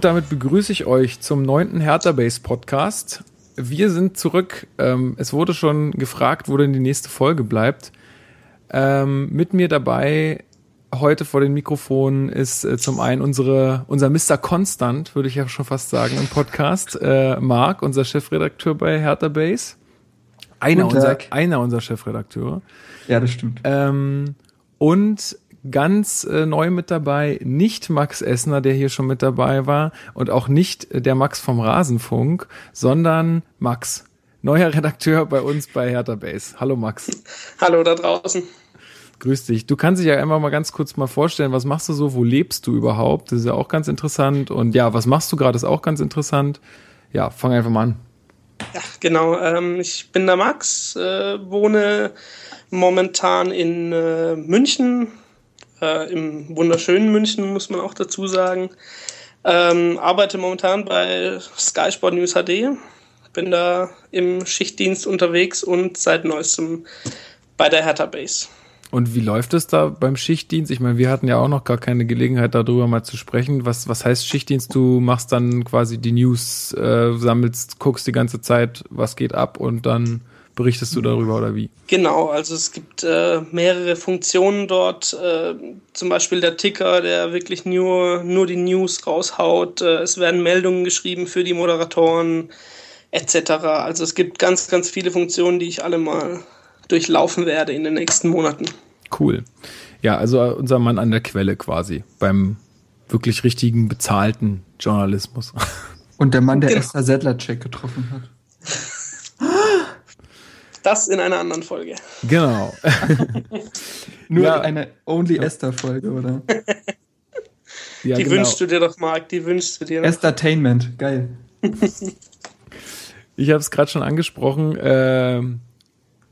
Und damit begrüße ich euch zum neunten Hertha Base Podcast. Wir sind zurück. Ähm, es wurde schon gefragt, wo denn die nächste Folge bleibt. Ähm, mit mir dabei heute vor dem Mikrofon ist äh, zum einen unsere, unser Mr. Constant, würde ich ja schon fast sagen, im Podcast. Äh, Marc, unser Chefredakteur bei Hertha Base. Einer, Tag. einer unserer Chefredakteure. Ja, das stimmt. Ähm, und ganz äh, neu mit dabei, nicht Max Essner, der hier schon mit dabei war, und auch nicht äh, der Max vom Rasenfunk, sondern Max, neuer Redakteur bei uns bei Hertha Base. Hallo Max, Hallo da draußen. grüß dich. Du kannst dich ja einfach mal ganz kurz mal vorstellen, was machst du so, wo lebst du überhaupt? Das ist ja auch ganz interessant. Und ja, was machst du gerade, ist auch ganz interessant. Ja, fang einfach mal an. Ja, genau. Ähm, ich bin der Max, äh, wohne momentan in äh, München, äh, im wunderschönen München, muss man auch dazu sagen. Ähm, arbeite momentan bei Sky Sport News HD. Bin da im Schichtdienst unterwegs und seit neuestem bei der Hertha Base. Und wie läuft es da beim Schichtdienst? Ich meine, wir hatten ja auch noch gar keine Gelegenheit, darüber mal zu sprechen. Was, was heißt Schichtdienst? Du machst dann quasi die News, äh, sammelst, guckst die ganze Zeit, was geht ab und dann berichtest du darüber oder wie? Genau, also es gibt äh, mehrere Funktionen dort, äh, zum Beispiel der Ticker, der wirklich nur, nur die News raushaut. Äh, es werden Meldungen geschrieben für die Moderatoren etc. Also es gibt ganz, ganz viele Funktionen, die ich alle mal durchlaufen werde in den nächsten Monaten. Cool. Ja, also unser Mann an der Quelle quasi, beim wirklich richtigen, bezahlten Journalismus. Und der Mann, der Genau. Esther Sedlacek getroffen hat. Das in einer anderen Folge. genau. Nur Ja. eine Only Esther-Folge, oder? Ja, die genau. wünschst du dir doch, Marc, die wünschst du dir. Esthertainment, geil. Ich habe es gerade schon angesprochen. ähm,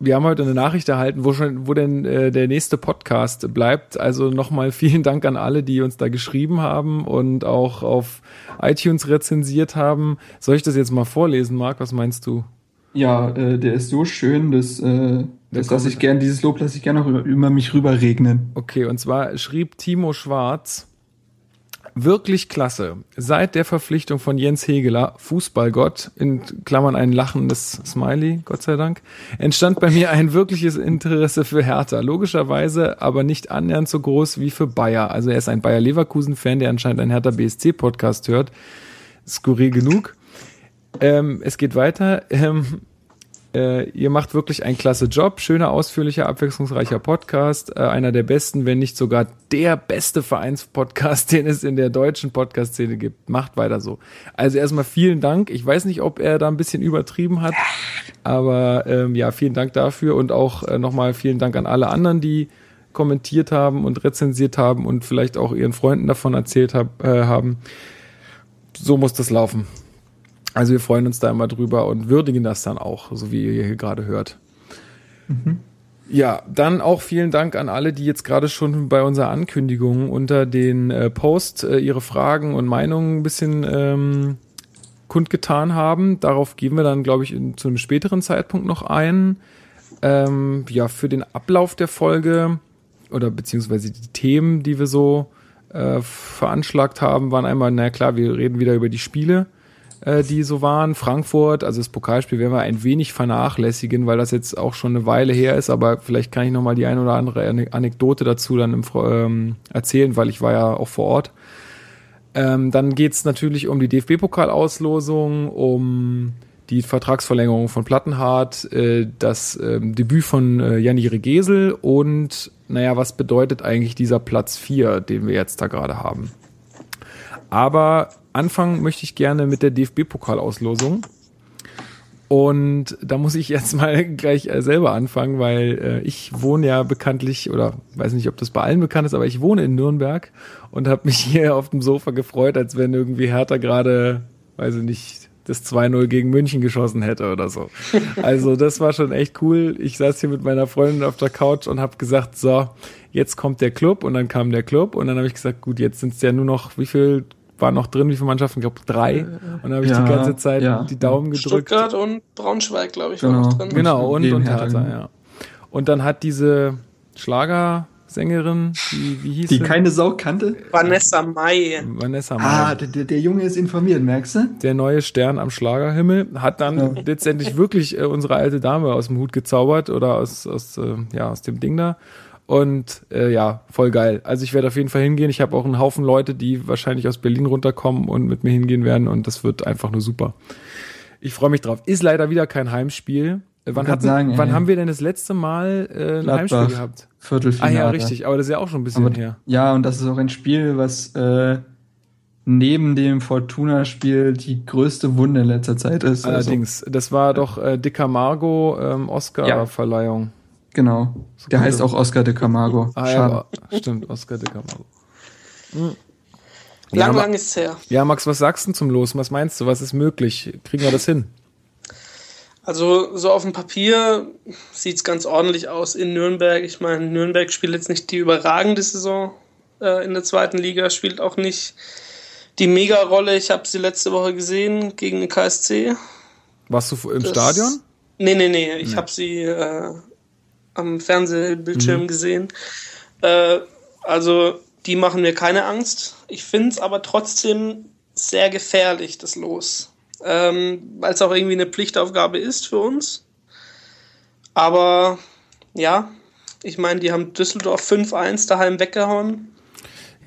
wir haben heute eine Nachricht erhalten, wo schon, wo denn äh, der nächste Podcast bleibt. Also nochmal vielen Dank an alle, die uns da geschrieben haben und auch auf iTunes rezensiert haben. Soll ich das jetzt mal vorlesen, Marc? Was meinst du? Ja, äh, der ist so schön, dass, äh, das lasse ich gern, dieses Lob lasse ich gerne auch über, über mich rüber regnen. Okay, und zwar schrieb Timo Schwarz, wirklich klasse. Seit der Verpflichtung von Jens Hegeler, Fußballgott, in Klammern ein lachendes Smiley, Gott sei Dank, entstand bei mir ein wirkliches Interesse für Hertha. Logischerweise aber nicht annähernd so groß wie für Bayer. Also er ist ein Bayer Leverkusen-Fan, der anscheinend einen Hertha BSC-Podcast hört. Skurril genug. Ähm, es geht weiter. Ähm, äh, ihr macht wirklich einen klasse Job. Schöner, ausführlicher, abwechslungsreicher Podcast. Äh, einer der besten, wenn nicht sogar der beste Vereinspodcast, den es in der deutschen Podcast-Szene gibt. Macht weiter so. Also erstmal vielen Dank. Ich weiß nicht, ob er da ein bisschen übertrieben hat, aber ähm, ja, vielen Dank dafür und auch äh, nochmal vielen Dank an alle anderen, die kommentiert haben und rezensiert haben und vielleicht auch ihren Freunden davon erzählt hab, äh, haben. So muss das laufen. Also wir freuen uns da immer drüber und würdigen das dann auch, so wie ihr hier gerade hört. Ja, dann auch vielen Dank an alle, die jetzt gerade schon bei unserer Ankündigung unter den äh, Post äh, ihre Fragen und Meinungen ein bisschen ähm, kundgetan haben. Darauf gehen wir dann, glaube ich, in, zu einem späteren Zeitpunkt noch ein. Ähm, ja, für den Ablauf der Folge oder beziehungsweise die Themen, die wir so äh, veranschlagt haben, waren einmal, na klar, wir reden wieder über die Spiele, äh, die so waren. Frankfurt, also das Pokalspiel werden wir ein wenig vernachlässigen, weil das jetzt auch schon eine Weile her ist, aber vielleicht kann ich noch mal die ein oder andere Ane- Anekdote dazu dann im, ähm, erzählen, weil ich war ja auch vor Ort. Ähm, dann geht's natürlich um die DFB-Pokalauslosung, um die Vertragsverlängerung von Plattenhardt, äh, das ähm, Debüt von äh, Janire Gesel und naja, was bedeutet eigentlich dieser Platz 4, den wir jetzt da gerade haben? Aber anfangen möchte ich gerne mit der DFB-Pokalauslosung. Und da muss ich jetzt mal gleich äh, selber anfangen, weil äh, ich wohne ja bekanntlich, oder weiß nicht, ob das bei allen bekannt ist, aber ich wohne in Nürnberg und habe mich hier auf dem Sofa gefreut, als wenn irgendwie Hertha gerade, weiß ich nicht, das 2-0 gegen München geschossen hätte oder so. Also das war schon echt cool. Ich saß hier mit meiner Freundin auf der Couch und habe gesagt, so, jetzt kommt der Club und dann kam der Club und dann habe ich gesagt, gut, jetzt sind es ja nur noch, wie viel waren noch drin, wie viele Mannschaften? Ich glaube drei. Und dann habe ich Ja, die ganze Zeit ja. die Daumen gedrückt. Stuttgart und Braunschweig, glaube ich, Genau. war noch drin. Genau, und, und Hertha, ja. Und dann hat diese Schlagersängerin, die, wie hieß Die sie? keine Sau kannte. Vanessa Mai. Vanessa Ah, Mai. der, der, der Junge ist informiert, merkst du? Der neue Stern am Schlagerhimmel hat dann Ja. letztendlich wirklich äh, unsere alte Dame aus dem Hut gezaubert oder aus, aus, äh, ja, aus dem Ding da. Und äh, ja, voll geil. Also ich werde auf jeden Fall hingehen. Ich habe auch einen Haufen Leute, die wahrscheinlich aus Berlin runterkommen und mit mir hingehen werden und das wird einfach nur super. Ich freue mich drauf. Ist leider wieder kein Heimspiel. Äh, Wann, hatten, sagen, wann haben wir denn das letzte Mal äh, ein Gladbach. Heimspiel gehabt? Ah Viertelfinale. ja, richtig. Aber das ist ja auch schon ein bisschen Aber, her. ja, und das ist auch ein Spiel, was äh, neben dem Fortuna-Spiel die größte Wunde in letzter Zeit ist. Also, Allerdings, das war doch äh, Dicker Margo ähm, Oscar-Verleihung. Genau. Der heißt auch Oscar de Camargo. Ah Schade. ja, stimmt, Oscar Dicker Margo. Lang, Ja, lang ist es her. Ja, Max, was sagst du zum Los? Was meinst du? Was ist möglich? Kriegen wir das hin? Also so auf dem Papier sieht es ganz ordentlich aus in Nürnberg. Ich meine, Nürnberg spielt jetzt nicht die überragende Saison äh, in der zweiten Liga, spielt auch nicht die Mega-Rolle. Ich habe sie letzte Woche gesehen gegen den KSC. Warst du im Das- Stadion? Nee, nee, nee. Ich habe sie äh, am Fernsehbildschirm gesehen. Äh, also, die machen mir keine Angst. Ich finde es aber trotzdem sehr gefährlich, das Los. Ähm, Weil es auch irgendwie eine Pflichtaufgabe ist für uns. Aber ja, ich meine, die haben Düsseldorf 5-1 daheim weggehauen.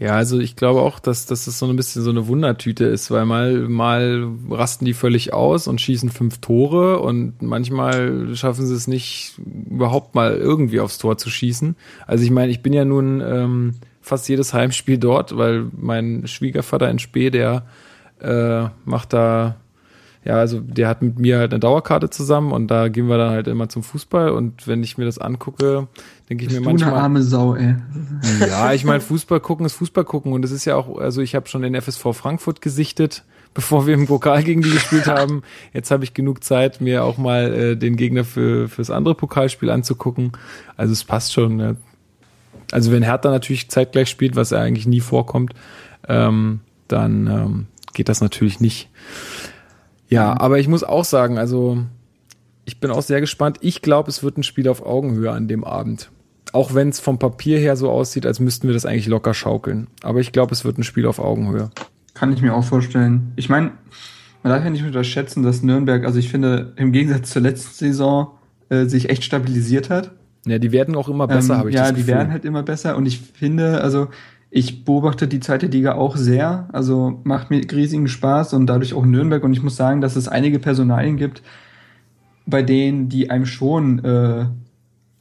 Ja, also ich glaube auch, dass, dass das so ein bisschen so eine Wundertüte ist, weil mal, mal rasten die völlig aus und schießen fünf Tore und manchmal schaffen sie es nicht, überhaupt mal irgendwie aufs Tor zu schießen. Also ich meine, ich bin ja nun ähm, fast jedes Heimspiel dort, weil mein Schwiegervater in Spee, der äh, macht da ja, also der hat mit mir halt eine Dauerkarte zusammen und da gehen wir dann halt immer zum Fußball und wenn ich mir das angucke, denke ich mir Bist du eine manchmal. arme Sau, ey. Ja, ich meine, Fußball gucken ist Fußball gucken und es ist ja auch, also ich habe schon den FSV Frankfurt gesichtet, bevor wir im Pokal gegen die gespielt haben. Jetzt habe ich genug Zeit, mir auch mal äh, den Gegner für fürs andere Pokalspiel anzugucken. Also es passt schon. Ja. Also wenn Hertha natürlich zeitgleich spielt, was ja eigentlich nie vorkommt, ähm, dann ähm, geht das natürlich nicht. Ja, aber ich muss auch sagen, also ich bin auch sehr gespannt. Ich glaube, es wird ein Spiel auf Augenhöhe an dem Abend. Auch wenn es vom Papier her so aussieht, als müssten wir das eigentlich locker schaukeln. Aber ich glaube, es wird ein Spiel auf Augenhöhe. Kann ich mir auch vorstellen. Ich meine, man darf ja nicht unterschätzen, dass Nürnberg, also ich finde, im Gegensatz zur letzten Saison äh, sich echt stabilisiert hat. Ja, die werden auch immer besser, Ähm, habe ich ja, das die Gefühl. werden halt immer besser und ich finde, also ich beobachte die zweite Liga auch sehr, also macht mir riesigen Spaß und dadurch auch Nürnberg. Und ich muss sagen, dass es einige Personalien gibt, bei denen die einem schon äh,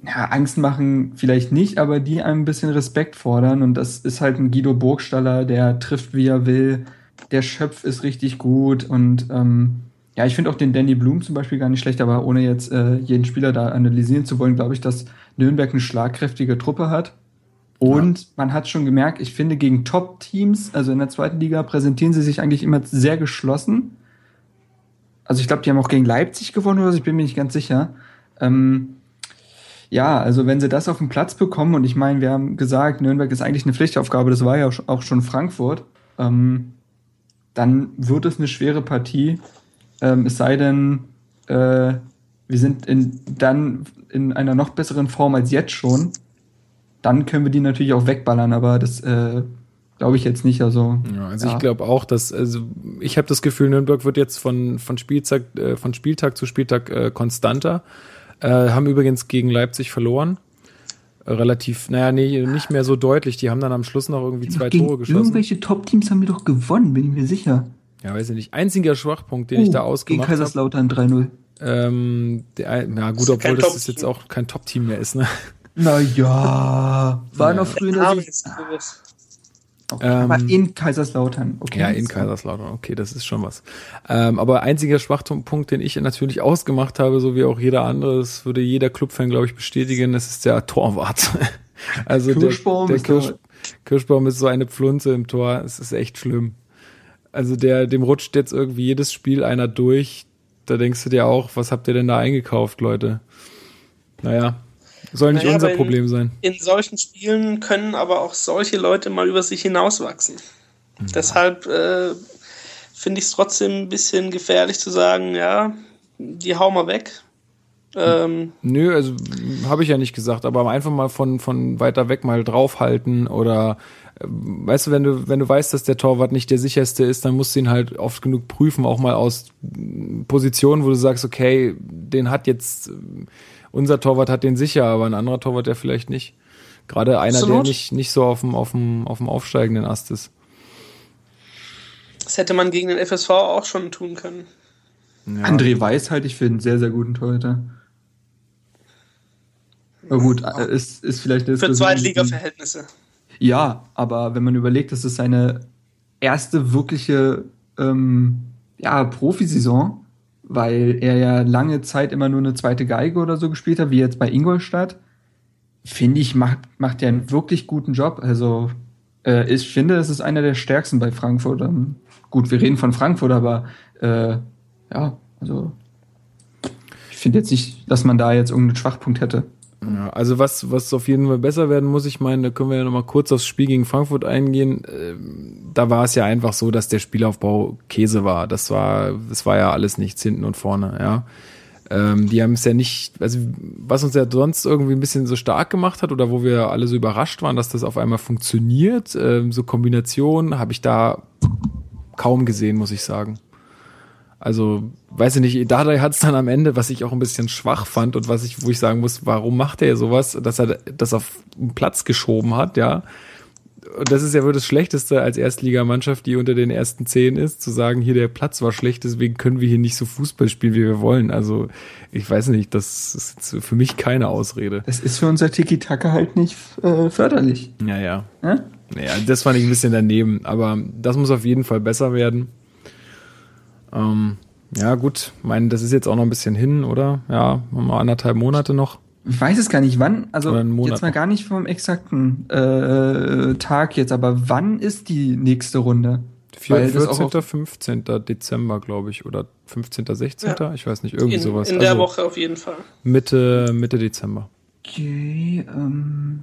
ja, Angst machen, vielleicht nicht, aber die einem ein bisschen Respekt fordern. Und das ist halt ein Guido Burgstaller, der trifft, wie er will, der Schöpf ist richtig gut. Und ähm, ja, ich finde auch den Danny Blum zum Beispiel gar nicht schlecht, aber ohne jetzt äh, jeden Spieler da analysieren zu wollen, glaube ich, dass Nürnberg eine schlagkräftige Truppe hat. Und man hat schon gemerkt, ich finde, gegen Top-Teams, also in der zweiten Liga, präsentieren sie sich eigentlich immer sehr geschlossen. Also ich glaube, die haben auch gegen Leipzig gewonnen oder so, ich bin mir nicht ganz sicher. Ähm, ja, also wenn sie das auf den Platz bekommen, und ich meine, wir haben gesagt, Nürnberg ist eigentlich eine Pflichtaufgabe, das war ja auch schon Frankfurt, ähm, dann wird es eine schwere Partie. Ähm, es sei denn, äh, wir sind in, dann in einer noch besseren Form als jetzt schon. Dann können wir die natürlich auch wegballern, aber das äh, glaube ich jetzt nicht. Also, Ja, also ich glaube auch, dass, also ich habe das Gefühl, Nürnberg wird jetzt von, von, Spieltag, äh, von Spieltag zu Spieltag äh, konstanter. Äh, haben übrigens gegen Leipzig verloren. Äh, relativ, naja, nee, nicht mehr so deutlich. Die haben dann am Schluss noch irgendwie zwei gegen Tore geschossen. Irgendwelche Top-Teams haben wir doch gewonnen, bin ich mir sicher. Ja, weiß ich nicht. Einziger Schwachpunkt, den ich da Oh, gegen ausgemacht habe. Kaiserslautern 3-0. Ähm, der, ja gut, obwohl das jetzt auch kein Top-Team mehr ist, ne? Na ja, war noch früh in der. Okay, Ähm, aber in Kaiserslautern. Okay. Ja, in Kaiserslautern, okay, das ist schon was. Ähm, aber einziger Schwachpunkt, den ich natürlich ausgemacht habe, so wie auch jeder andere, das würde jeder Clubfan, glaube ich, bestätigen, das ist der Torwart. Also Kirschbaum der, der ist Kirsch, Kirschbaum ist so eine Pflunze im Tor, es ist echt schlimm. Also der, dem rutscht jetzt irgendwie jedes Spiel einer durch. Da denkst du dir auch, was habt ihr denn da eingekauft, Leute? Naja, soll nicht Naja, unser Problem sein. In solchen Spielen können aber auch solche Leute mal über sich hinauswachsen. Deshalb äh, finde ich es trotzdem ein bisschen gefährlich zu sagen, ja, die hauen wir weg. Ähm, Nö, also habe ich ja nicht gesagt, aber einfach mal von, von weiter weg mal draufhalten oder äh, weißt du, wenn du, wenn du weißt, dass der Torwart nicht der sicherste ist, dann musst du ihn halt oft genug prüfen, auch mal aus Positionen, wo du sagst, okay, den hat jetzt, unser Torwart hat den sicher, aber ein anderer Torwart der vielleicht nicht. Gerade einer, der Absolut. nicht, nicht so auf dem, auf dem, auf dem aufsteigenden Ast ist. das hätte man gegen den FSV auch schon tun können. Ja. André Weiß halte ich für einen sehr, sehr guten Torhüter. Aber gut, äh, ist, ist vielleicht eine Für Zweitliga-Verhältnisse. Ja, aber wenn man überlegt, das ist seine erste wirkliche ähm, ja, Profisaison, weil er ja lange Zeit immer nur eine zweite Geige oder so gespielt hat, wie jetzt bei Ingolstadt, finde ich, macht, macht er einen wirklich guten Job. Also äh, ich finde, es ist einer der stärksten bei Frankfurt. Ähm, gut, wir reden von Frankfurt, aber äh, ja, also ich finde jetzt nicht, dass man da jetzt irgendeinen Schwachpunkt hätte. Ja, also was, was auf jeden Fall besser werden muss, ich meine, da können wir ja nochmal kurz aufs Spiel gegen Frankfurt eingehen. Ähm, da war es ja einfach so, dass der Spielaufbau Käse war. Das war, das war ja alles nichts hinten und vorne, ja. Ähm, die haben es ja nicht, also was uns ja sonst irgendwie ein bisschen so stark gemacht hat oder wo wir alle so überrascht waren, dass das auf einmal funktioniert, ähm, so Kombinationen, habe ich da kaum gesehen, muss ich sagen. Also, weiß ich nicht, Dardai hat es dann am Ende, was ich auch ein bisschen schwach fand und was ich, wo ich sagen muss, warum macht er sowas, dass er das auf den Platz geschoben hat, ja. Und das ist ja wohl das Schlechteste als Erstligamannschaft, die unter den ersten zehn ist, zu sagen, hier der Platz war schlecht, deswegen können wir hier nicht so Fußball spielen, wie wir wollen. Also, ich weiß nicht, das ist für mich keine Ausrede. Das ist für unser Tiki-Taka halt nicht äh, förderlich. Ja, ja. Ne? Naja, das fand ich ein bisschen daneben, aber das muss auf jeden Fall besser werden. Ähm, ja, gut, mein, das ist jetzt auch noch ein bisschen hin, oder? Ja, mal anderthalb Monate noch. Ich weiß es gar nicht, wann, also jetzt mal gar nicht vom exakten äh, Tag jetzt, aber wann ist die nächste Runde? Weil das auch 14., auf- 15. Dezember, glaube ich, oder 15., 16., Ja. ich weiß nicht, irgendwie In, sowas. in der Also Woche auf jeden Fall. Mitte, Mitte Dezember. Okay, ähm.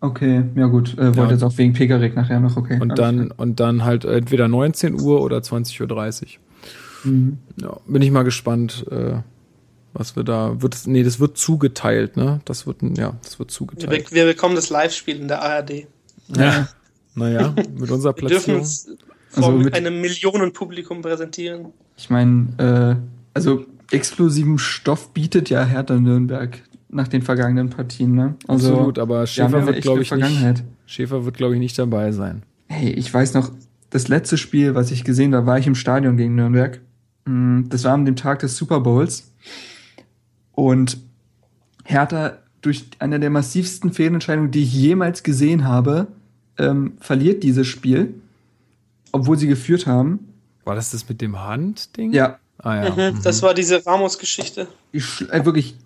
Okay, ja gut, äh, wollte Ja. jetzt auch wegen Pegarik nachher noch, okay. Und dann, und dann halt entweder 19 Uhr oder 20.30 Uhr. Mhm. Ja, bin ich mal gespannt, äh, was wir da, wird es, nee, das wird zugeteilt, ne? Das wird, ja, das wird Wir, zugeteilt. be- wir bekommen das Live-Spiel in der ARD. Ja. Naja, mit unserer Wir dürfen Platzierung. es vor Also einem Millionenpublikum präsentieren. Ich meine, äh, also explosiven Stoff bietet ja Hertha Nürnberg nach den vergangenen Partien, ne? Also, Absolut, aber wir Schäfer ja wird, glaube ich, nicht. Schäfer wird, glaube ich, nicht dabei sein. Hey, ich weiß noch, das letzte Spiel, was ich gesehen habe, war ich im Stadion gegen Nürnberg. Mm, Das war an dem Tag des Super Bowls. Und Hertha durch eine der massivsten Fehlentscheidungen, die ich jemals gesehen habe, ähm, verliert dieses Spiel, obwohl sie geführt haben. War das das mit dem Handding? Ja, Ah ja. Mhm, Das war diese Ramos-Geschichte. äh, wirklich,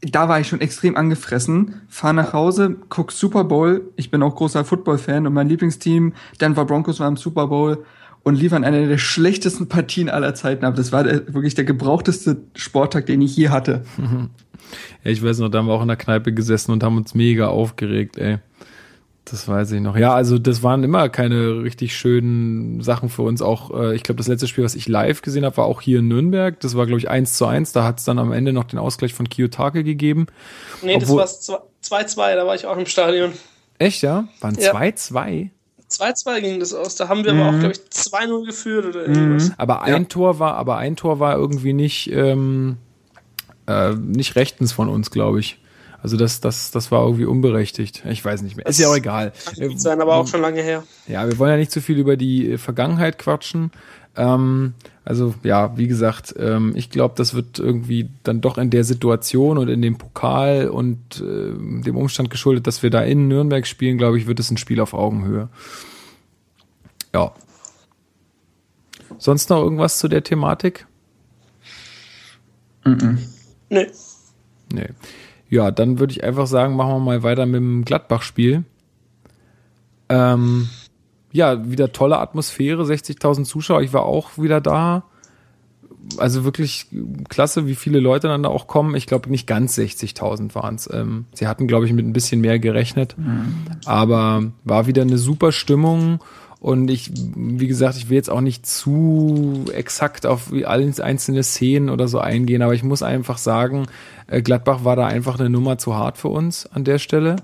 da war ich schon extrem angefressen. Fahr nach Hause, guck Super Bowl. Ich bin auch großer Football-Fan und mein Lieblingsteam Denver Broncos war im Super Bowl und liefern eine der schlechtesten Partien aller Zeiten ab. Das war der, wirklich der gebrauchteste Sporttag, den ich je hatte. Ja, ich weiß noch, da haben wir auch in der Kneipe gesessen und haben uns mega aufgeregt, ey. Das weiß ich noch. Ja, also das waren immer keine richtig schönen Sachen für uns. Auch, äh, ich glaube, das letzte Spiel, was ich live gesehen habe, war auch hier in Nürnberg. Das war, glaube ich, 1 zu 1. Da hat es dann am Ende noch den Ausgleich von Kiyotake gegeben. Nee, Obwohl- das war 2-2, da war ich auch im Stadion. Echt, ja? Waren Ja. 2-2? 2-2 ging das aus. Da haben wir aber auch, Mhm. glaube ich, 2-0 geführt oder irgendwas. Aber ein Tor war, aber ein Tor war irgendwie nicht, ähm, äh, nicht rechtens von uns, glaube ich. Also das, das, das war irgendwie unberechtigt. Ich weiß nicht mehr. Ist ja auch egal. Kann sein, aber auch schon lange her. Ja, wir wollen ja nicht zu viel über die Vergangenheit quatschen. Ähm, also ja, wie gesagt, ähm, ich glaube, das wird irgendwie dann doch in der Situation und in dem Pokal und äh, dem Umstand geschuldet, dass wir da in Nürnberg spielen, glaube ich, wird es ein Spiel auf Augenhöhe. Ja. Sonst noch irgendwas zu der Thematik? Nee. Nee. Ja, dann würde ich einfach sagen, machen wir mal weiter mit dem Gladbach-Spiel. Ähm, ja, wieder tolle Atmosphäre, 60.000 Zuschauer. Ich war auch wieder da. Also wirklich klasse, wie viele Leute dann da auch kommen. Ich glaube, nicht ganz 60.000 waren es. Ähm, sie hatten, glaube ich, mit ein bisschen mehr gerechnet. Aber war wieder eine super Stimmung. Und ich, wie gesagt, ich will jetzt auch nicht zu exakt auf alle einzelne Szenen oder so eingehen, aber ich muss einfach sagen, äh, Gladbach war da einfach eine Nummer zu hart für uns an der Stelle.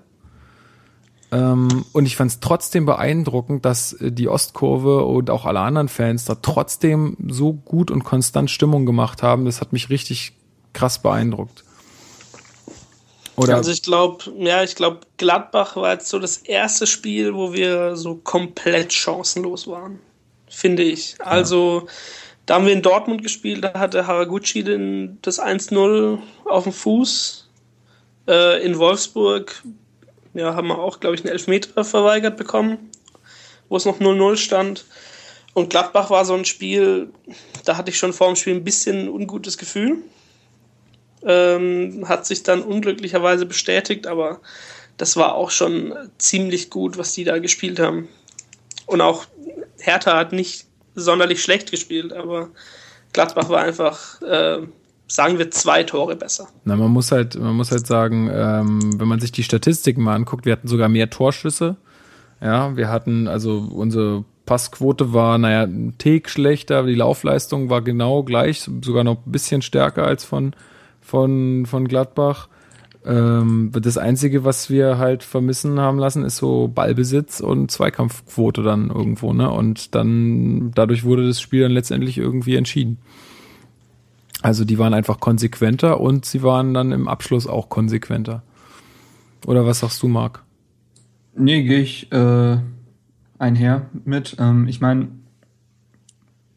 Ähm, und ich fand es trotzdem beeindruckend, dass äh, die Ostkurve und auch alle anderen Fans da trotzdem so gut und konstant Stimmung gemacht haben. Das hat mich richtig krass beeindruckt. Oder Also ich glaube, ja, ich glaube, Gladbach war jetzt so das erste Spiel, wo wir so komplett chancenlos waren. Finde ich. Also, da haben wir in Dortmund gespielt, da hatte Haraguchi den, das 1-0 auf dem Fuß. Äh, in Wolfsburg ja, haben wir auch, glaube ich, einen Elfmeter verweigert bekommen, wo es noch 0-0 stand. Und Gladbach war so ein Spiel, da hatte ich schon vor dem Spiel ein bisschen ein ungutes Gefühl. Ähm, hat sich dann unglücklicherweise bestätigt, aber das war auch schon ziemlich gut, was die da gespielt haben. Und auch Hertha hat nicht sonderlich schlecht gespielt, aber Gladbach war einfach, äh, sagen wir, zwei Tore besser. Na, man muss halt, man muss halt sagen, ähm, wenn man sich die Statistiken mal anguckt, wir hatten sogar mehr Torschüsse. Ja, wir hatten, also unsere Passquote war, naja, ein Tick schlechter, die Laufleistung war genau gleich, sogar noch ein bisschen stärker als von, von, von Gladbach. Ähm, das Einzige, was wir halt vermissen haben lassen, ist so Ballbesitz und Zweikampfquote dann irgendwo, ne? Und dann, dadurch wurde das Spiel dann letztendlich irgendwie entschieden. Also die waren einfach konsequenter und sie waren dann im Abschluss auch konsequenter. Oder was sagst du, Marc? Nee, gehe ich äh, einher mit. Ähm, ich meine,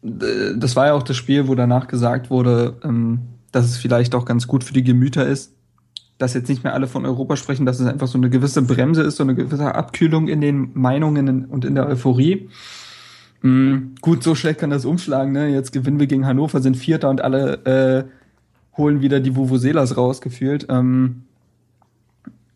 das war ja auch das Spiel, wo danach gesagt wurde, ähm, dass es vielleicht auch ganz gut für die Gemüter ist, dass jetzt nicht mehr alle von Europa sprechen, dass es einfach so eine gewisse Bremse ist, so eine gewisse Abkühlung in den Meinungen und in der Euphorie. Mm, gut, so schlecht kann das umschlagen. Ne? Jetzt gewinnen wir gegen Hannover, sind Vierter und alle äh, holen wieder die Vuvuzelas rausgefühlt. Ähm,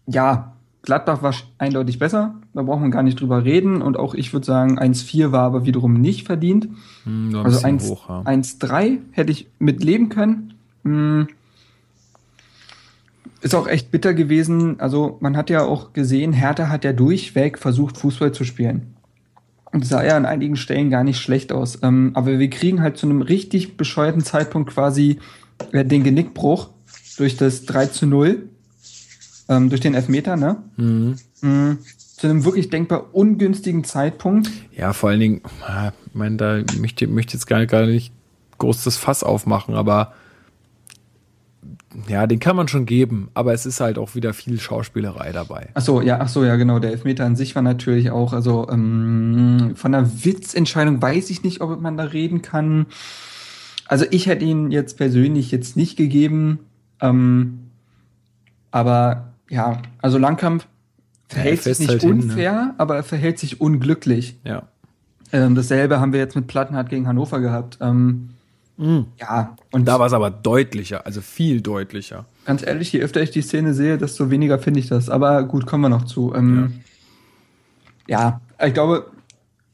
ja, Gladbach war eindeutig besser. Da braucht man gar nicht drüber reden. Und auch ich würde sagen, 1-4 war aber wiederum nicht verdient. Hm, Also bisschen 1 hoch, ja. 1-3 hätte ich mit leben können. Hm. Ist auch echt bitter gewesen. Also man hat ja auch gesehen, Hertha hat ja durchweg versucht, Fußball zu spielen. Es sah ja an einigen Stellen gar nicht schlecht aus. Ähm, aber wir kriegen halt zu einem richtig bescheuerten Zeitpunkt quasi äh, den Genickbruch durch das 3 zu 0. Ähm, durch den Elfmeter, ne? Mhm. Mhm. Zu einem wirklich denkbar ungünstigen Zeitpunkt. Ja, vor allen Dingen, ah, ich meine, da möchte möchte jetzt gar nicht, gar nicht groß das Fass aufmachen, aber ja, den kann man schon geben, aber es ist halt auch wieder viel Schauspielerei dabei. Ach so, ja, ach so, ja, genau. Der Elfmeter an sich war natürlich auch, also ähm, von einer Witzentscheidung weiß ich nicht, ob man da reden kann. Also ich hätte ihn jetzt persönlich jetzt nicht gegeben, ähm, aber ja, also Langkamp verhält Ja, sich nicht halt hin, ne? unfair, aber er verhält sich unglücklich. Ja. Ähm, dasselbe haben wir jetzt mit Plattenhardt gegen Hannover gehabt. Ähm, Ja, und Da war es aber deutlicher, also viel deutlicher. ganz ehrlich, je öfter ich die Szene sehe, desto weniger finde ich das. Aber gut, kommen wir noch zu. Ähm, ja. ich glaube,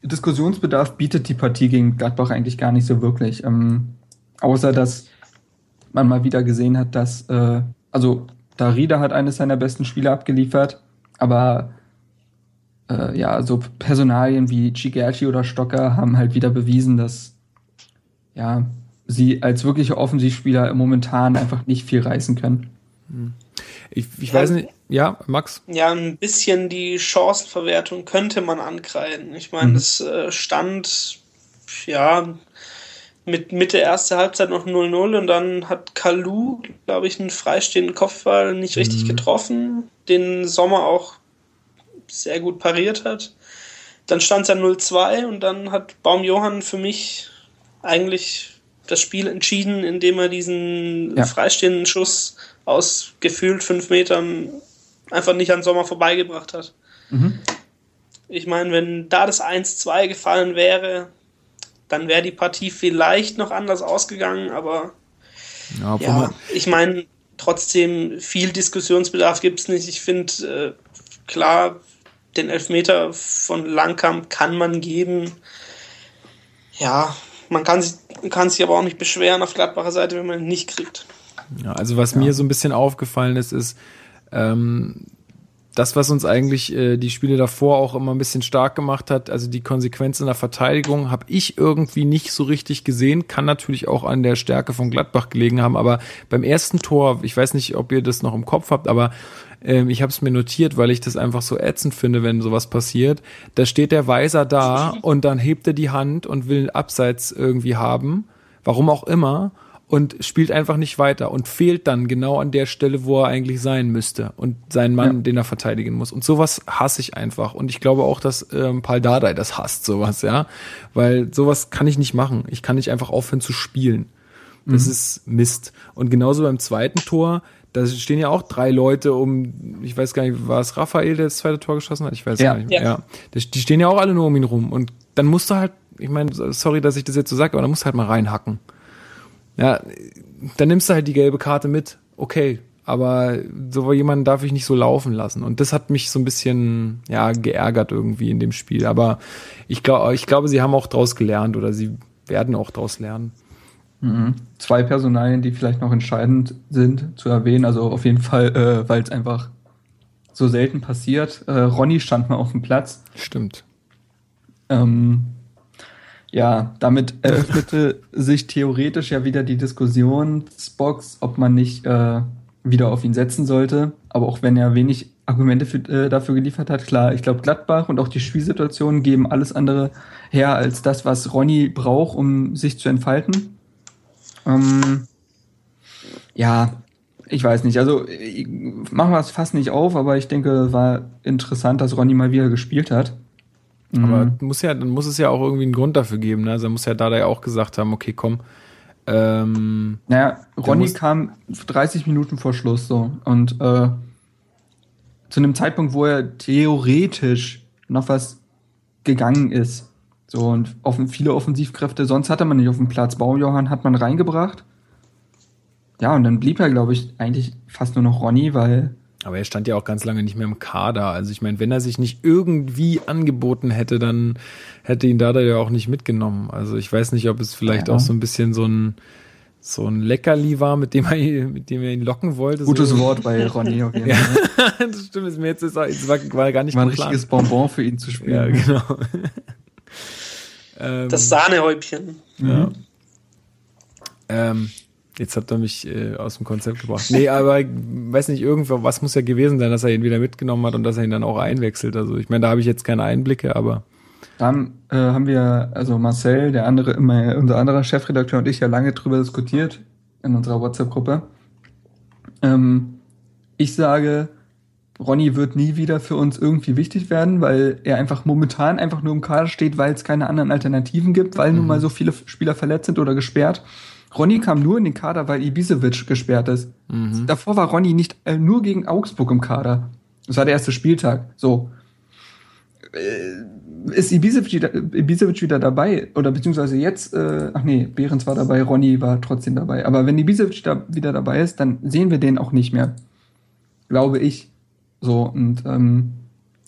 Diskussionsbedarf bietet die Partie gegen Gladbach eigentlich gar nicht so wirklich. Ähm, außer, dass man mal wieder gesehen hat, dass, äh, also, Darida hat eines seiner besten Spiele abgeliefert, aber äh, ja, so Personalien wie Cigerci oder Stocker haben halt wieder bewiesen, dass ja, sie als wirkliche Offensivspieler momentan einfach nicht viel reißen können. Ich, ich weiß nicht, ja, Max? Ja, ein bisschen die Chancenverwertung könnte man ankreiden. Ich meine, Mhm. es äh, stand, ja, mit Mitte erste Halbzeit noch 0-0 und dann hat Kalu, glaube ich, einen freistehenden Kopfball nicht richtig Mhm. getroffen, den Sommer auch sehr gut pariert hat. Dann stand es ja 0-2 und dann hat Baum Johann für mich eigentlich das Spiel entschieden, indem er diesen Ja. freistehenden Schuss aus gefühlt fünf Metern einfach nicht an Sommer vorbeigebracht hat. Mhm. Ich meine, wenn da das 1-2 gefallen wäre, dann wäre die Partie vielleicht noch anders ausgegangen, aber Ja, ja, ich meine, trotzdem viel Diskussionsbedarf gibt es nicht. Ich finde, äh, klar, den Elfmeter von Langkamp kann man geben. Ja, man kann sich, kann sich aber auch nicht beschweren auf Gladbacher Seite, wenn man ihn nicht kriegt. Ja, also was mir so ein bisschen aufgefallen ist, ist ähm, das, was uns eigentlich äh, die Spiele davor auch immer ein bisschen stark gemacht hat, also die Konsequenz in der Verteidigung, habe ich irgendwie nicht so richtig gesehen. Kann natürlich auch an der Stärke von Gladbach gelegen haben, aber beim ersten Tor, ich weiß nicht, ob ihr das noch im Kopf habt, aber ähm, ich habe es mir notiert, weil ich das einfach so ätzend finde, wenn sowas passiert. Da steht der Weiser da und dann hebt er die Hand und will Abseits irgendwie haben, warum auch immer und spielt einfach nicht weiter und fehlt dann genau an der Stelle, wo er eigentlich sein müsste und seinen Mann, Ja. den er verteidigen muss. Und sowas hasse ich einfach. Und ich glaube auch, dass ähm, Paul Dardai das hasst, sowas, ja. Weil sowas kann ich nicht machen. Ich kann nicht einfach aufhören zu spielen. Das ist Mist. Und genauso beim zweiten Tor, da stehen ja auch drei Leute um, ich weiß gar nicht, war es Raphael, der das zweite Tor geschossen hat? Ich weiß Ja. gar nicht mehr. Ja. Ja. Die stehen ja auch alle nur um ihn rum. Und dann musst du halt, ich meine, sorry, dass ich das jetzt so sage, aber dann musst du halt mal reinhacken. Ja, dann nimmst du halt die gelbe Karte mit. Okay, aber so jemanden darf ich nicht so laufen lassen. Und das hat mich so ein bisschen, ja, geärgert irgendwie in dem Spiel. Aber ich glaube, ich glaube, sie haben auch draus gelernt oder sie werden auch draus lernen. Mhm. Zwei Personalien, die vielleicht noch entscheidend sind zu erwähnen. Also auf jeden Fall, äh, weil es einfach so selten passiert. Äh, Ronny stand mal auf dem Platz. Stimmt. Ähm, ja, damit eröffnete sich theoretisch ja wieder die Diskussionsbox, ob man nicht äh, wieder auf ihn setzen sollte. Aber auch wenn er wenig Argumente für, äh, dafür geliefert hat, klar, ich glaube, Gladbach und auch die Spielsituationen geben alles andere her als das, was Ronny braucht, um sich zu entfalten. Ähm, ja, ich weiß nicht. Also machen wir es fast nicht auf, aber ich denke, war interessant, dass Ronny mal wieder gespielt hat. Aber Mhm. muss ja, dann muss es ja auch irgendwie einen Grund dafür geben. Ne? Also muss ja Dada ja auch gesagt haben, okay, komm. Ähm, Naja, Ronny kam 30 Minuten vor Schluss so. Und äh, zu einem Zeitpunkt, wo er theoretisch noch was gegangen ist. So, und offen, viele Offensivkräfte, sonst hatte man nicht auf dem Platz. Baujohann hat man reingebracht. Ja, und dann blieb er, glaube ich, eigentlich fast nur noch Ronny, weil aber er stand ja auch ganz lange nicht mehr im Kader. Also ich meine, wenn er sich nicht irgendwie angeboten hätte, dann hätte ihn Dada ja auch nicht mitgenommen. Also ich weiß nicht, ob es vielleicht Ja. auch so ein bisschen so ein so ein Leckerli war, mit dem er, ihn- mit dem er ihn locken wollte. gutes so. Wort bei Ronny auf jeden Ja, Fall. das stimmt. Ist mir jetzt ist, es war, war gar nicht War ein richtiges Bonbon für ihn zu Ja, spielen. genau. Ähm, Das Sahnehäubchen. Ja. Ähm, jetzt hat er mich äh, aus dem Konzept gebracht. Nee, aber ich weiß nicht, irgendwo, was muss ja gewesen sein, dass er ihn wieder mitgenommen hat und dass er ihn dann auch einwechselt. Also ich meine, da habe ich jetzt keine Einblicke, aber Dann äh, haben wir, also Marcel, der andere, immer, unser anderer Chefredakteur und ich ja lange drüber diskutiert in unserer WhatsApp-Gruppe. Ähm, ich sage, Ronny wird nie wieder für uns irgendwie wichtig werden, weil er einfach momentan einfach nur im Kader steht, weil es keine anderen Alternativen gibt, weil nun mal so viele Spieler verletzt sind oder gesperrt. Ronny kam nur in den Kader, weil Ibisevic gesperrt ist. Davor war Ronny nicht äh, nur gegen Augsburg im Kader. Das war der erste Spieltag. So ist Ibisevic wieder, Ibisevic wieder dabei oder beziehungsweise jetzt, äh, ach nee, Behrens war dabei, Ronny war trotzdem dabei. Aber wenn Ibisevic da wieder dabei ist, dann sehen wir den auch nicht mehr. Glaube ich. So, und ähm,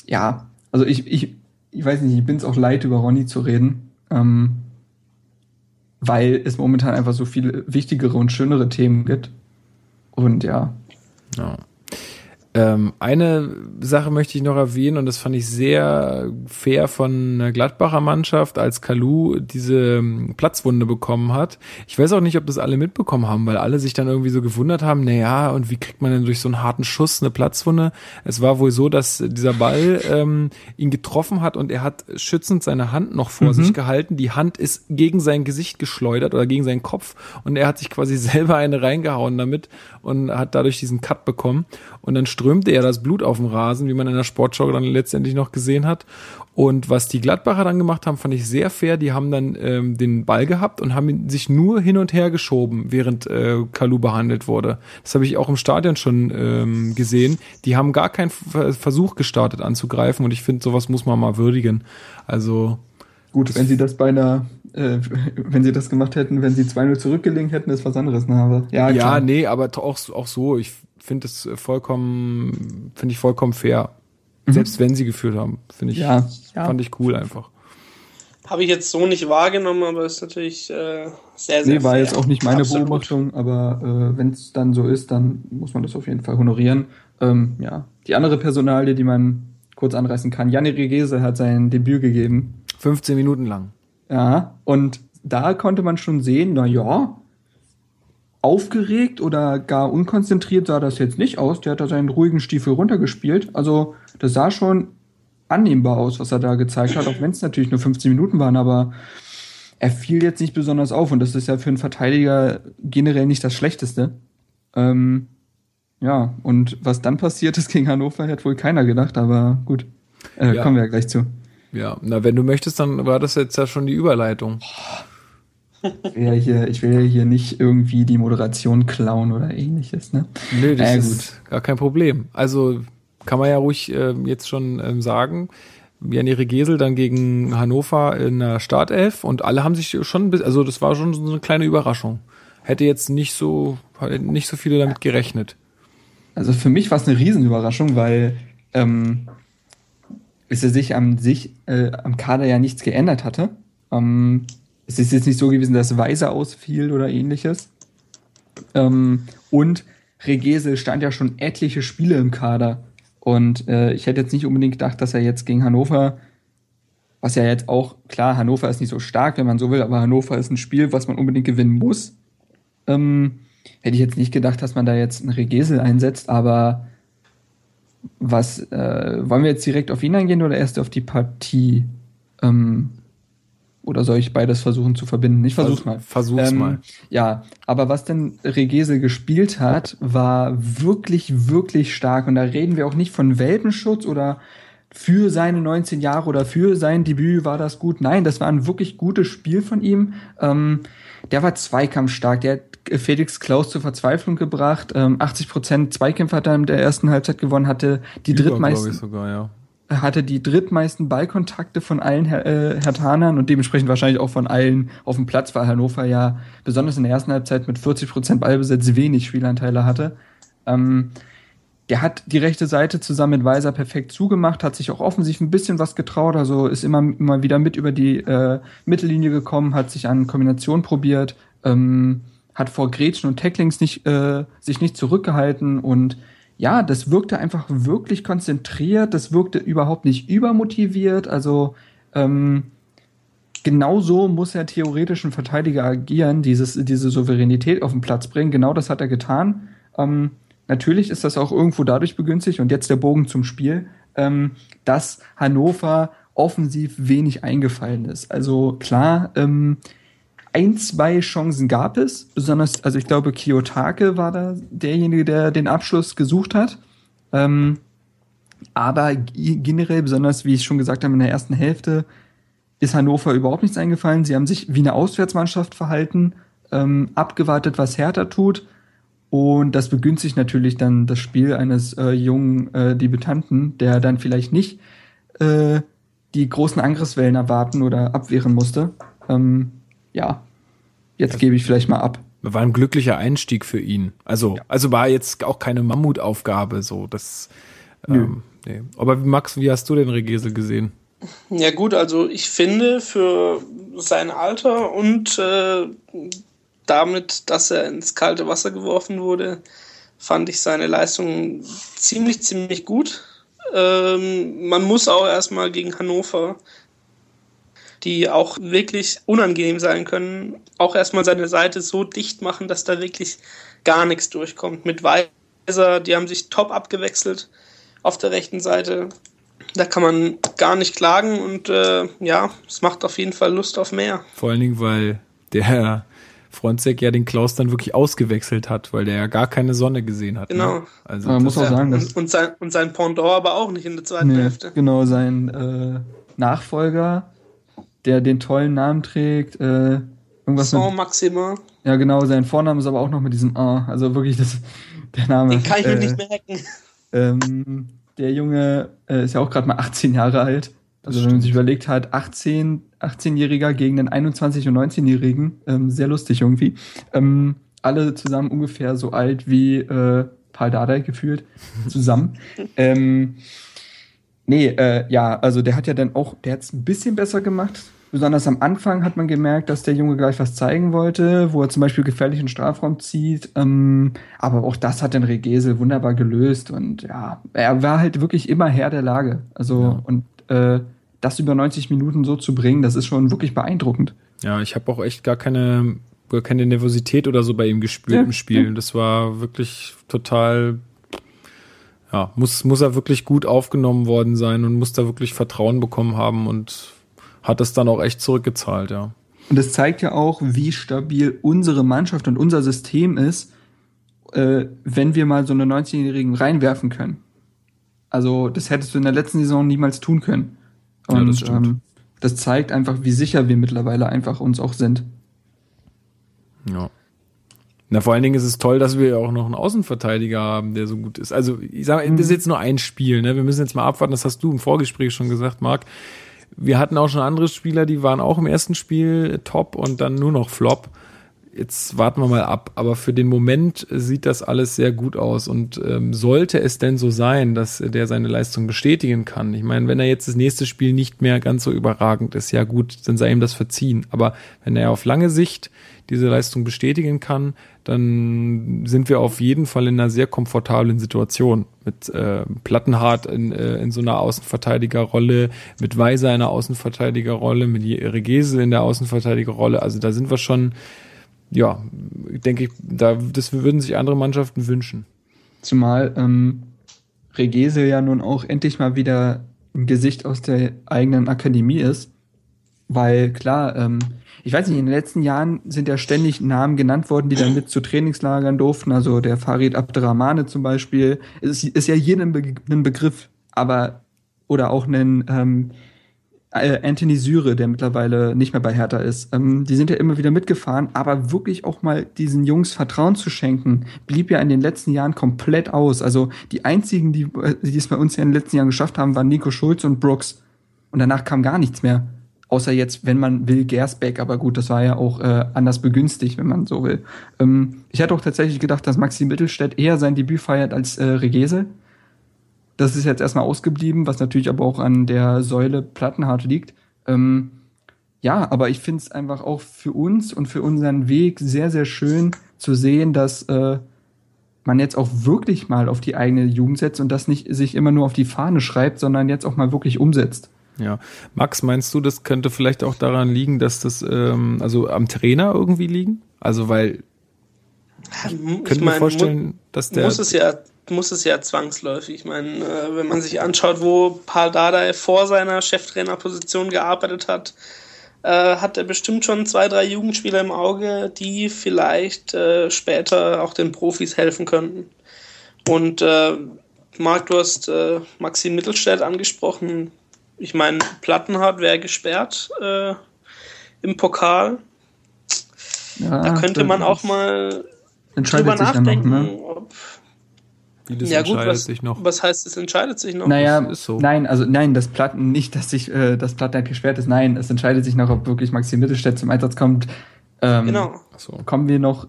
ja, also ich, ich, ich weiß nicht, ich bin es auch leid, über Ronny zu reden. Ähm, weil es momentan einfach so viele wichtigere und schönere Themen gibt. Und ja, ja. Ähm, eine Sache möchte ich noch erwähnen und das fand ich sehr fair von der Gladbacher Mannschaft, als Kalu diese ähm, Platzwunde bekommen hat. Ich weiß auch nicht, ob das alle mitbekommen haben, weil alle sich dann irgendwie so gewundert haben, na ja, und wie kriegt man denn durch so einen harten Schuss eine Platzwunde? Es war wohl so, dass dieser Ball ähm, ihn getroffen hat und er hat schützend seine Hand noch vor Mhm. sich gehalten. Die Hand ist gegen sein Gesicht geschleudert oder gegen seinen Kopf und er hat sich quasi selber eine reingehauen damit und hat dadurch diesen Cut bekommen. Und dann strömte er das Blut auf dem Rasen, wie man in der Sportschau dann letztendlich noch gesehen hat. Und was die Gladbacher dann gemacht haben, fand ich sehr fair. Die haben dann ähm, den Ball gehabt und haben sich nur hin und her geschoben, während äh, Kalu behandelt wurde. Das habe ich auch im Stadion schon ähm, gesehen. Die haben gar keinen Ver- Versuch gestartet anzugreifen und ich finde, sowas muss man mal würdigen. Also Gut, wenn sie das bei einer, äh, wenn sie das gemacht hätten, wenn sie 2-0 zurückgelegen hätten, ist was anderes. Ne? Aber, ja, Ja, klar. nee, aber auch, auch so. Ich finde es vollkommen, finde ich vollkommen fair. Selbst wenn sie geführt haben, finde ich, Mhm. Ja, ja. fand ich cool einfach. Habe ich jetzt so nicht wahrgenommen, aber ist natürlich äh, sehr, sehr Nee, war fair. jetzt auch nicht meine Absolut. Beobachtung, aber äh, wenn es dann so ist, dann muss man das auf jeden Fall honorieren. Ähm, ja, die andere Personalie, die man kurz anreißen kann, Janni Regese hat sein Debüt gegeben. 15 Minuten lang. Ja, und da konnte man schon sehen, na ja, aufgeregt oder gar unkonzentriert sah das jetzt nicht aus. Der hat da seinen ruhigen Stiefel runtergespielt. Also, das sah schon annehmbar aus, was er da gezeigt hat, auch wenn es natürlich nur 15 Minuten waren, aber er fiel jetzt nicht besonders auf und das ist ja für einen Verteidiger generell nicht das Schlechteste. Ähm, ja, und was dann passiert ist gegen Hannover, hat wohl keiner gedacht, aber gut. Äh, Ja. Kommen wir ja gleich zu. Ja, na, wenn du möchtest, dann war das jetzt ja schon die Überleitung. Ich will ja hier, ich will ja hier nicht irgendwie die Moderation klauen oder ähnliches, ne? Nö, das Äh, ist gar kein Problem. Also kann man ja ruhig ähm, jetzt schon ähm, sagen. Janire Gesel dann gegen Hannover in der Startelf und alle haben sich schon, also das war schon so eine kleine Überraschung. Hätte jetzt nicht so, nicht so viele damit gerechnet. Also für mich war es eine Riesenüberraschung, weil ähm, es sich am sich äh, am Kader ja nichts geändert hatte. Ähm, es ist jetzt nicht so gewesen, dass Weiser ausfiel oder ähnliches. Ähm, und Regese stand ja schon etliche Spiele im Kader. Und äh, ich hätte jetzt nicht unbedingt gedacht, dass er jetzt gegen Hannover, was ja jetzt auch, klar, Hannover ist nicht so stark, wenn man so will, aber Hannover ist ein Spiel, was man unbedingt gewinnen muss. Ähm, hätte ich jetzt nicht gedacht, dass man da jetzt einen Regesel einsetzt, aber was, äh, wollen wir jetzt direkt auf ihn eingehen oder erst auf die Partie? Ähm, oder soll ich beides versuchen zu verbinden? Ich versuch's mal. Versuch's Ähm, mal. Ja, aber was denn Regese gespielt hat, war wirklich, wirklich stark. Und da reden wir auch nicht von Welpenschutz oder für seine 19 Jahre oder für sein Debüt war das gut. Nein, das war ein wirklich gutes Spiel von ihm. Ähm, der war zweikampfstark. Der Felix Klaus zur Verzweiflung gebracht. Ähm, 80 Prozent Zweikämpfe hat er in der ersten Halbzeit gewonnen, hatte die Über, drittmeisten sogar, ja. hatte die drittmeisten Ballkontakte von allen Her äh, und dementsprechend wahrscheinlich auch von allen auf dem Platz, weil Hannover ja besonders in der ersten Halbzeit mit 40% Ballbesitz wenig Spielanteile hatte. Ähm, der hat die rechte Seite zusammen mit Weiser perfekt zugemacht, hat sich auch offensiv ein bisschen was getraut, also ist immer, immer wieder mit über die äh, Mittellinie gekommen, hat sich an Kombination probiert, ähm, hat vor Gretchen und Tacklings nicht, äh, sich nicht zurückgehalten und ja, das wirkte einfach wirklich konzentriert, das wirkte überhaupt nicht übermotiviert, also ähm, genau so muss er theoretisch ein Verteidiger agieren, dieses, diese Souveränität auf den Platz bringen, genau das hat er getan. Ähm, natürlich ist das auch irgendwo dadurch begünstigt und jetzt der Bogen zum Spiel, ähm, dass Hannover offensiv wenig eingefallen ist. Also klar, ähm, ein, zwei Chancen gab es, besonders, also ich glaube, Kiyotake war da derjenige, der den Abschluss gesucht hat. Ähm, aber generell, besonders wie ich schon gesagt habe, in der ersten Hälfte ist Hannover überhaupt nichts eingefallen. Sie haben sich wie eine Auswärtsmannschaft verhalten, ähm, abgewartet, was Hertha tut. Und das begünstigt natürlich dann das Spiel eines äh, jungen äh, Debütanten, der dann vielleicht nicht äh, die großen Angriffswellen erwarten oder abwehren musste. Ähm, ja, jetzt gebe ich vielleicht mal ab. War ein glücklicher Einstieg für ihn. Also, also war jetzt auch keine Mammutaufgabe, so, das, ähm, nee. Aber Max, wie hast du den Regesel gesehen? Ja gut, also ich finde für sein Alter und äh, damit, dass er ins kalte Wasser geworfen wurde, fand ich seine Leistung ziemlich, ziemlich gut. Ähm, man muss auch erstmal gegen Hannover, die auch wirklich unangenehm sein können, auch erstmal seine Seite so dicht machen, dass da wirklich gar nichts durchkommt. Mit Weiser, die haben sich top abgewechselt auf der rechten Seite. Da kann man gar nicht klagen und äh, ja, es macht auf jeden Fall Lust auf mehr. Vor allen Dingen, weil der Fronzek ja den Klaus dann wirklich ausgewechselt hat, weil der ja gar keine Sonne gesehen hat. Genau. Ne? Also Man muss auch sagen, dass Und, und, sein, und sein Pendant aber auch nicht in der zweiten nee, Hälfte. genau sein äh, Nachfolger, der den tollen Namen trägt, äh, irgendwas Saint mit, Maxima, ja genau, sein Vorname ist aber auch noch mit diesem A, also wirklich das der Name. den kann ich mir äh, nicht merken. Ähm, der Junge äh, ist ja auch gerade mal 18 Jahre alt. Also wenn man sich überlegt hat, 18, 18-Jähriger gegen den 21- und 19-Jährigen, ähm, sehr lustig irgendwie. Ähm, alle zusammen ungefähr so alt wie äh, Paul Dardai gefühlt, zusammen. ähm, nee, äh, ja, also der hat ja dann auch, der hat es ein bisschen besser gemacht. Besonders am Anfang hat man gemerkt, dass der Junge gleich was zeigen wollte, wo er zum Beispiel gefährlichen Strafraum zieht. Ähm, aber auch das hat den Regesel wunderbar gelöst und ja, er war halt wirklich immer Herr der Lage. Also Ja. und äh, das über 90 Minuten so zu bringen, das ist schon wirklich beeindruckend. Ja, ich habe auch echt gar keine, gar keine Nervosität oder so bei ihm gespürt Ja, im Spiel. Das war wirklich total, ja, muss, muss er wirklich gut aufgenommen worden sein und muss da wirklich Vertrauen bekommen haben und hat es dann auch echt zurückgezahlt, ja. Und das zeigt ja auch, wie stabil unsere Mannschaft und unser System ist, äh, wenn wir mal so eine 19-Jährigen reinwerfen können. Also das hättest du in der letzten Saison niemals tun können. Ja, Und das stimmt. ähm, das zeigt einfach, wie sicher wir mittlerweile einfach uns auch sind. Ja. Na, vor allen Dingen ist es toll, dass wir auch noch einen Außenverteidiger haben, der so gut ist. Also, ich sage, das ist jetzt nur ein Spiel, ne? Wir müssen jetzt mal abwarten, das hast du im Vorgespräch schon gesagt, Marc. Wir hatten auch schon andere Spieler, die waren auch im ersten Spiel top und dann nur noch Flop. Jetzt warten wir mal ab. Aber für den Moment sieht das alles sehr gut aus. Und ähm, sollte es denn so sein, dass der seine Leistung bestätigen kann, ich meine, wenn er jetzt das nächste Spiel nicht mehr ganz so überragend ist, ja gut, dann sei ihm das verziehen. Aber wenn er auf lange Sicht diese Leistung bestätigen kann, dann sind wir auf jeden Fall in einer sehr komfortablen Situation. Mit äh, Plattenhardt in, äh, in so einer Außenverteidigerrolle, mit Weiser in einer Außenverteidigerrolle, mit Regese in der Außenverteidigerrolle. Also da sind wir schon, ja, denke ich, da, das würden sich andere Mannschaften wünschen. Zumal ähm, Regese ja nun auch endlich mal wieder ein Gesicht aus der eigenen Akademie ist. Weil klar, ähm, ich weiß nicht, in den letzten Jahren sind ja ständig Namen genannt worden, die dann mit zu Trainingslagern durften. Also der Farid Abderrahmane zum Beispiel. Es ist, ist ja jedem Be ein Begriff, aber oder auch ein ähm, äh, Anthony Syre, der mittlerweile nicht mehr bei Hertha ist. Ähm, die sind ja immer wieder mitgefahren, aber wirklich auch mal diesen Jungs Vertrauen zu schenken, blieb ja in den letzten Jahren komplett aus. Also die einzigen, die, die es bei uns ja in den letzten Jahren geschafft haben, waren Nico Schulz und Brooks. Und danach kam gar nichts mehr. Außer jetzt, wenn man will, Gersbeck, aber gut, das war ja auch äh, anders begünstigt, wenn man so will. Ähm, ich hatte auch tatsächlich gedacht, dass Maxi Mittelstädt eher sein Debüt feiert als äh, Regese. Das ist jetzt erstmal ausgeblieben, was natürlich aber auch an der Säule Plattenhardt liegt. Ähm, ja, aber ich finde es einfach auch für uns und für unseren Weg sehr, sehr schön zu sehen, dass äh, man jetzt auch wirklich mal auf die eigene Jugend setzt und das nicht sich immer nur auf die Fahne schreibt, sondern jetzt auch mal wirklich umsetzt. Ja. Max, meinst du, das könnte vielleicht auch daran liegen, dass das, ähm, also am Trainer irgendwie liegen? Also, weil, Ich können wir mein, vorstellen, dass der. muss es ja muss es ja zwangsläufig. Ich meine, äh, wenn man sich anschaut, wo Paul Dardai vor seiner Cheftrainerposition gearbeitet hat, äh, hat er bestimmt schon zwei, drei Jugendspieler im Auge, die vielleicht äh, später auch den Profis helfen könnten. Und äh, Marc, du hast äh, Maxim Mittelstädt angesprochen. Ich meine, Plattenhardt wäre gesperrt äh, im Pokal. Ja, Da könnte man auch mal entscheidet drüber sich dann nachdenken, noch, ne? ob wie das ja gut, entscheidet was, sich noch. was heißt, es entscheidet sich noch? Naja, so. nein, also nein, das Platten nicht, dass sich äh, das Platten gesperrt ist. Nein, es entscheidet sich noch, ob wirklich Maxi Mittelstädt zum Einsatz kommt. Ähm, Genau. Achso. Kommen wir noch,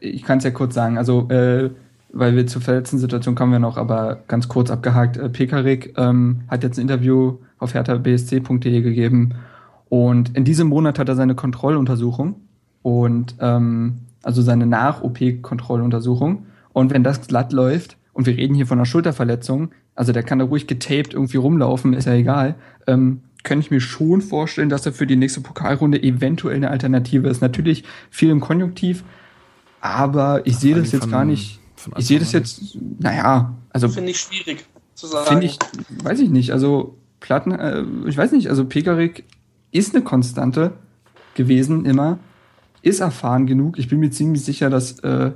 ich kann es ja kurz sagen, also äh, weil wir zur verletzten Situation kommen wir noch, aber ganz kurz abgehakt. Äh, Pekarik ähm, hat jetzt ein Interview auf herthabsc.de gegeben und in diesem Monat hat er seine Kontrolluntersuchung und ähm, also seine Nach-OP-Kontrolluntersuchung Und wenn das glatt läuft, und wir reden hier von einer Schulterverletzung, also der kann da ruhig getaped irgendwie rumlaufen, ist ja egal, ähm, könnte ich mir schon vorstellen, dass er für die nächste Pokalrunde eventuell eine Alternative ist. Natürlich viel im Konjunktiv, aber ich sehe das jetzt gar nicht. Von Ich sehe das jetzt, naja, also Finde ich schwierig zu sagen. finde ich, weiß ich nicht, also Platten, äh, ich weiß nicht, also Pekarik ist eine Konstante gewesen immer, ist erfahren genug. Ich bin mir ziemlich sicher, dass äh,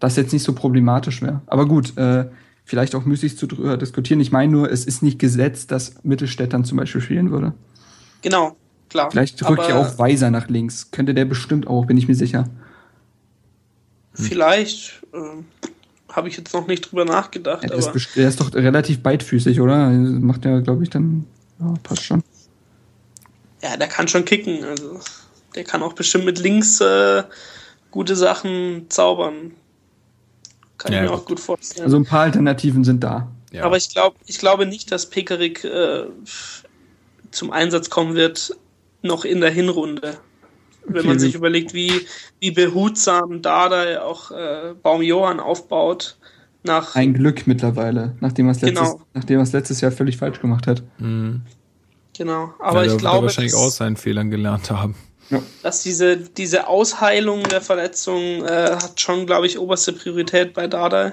das jetzt nicht so problematisch wäre. Aber gut, äh, vielleicht auch müßig zu drüber diskutieren. Ich meine nur, es ist nicht gesetzt, dass Mittelstädtern zum Beispiel spielen würde. Genau, klar. Vielleicht rückt ja auch Weiser nach links. Könnte der bestimmt auch, bin ich mir sicher. Vielleicht ähm, habe ich jetzt noch nicht drüber nachgedacht, Er ist, aber best- der ist doch relativ beidfüßig, oder? Macht ja, glaube ich, dann, ja, passt schon. ja, der kann schon kicken. Also der kann auch bestimmt mit links äh, gute Sachen zaubern. Kann Ja, ich mir auch gut vorstellen. Also ein paar Alternativen sind da. Ja. Aber ich glaube ich glaube nicht, dass Pekarik äh, zum Einsatz kommen wird, noch in der Hinrunde. Wenn man sich überlegt, wie, wie behutsam Dada auch äh, Baum Johann aufbaut, nach Ein Glück mittlerweile, nachdem er es letztes, Genau. er es letztes Jahr völlig falsch gemacht hat. Mhm. genau. ja, Aber da ich er glaube, wahrscheinlich dass, aus seinen Fehlern gelernt haben. dass diese, diese Ausheilung der Verletzung äh, hat schon, glaube ich, oberste Priorität bei Dada.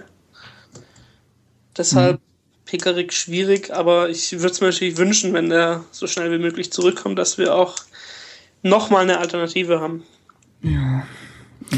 Deshalb Pekarik schwierig, aber ich würde es mir natürlich wünschen, wenn der so schnell wie möglich zurückkommt, dass wir auch nochmal eine Alternative haben. Ja.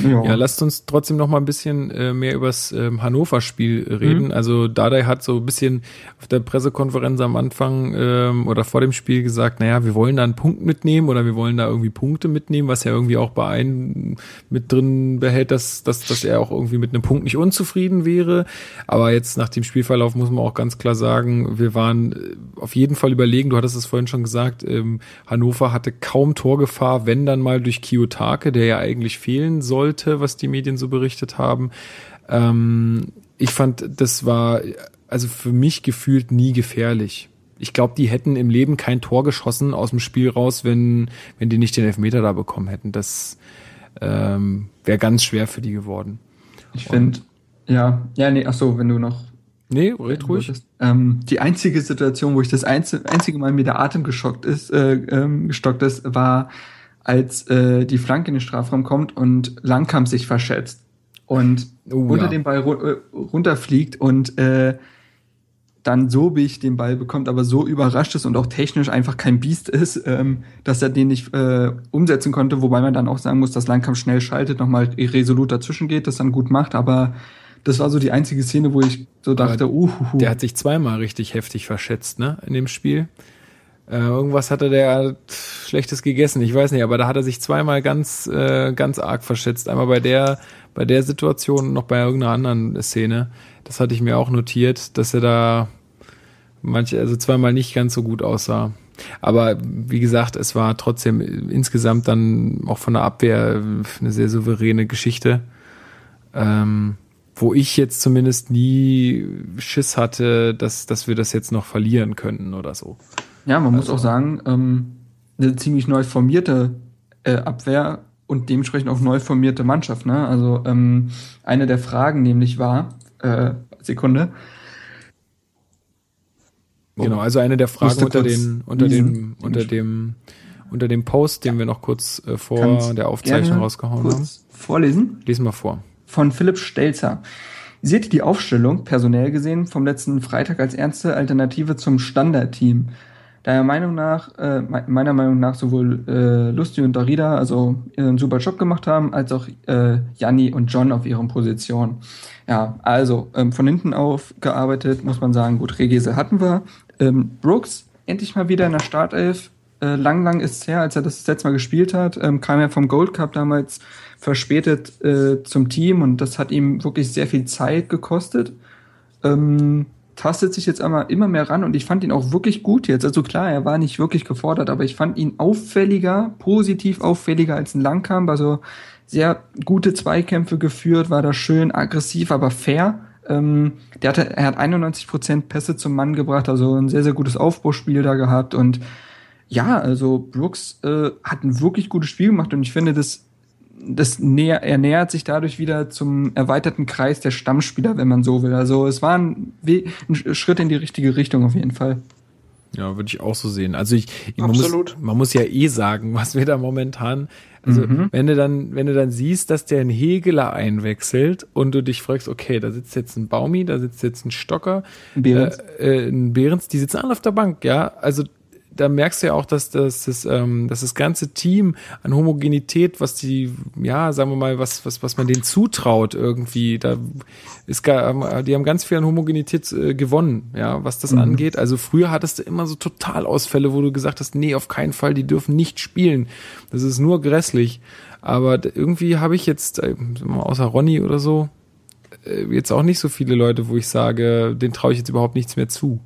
Ja, lasst uns trotzdem noch mal ein bisschen äh, mehr übers ähm, Hannover-Spiel reden. Mhm. Also Dardai hat so ein bisschen auf der Pressekonferenz am Anfang ähm, oder vor dem Spiel gesagt, naja, wir wollen da einen Punkt mitnehmen oder wir wollen da irgendwie Punkte mitnehmen, was ja irgendwie auch bei einem mit drin behält, dass, dass, dass er auch irgendwie mit einem Punkt nicht unzufrieden wäre. Aber jetzt nach dem Spielverlauf muss man auch ganz klar sagen, wir waren äh, auf jeden Fall überlegen, du hattest es vorhin schon gesagt, ähm, Hannover hatte kaum Torgefahr, wenn dann mal durch Kiyotake, der ja eigentlich fehlen sollte, was die Medien so berichtet haben. Ähm, ich fand, das war also für mich gefühlt nie gefährlich. Ich glaube, die hätten im Leben kein Tor geschossen aus dem Spiel raus, wenn, wenn die nicht den Elfmeter da bekommen hätten. Das ähm, wäre ganz schwer für die geworden. Ich finde, ja, ja, nee, ach so, wenn du noch Nee, red ruhig. Ähm, die einzige Situation, wo ich das einzige, Mal mir der Atem geschockt ist, äh, ähm, gestockt ist, war, als äh, die Flanke in den Strafraum kommt und Langkamp sich verschätzt und Oh, unter ja. dem Ball ru äh, runterfliegt und äh, dann so ich den Ball bekommt, aber so überrascht ist und auch technisch einfach kein Biest ist, ähm, dass er den nicht äh, umsetzen konnte, wobei man dann auch sagen muss, dass Langkamp schnell schaltet, nochmal resolut dazwischen geht, das dann gut macht, aber das war so die einzige Szene, wo ich so dachte, uh, Der hat sich zweimal richtig heftig verschätzt, ne, in dem Spiel. Äh, irgendwas hatte der Schlechtes gegessen, ich weiß nicht, aber da hat er sich zweimal ganz, äh, ganz arg verschätzt. Einmal bei der, bei der Situation und noch bei irgendeiner anderen Szene. Das hatte ich mir auch notiert, dass er da manche, also zweimal nicht ganz so gut aussah. Aber wie gesagt, es war trotzdem insgesamt dann auch von der Abwehr eine sehr souveräne Geschichte. Ähm, wo ich jetzt zumindest nie Schiss hatte, dass, dass wir das jetzt noch verlieren könnten oder so. Ja, man muss Also- auch sagen, ähm, eine ziemlich neu formierte äh, Abwehr und dementsprechend auch neu formierte Mannschaft. Ne? Also ähm, eine der Fragen nämlich war, äh, Sekunde, Genau, also eine der Fragen unter den, unter dem, unter dem, unter dem Post, den wir noch kurz äh, vor Kannst der Aufzeichnung rausgehauen haben. vorlesen. Lesen wir vor. von Philipp Stelzer. Seht ihr die Aufstellung, personell gesehen, vom letzten Freitag als ernste Alternative zum Standardteam? Daher Meinung nach, äh, me- meiner Meinung nach sowohl äh, Lusti und Darida also einen super Job gemacht haben, als auch äh, Janni und John auf ihren Positionen. Ja, also ähm, von hinten aufgearbeitet, muss man sagen, gut, Regese hatten wir. Ähm, Brooks, endlich mal wieder in der Startelf. Äh, lang, lang ist es her, als er das, das letzte Mal gespielt hat. Ähm, kam er vom Gold Cup damals verspätet äh, zum Team und das hat ihm wirklich sehr viel Zeit gekostet. Ähm, tastet sich jetzt einmal immer mehr ran und ich fand ihn auch wirklich gut jetzt. Also klar, er war nicht wirklich gefordert, aber ich fand ihn auffälliger, positiv auffälliger als ein Langkamp. Also sehr gute Zweikämpfe geführt, war da schön aggressiv, aber fair. Ähm, der hatte, er hat 91% Pässe zum Mann gebracht, also ein sehr, sehr gutes Aufbauspiel da gehabt und ja, also Brooks äh, hat ein wirklich gutes Spiel gemacht und ich finde, das das näher, er nähert sich dadurch wieder zum erweiterten Kreis der Stammspieler, wenn man so will. Also es war ein, We- ein Schritt in die richtige Richtung auf jeden Fall. Ja, würde ich auch so sehen. Also ich, ich man, muss, Absolut. man muss ja eh sagen, was wir da momentan, also wenn du dann, wenn du dann siehst, dass der einen Hegeler einwechselt und du dich fragst, okay, da sitzt jetzt ein Baumi, da sitzt jetzt ein Stocker, Ein Behrens. Äh, äh, ein Behrens, die sitzen alle auf der Bank, ja. Also da merkst du ja auch, dass das, das, ähm, dass das ganze Team an Homogenität, was die, ja, sagen wir mal, was, was, was man denen zutraut irgendwie, da ist gar, die haben ganz viel an Homogenität äh, gewonnen, ja, was das angeht. Also früher hattest du immer so Totalausfälle, wo du gesagt hast, nee, auf keinen Fall, die dürfen nicht spielen. Das ist nur grässlich. Aber irgendwie habe ich jetzt, äh, außer Ronny oder so, äh, jetzt auch nicht so viele Leute, wo ich sage, den traue ich jetzt überhaupt nichts mehr zu.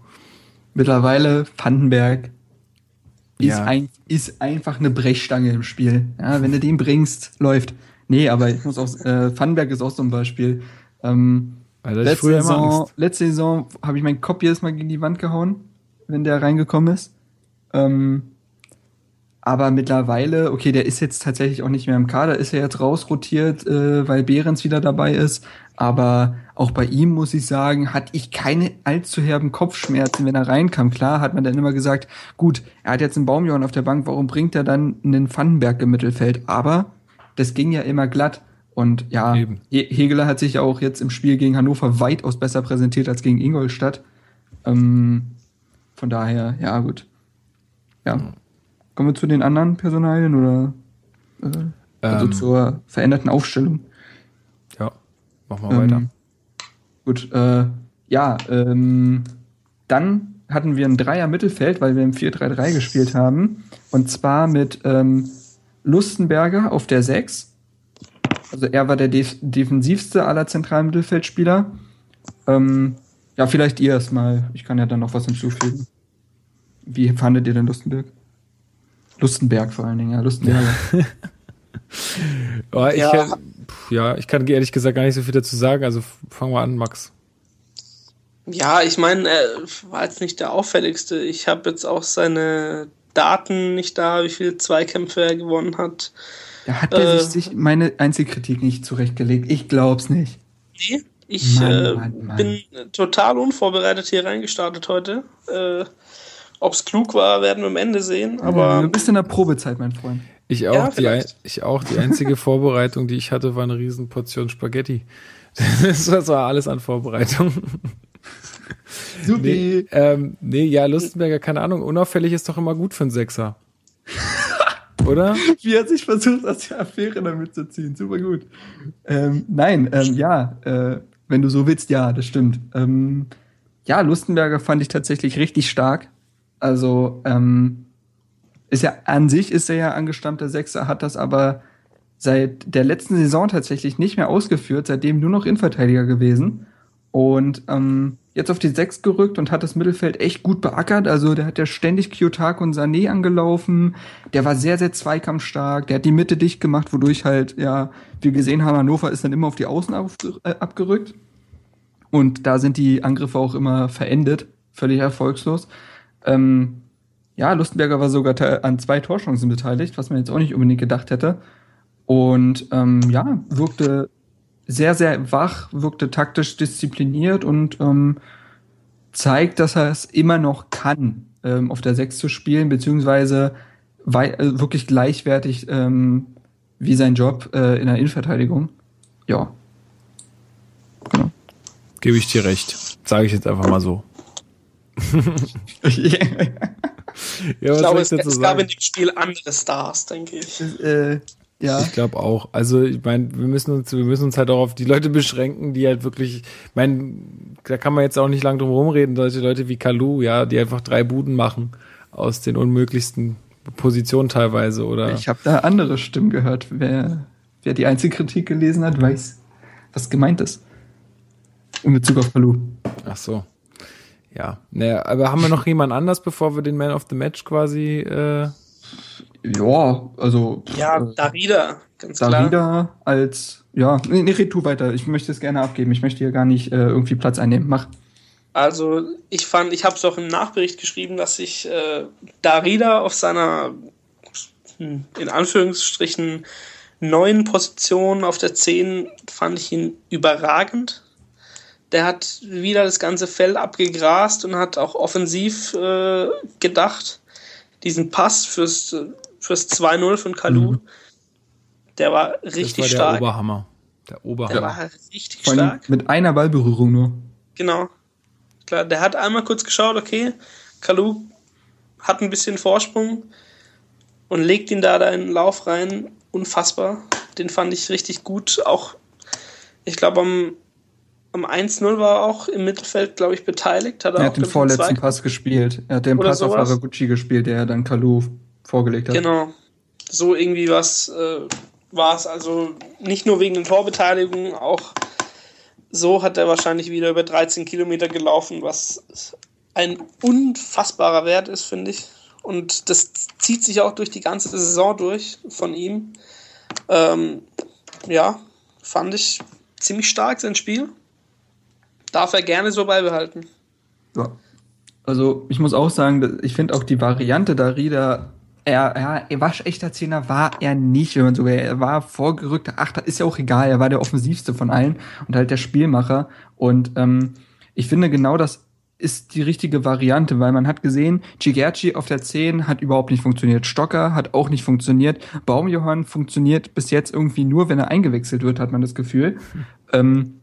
Mittlerweile Vandenberg ist, Ja. ein, ist einfach eine Brechstange im Spiel. Ja, wenn du den bringst, läuft. Nee, aber ich muss auch, äh, Vandenberg ist auch so ein Beispiel. Ähm, ich letzte, Saison, letzte Saison habe ich meinen Kopf jedes Mal gegen die Wand gehauen, wenn der reingekommen ist. Ähm, aber mittlerweile, okay, der ist jetzt tatsächlich auch nicht mehr im Kader, ist er jetzt rausrotiert, äh, weil Behrens wieder dabei ist. Aber auch bei ihm muss ich sagen, hatte ich keine allzu herben Kopfschmerzen, wenn er reinkam. Klar hat man dann immer gesagt, gut, er hat jetzt einen Baumjorn auf der Bank, warum bringt er dann einen Pfannenberg im Mittelfeld? Aber das ging ja immer glatt. Und ja, Eben. He- Hegeler hat sich ja auch jetzt im Spiel gegen Hannover weitaus besser präsentiert als gegen Ingolstadt. Ähm, von daher, ja, gut. Ja. Kommen wir zu den anderen Personalien oder äh, also Ähm. zur veränderten Aufstellung? Ja, mach mal Ähm, weiter. Gut, äh, ja, ähm, dann hatten wir ein Dreier Mittelfeld, weil wir im 4-3-3 gespielt haben. Und zwar mit ähm, Lustenberger auf der 6. Also er war der def defensivste aller zentralen Mittelfeldspieler. Ähm, ja, vielleicht ihr erstmal. Ich kann ja dann noch was hinzufügen. Wie fandet ihr denn Lustenberg? Lustenberg vor allen Dingen, ja, Lustenberger. Oh, ich, Ja. ja. ja, ich kann ehrlich gesagt gar nicht so viel dazu sagen. Also fangen wir an, Max. Ja, ich meine, er war jetzt nicht der auffälligste. Ich habe jetzt auch seine Daten nicht da, wie viele Zweikämpfe er gewonnen hat. Da hat er Äh. sich, sich meine Einzelkritik nicht zurechtgelegt. Ich glaub's nicht. Nee, ich Mann, äh, Mann, Mann. bin total unvorbereitet hier reingestartet heute. Äh, Ob es klug war, werden wir am Ende sehen. Aber du bist in der Probezeit, mein Freund. Ich auch, Ja, die, vielleicht. ich auch. Die einzige Vorbereitung, die ich hatte, war eine riesen Portion Spaghetti. Das war alles an Vorbereitung. Nee, ähm, nee, ja, Lustenberger, keine Ahnung, unauffällig ist doch immer gut für einen Sechser. Oder? Wie er sich versucht, aus der Affäre damit zu ziehen. Super gut. Ähm, nein, ähm, ja, äh, wenn du so willst, ja, das stimmt. Ähm, ja, Lustenberger fand ich tatsächlich richtig stark. Also, ähm, ist ja an sich ist er ja angestammter Sechser, hat das aber seit der letzten Saison tatsächlich nicht mehr ausgeführt, seitdem nur noch Innenverteidiger gewesen. Und ähm, jetzt auf die Sechs gerückt und hat das Mittelfeld echt gut beackert. Also der hat ja ständig Kiyotake und Sané angelaufen. Der war sehr, sehr zweikampfstark. Der hat die Mitte dicht gemacht, wodurch halt, ja, wir gesehen haben, Hannover ist dann immer auf die Außen auf, äh, abgerückt. Und da sind die Angriffe auch immer verendet. Völlig erfolgslos. Ähm, ja, Lustenberger war sogar an zwei Torchancen beteiligt, was man jetzt auch nicht unbedingt gedacht hätte. Und ähm, ja, wirkte sehr, sehr wach, wirkte taktisch diszipliniert und ähm, zeigt, dass er es immer noch kann, ähm, auf der Sechs zu spielen, beziehungsweise wei- äh, wirklich gleichwertig ähm, wie sein Job äh, in der Innenverteidigung. Ja. Genau. Gebe ich dir recht. Sage ich jetzt einfach mal so. Ja, ich glaube, es, es gab in dem Spiel andere Stars, denke ich. äh, ja. Ich glaube auch. Also ich meine, wir müssen uns, wir müssen uns halt auch auf die Leute beschränken, die halt wirklich, ich meine, da kann man jetzt auch nicht lang drum rumreden, solche Leute wie Kalu, ja, die einfach drei Buden machen aus den unmöglichsten Positionen teilweise oder. Ich habe da andere Stimmen gehört. Wer, wer die Einzelkritik gelesen hat, weiß, was gemeint ist. In Bezug auf Kalu. Ach so. Ja, naja, aber haben wir noch jemand anders, bevor wir den Man of the Match quasi äh, Ja, also. Ja, äh, Darida, ganz klar. Darida als. Ja, nee, nee, red du weiter. Ich möchte es gerne abgeben. Ich möchte hier gar nicht äh, irgendwie Platz einnehmen. Mach. Also ich fand, ich habe es auch im Nachbericht geschrieben, dass ich äh, Darida auf seiner hm, in Anführungsstrichen neuen Position auf der 10 fand ich ihn überragend. Der hat wieder das ganze Feld abgegrast und hat auch offensiv äh, gedacht. Diesen Pass fürs, fürs 2-0 von Kalu, Mhm. der war richtig das war der stark. Oberhammer. Der Der Oberhammer. war richtig Vor allem stark. mit einer Ballberührung nur. Genau. Klar, der hat einmal kurz geschaut, okay, Kalu hat ein bisschen Vorsprung und legt ihn da da in den Lauf rein. Unfassbar. Den fand ich richtig gut. Auch, ich glaube, am, am 1-0 war er auch im Mittelfeld, glaube ich, beteiligt. Hat er Er auch hat den vorletzten Zweikampf- Pass gespielt. Er hat den Pass auf sowas. Haraguchi gespielt, der er dann Kalu vorgelegt hat. Genau. So irgendwie was äh, war es. Also nicht nur wegen der Torbeteiligung, auch so hat er wahrscheinlich wieder über 13 Kilometer gelaufen, was ein unfassbarer Wert ist, finde ich. Und das zieht sich auch durch die ganze Saison durch von ihm. Ähm, ja, fand ich ziemlich stark sein Spiel. Darf er gerne so beibehalten. Ja. Also ich muss auch sagen, ich finde auch die Variante Darida, er, er, er waschechter Zehner war er nicht, wenn man sogar, er war vorgerückter Achter, ist ja auch egal, er war der offensivste von allen und halt der Spielmacher. Und ähm, ich finde genau das ist die richtige Variante, weil man hat gesehen, Cigerci auf der 10 hat überhaupt nicht funktioniert. Stocker hat auch nicht funktioniert. Baumjohann funktioniert bis jetzt irgendwie nur, wenn er eingewechselt wird, hat man das Gefühl. Ähm,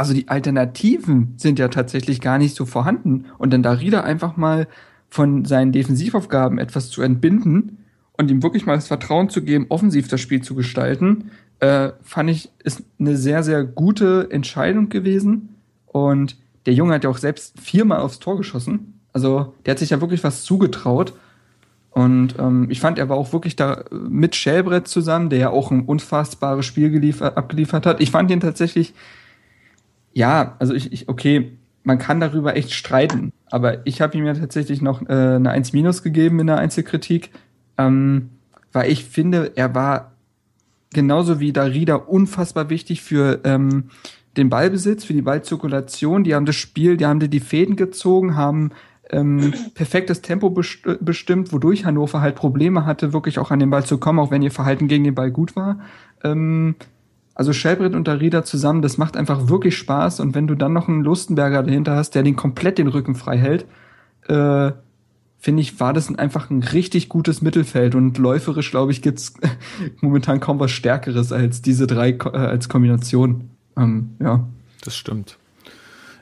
also die Alternativen sind ja tatsächlich gar nicht so vorhanden. Und dann Darida einfach mal von seinen Defensivaufgaben etwas zu entbinden und ihm wirklich mal das Vertrauen zu geben, offensiv das Spiel zu gestalten, äh, fand ich, ist eine sehr, sehr gute Entscheidung gewesen. Und der Junge hat ja auch selbst viermal aufs Tor geschossen. Also der hat sich ja wirklich was zugetraut. Und ähm, ich fand, er war auch wirklich da äh, mit Schellbrett zusammen, der ja auch ein unfassbares Spiel geliefert, abgeliefert hat. Ich fand ihn tatsächlich ja, also ich, ich okay, man kann darüber echt streiten, aber ich habe ihm ja tatsächlich noch äh, eine 1 minus gegeben in der Einzelkritik, ähm, weil ich finde, er war genauso wie Darida unfassbar wichtig für ähm, den Ballbesitz, für die Ballzirkulation. Die haben das Spiel, die haben die Fäden gezogen, haben ähm, perfektes Tempo best bestimmt, wodurch Hannover halt Probleme hatte, wirklich auch an den Ball zu kommen, auch wenn ihr Verhalten gegen den Ball gut war. Ähm, also Schellbrett und Darida zusammen, das macht einfach wirklich Spaß. Und wenn du dann noch einen Lustenberger dahinter hast, der den komplett den Rücken frei hält, äh, finde ich, war das einfach ein richtig gutes Mittelfeld. Und läuferisch, glaube ich, gibt's momentan kaum was Stärkeres als diese drei äh, als Kombination. Ähm, ja. Das stimmt.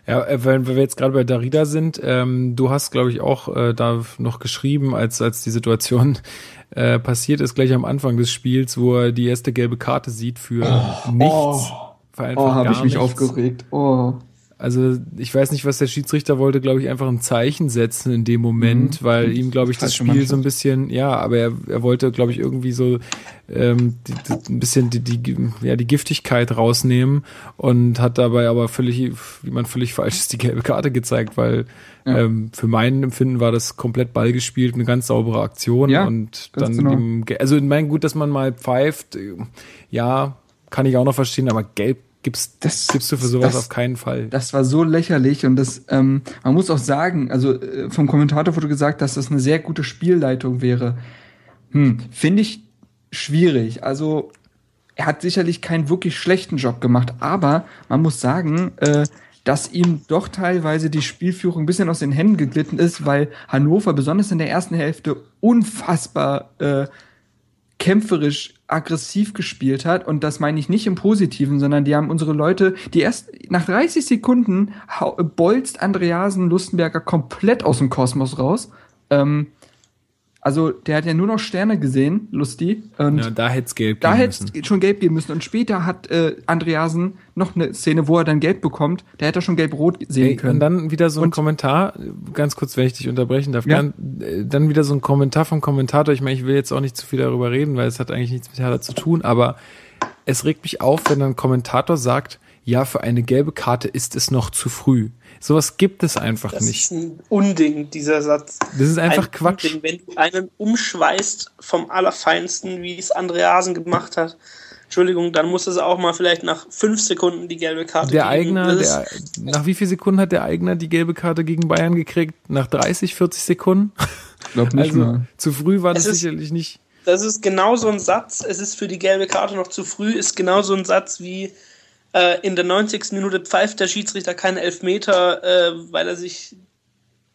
Ja, äh, wenn wir jetzt gerade bei Darida sind, ähm, du hast, glaube ich, auch äh, da noch geschrieben, als, als die Situation äh, passiert ist, gleich am Anfang des Spiels, wo er die erste gelbe Karte sieht für nichts. Für einfach Oh, habe ich mich nichts. aufgeregt. Oh. Also ich weiß nicht, was der Schiedsrichter wollte, glaube ich, einfach ein Zeichen setzen in dem Moment, Mhm. weil ihm, glaube ich, das Falsche Spiel so ein bisschen, ja, aber er, er wollte, glaube ich, irgendwie so ähm, die, die, ein bisschen die, die, ja, die Giftigkeit rausnehmen und hat dabei aber völlig, wie man völlig falsch ist, die gelbe Karte gezeigt, weil Ja. ähm, für mein Empfinden war das komplett Ball gespielt, eine ganz saubere Aktion Ja, und dann genau. ihm, ge- also ich mein gut, dass man mal pfeift, ja, kann ich auch noch verstehen, aber gelb gibst, Das- gibst du für sowas das- auf keinen Fall. Das war so lächerlich und das, ähm, man muss auch sagen, also äh, vom Kommentator wurde gesagt, dass das eine sehr gute Spielleitung wäre. Hm, finde ich schwierig. Also er hat sicherlich keinen wirklich schlechten Job gemacht, aber man muss sagen, äh, dass ihm doch teilweise die Spielführung ein bisschen aus den Händen geglitten ist, weil Hannover besonders in der ersten Hälfte unfassbar äh, kämpferisch aggressiv gespielt hat und das meine ich nicht im Positiven, sondern die haben unsere Leute, die erst nach 30 Sekunden hau- bolzt Andreasen Lustenberger komplett aus dem Kosmos raus. Ähm, also der hat ja nur noch Sterne gesehen, Lusti. Und Ja, da hätte es gelb da hätte es schon gelb geben müssen. Und später hat äh, Andreasen noch eine Szene, wo er dann gelb bekommt. Da hätte er schon gelb-rot sehen Ey, können. und dann wieder so ein Und- Kommentar, ganz kurz, wenn ich dich unterbrechen darf, Ja. gern, äh, dann wieder so ein Kommentar vom Kommentator. Ich meine, ich will jetzt auch nicht zu viel darüber reden, weil es hat eigentlich nichts mit Hertha zu tun, aber es regt mich auf, wenn ein Kommentator sagt, ja, für eine gelbe Karte ist es noch zu früh. Sowas gibt es einfach Das nicht. ist ein Unding, dieser Satz. Das ist einfach ein Quatsch. Unding, wenn du einen umschweißt vom Allerfeinsten, wie es Andreasen gemacht hat. Entschuldigung, dann muss es auch mal vielleicht nach fünf Sekunden die gelbe Karte Der geben. Eigner, Das der, ist- nach wie vielen Sekunden hat der Eigner die gelbe Karte gegen Bayern gekriegt? Nach 30, 40 Sekunden? Ich glaube nicht Also mal. zu früh war das ist- sicherlich nicht. das ist genau so ein Satz, es ist für die gelbe Karte noch zu früh, ist genau so ein Satz wie äh, in der 90. Minute pfeift der Schiedsrichter keinen Elfmeter, äh, weil er sich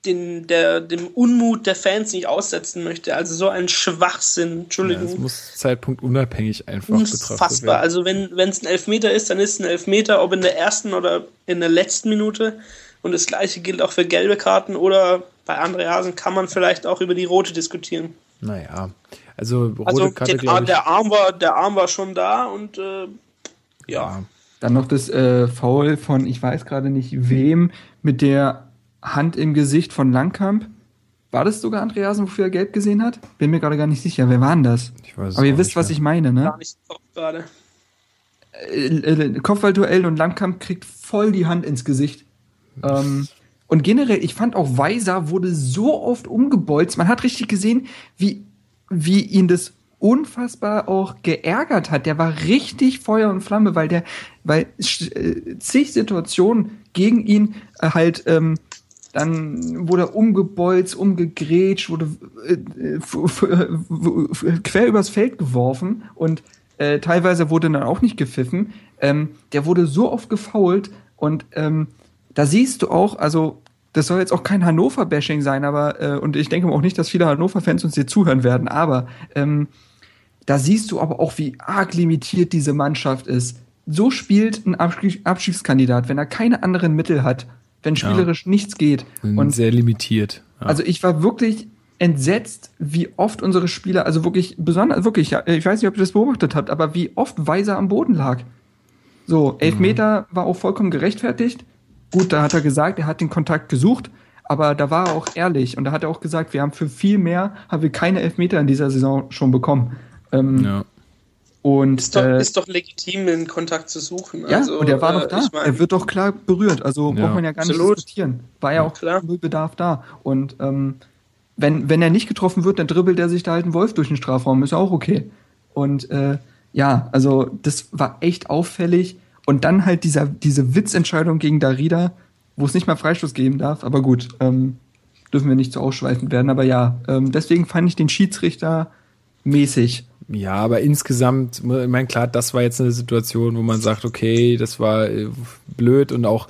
den, der, dem Unmut der Fans nicht aussetzen möchte. Also so ein Schwachsinn, Entschuldigung. Ja, es muss Zeitpunkt unabhängig einfach betrachtet Unfassbar. werden. Also wenn es ein Elfmeter ist, dann ist es ein Elfmeter, ob in der ersten oder in der letzten Minute. Und das gleiche gilt auch für gelbe Karten oder bei Andreasen kann man vielleicht auch über die rote diskutieren. Naja, also rote Also Karte, den, ich. der Arm war der Arm war schon da und äh, ja. ja. Dann noch das äh, Foul von, ich weiß gerade nicht wem, mit der Hand im Gesicht von Langkamp. War das sogar Andreasen, wofür er gelb gesehen hat? Bin mir gerade gar nicht sicher. Wer war denn das? Ich weiß es Aber ihr wisst, was mehr. ich meine, ne? Gar nicht gerade. Äh, äh, Kopfballduell und Langkamp kriegt voll die Hand ins Gesicht. Ähm, und generell, ich fand auch Weiser wurde so oft umgebolzt. Man hat richtig gesehen, wie, wie ihn das unfassbar auch geärgert hat. Der war richtig Feuer und Flamme, weil der, weil äh, zig Situationen gegen ihn äh, halt, ähm, dann wurde er umgebolzt, umgegrätscht, wurde äh, äh, quer übers Feld geworfen und äh, teilweise wurde dann auch nicht gepfiffen. Ähm, der wurde so oft gefoult und ähm, da siehst du auch, also das soll jetzt auch kein Hannover-Bashing sein, aber äh, und ich denke auch nicht, dass viele Hannover-Fans uns hier zuhören werden, aber ähm, da siehst du aber auch, wie arg limitiert diese Mannschaft ist. So spielt ein Abstieg Abstiegskandidat, wenn er keine anderen Mittel hat, wenn spielerisch nichts geht. Und sehr limitiert. Ja. also ich war wirklich entsetzt, wie oft unsere Spieler, also wirklich besonders, wirklich, ja, ich weiß nicht, ob ihr das beobachtet habt, aber wie oft Weiser am Boden lag. So, elf Meter war auch vollkommen gerechtfertigt. Gut, da hat er gesagt, er hat den Kontakt gesucht, aber da war er auch ehrlich und da hat er auch gesagt, wir haben für viel mehr, haben wir keine Elfmeter in dieser Saison schon bekommen. Ähm, ja. Und Ist doch, äh, ist doch legitim, den Kontakt zu suchen. ja, also, und er war äh, doch da. Ich mein, er wird doch klar berührt. Also Ja, braucht man ja gar nicht absolut. diskutieren. War ja auch klar. null Bedarf da. Und ähm, wenn, wenn er nicht getroffen wird, dann dribbelt er sich da halt einen Wolf durch den Strafraum. Ist ja auch okay. Und äh, ja, also das war echt auffällig. Und dann halt dieser, diese Witzentscheidung gegen Darida, wo es nicht mal Freistoß geben darf. Aber gut, ähm, dürfen wir nicht zu ausschweifend werden. Aber ja, ähm, deswegen fand ich den Schiedsrichter mäßig. Ja, aber insgesamt, ich meine, klar, das war jetzt eine Situation, wo man sagt, okay, das war äh, blöd und auch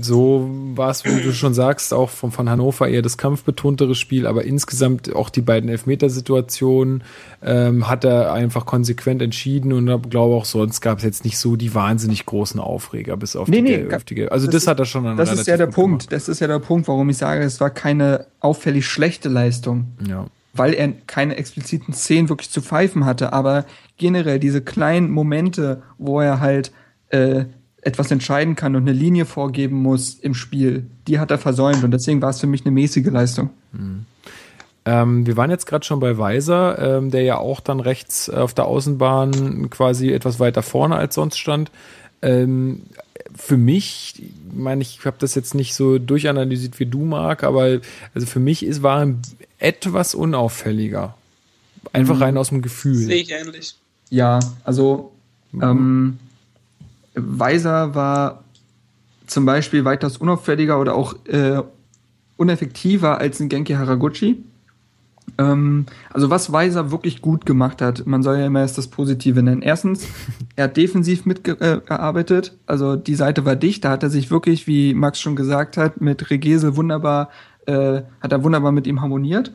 so war es, wie du schon sagst, auch von, von Hannover eher das kampfbetontere Spiel, aber insgesamt auch die beiden Elfmetersituationen ähm, hat er einfach konsequent entschieden und glaube auch sonst gab es jetzt nicht so die wahnsinnig großen Aufreger bis auf Nee, die, nee, auf die Also das das, hat er schon dann Das ist ja der Punkt. gemacht. Das ist ja der Punkt, warum ich sage, es war keine auffällig schlechte Leistung. Ja. Weil er keine expliziten Szenen wirklich zu pfeifen hatte, aber generell diese kleinen Momente, wo er halt äh, etwas entscheiden kann und eine Linie vorgeben muss im Spiel, die hat er versäumt und deswegen war es für mich eine mäßige Leistung. Ähm, wir waren jetzt gerade schon bei Weiser, ähm, der ja auch dann rechts auf der Außenbahn quasi etwas weiter vorne als sonst stand. Ähm, für mich, ich meine, ich habe das jetzt nicht so durchanalysiert wie du, Marc, aber also für mich ist, war etwas unauffälliger. Einfach rein aus dem Gefühl. Sehe ich ähnlich. Ja, also ähm, Weiser war zum Beispiel weitaus unauffälliger oder auch äh, uneffektiver als ein Genki Haraguchi. Ähm, also was Weiser wirklich gut gemacht hat, man soll ja immer erst das Positive nennen. Erstens, er hat defensiv mitgearbeitet, also die Seite war dicht, da hat er sich wirklich, wie Max schon gesagt hat, mit Regesel wunderbar, äh, hat er wunderbar mit ihm harmoniert.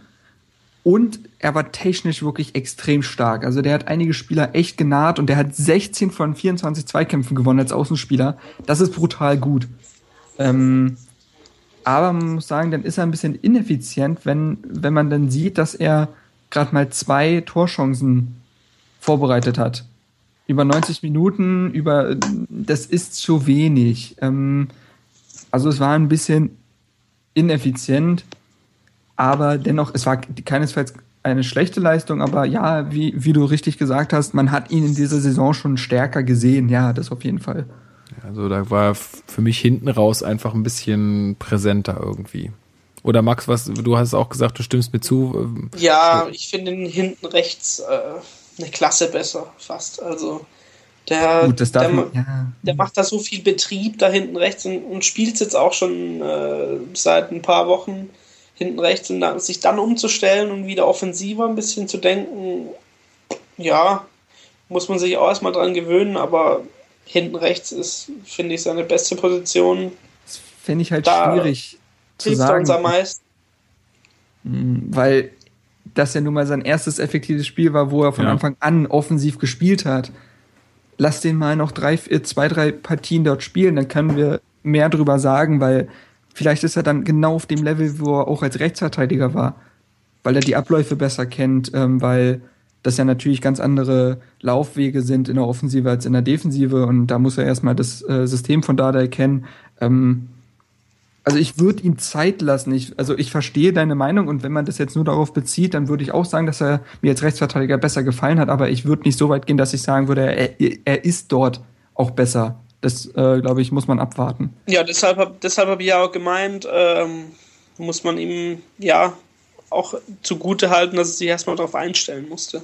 Und er war technisch wirklich extrem stark. Also der hat einige Spieler echt genaht und der hat 16 von 24 Zweikämpfen gewonnen als Außenspieler. Das ist brutal gut. Ähm, aber man muss sagen, dann ist er ein bisschen ineffizient, wenn, wenn man dann sieht, dass er gerade mal zwei Torchancen vorbereitet hat. Über 90 Minuten, über das ist zu wenig. Ähm, also es war ein bisschen ineffizient, aber dennoch, es war keinesfalls eine schlechte Leistung, aber ja, wie, wie du richtig gesagt hast, man hat ihn in dieser Saison schon stärker gesehen, ja, das auf jeden Fall. Also da war für mich hinten raus einfach ein bisschen präsenter irgendwie. Oder Max, was du hast auch gesagt, du stimmst mir zu. ähm, Ja, ich finde ihn hinten rechts äh, eine Klasse besser, fast. Also der, Gut, das darf der, man, ja. der macht da so viel Betrieb da hinten rechts und, und spielt jetzt auch schon äh, seit ein paar Wochen hinten rechts und dann, sich dann umzustellen und wieder offensiver ein bisschen zu denken, ja, muss man sich auch erstmal dran gewöhnen, aber hinten rechts ist, finde ich, seine beste Position. Das fände ich halt Da schwierig zu Hilft er sagen. uns am meisten. weil das ja nun mal sein erstes effektives Spiel war, wo er von Ja. Anfang an offensiv gespielt hat. Lass den mal noch drei, äh, zwei, drei Partien dort spielen, dann können wir mehr drüber sagen, weil vielleicht ist er dann genau auf dem Level, wo er auch als Rechtsverteidiger war, weil er die Abläufe besser kennt, ähm, weil das ja natürlich ganz andere Laufwege sind in der Offensive als in der Defensive und da muss er erstmal das äh, System von Dada erkennen. Ähm, also ich würde ihm Zeit lassen. Ich, also ich verstehe deine Meinung und wenn man das jetzt nur darauf bezieht, dann würde ich auch sagen, dass er mir als Rechtsverteidiger besser gefallen hat, aber ich würde nicht so weit gehen, dass ich sagen würde, er, er ist dort auch besser. Das, äh, glaube ich, muss man abwarten. Ja, deshalb habe deshalb hab ich ja auch gemeint, ähm, muss man ihm ja auch zugute halten, dass er sich erstmal darauf einstellen musste.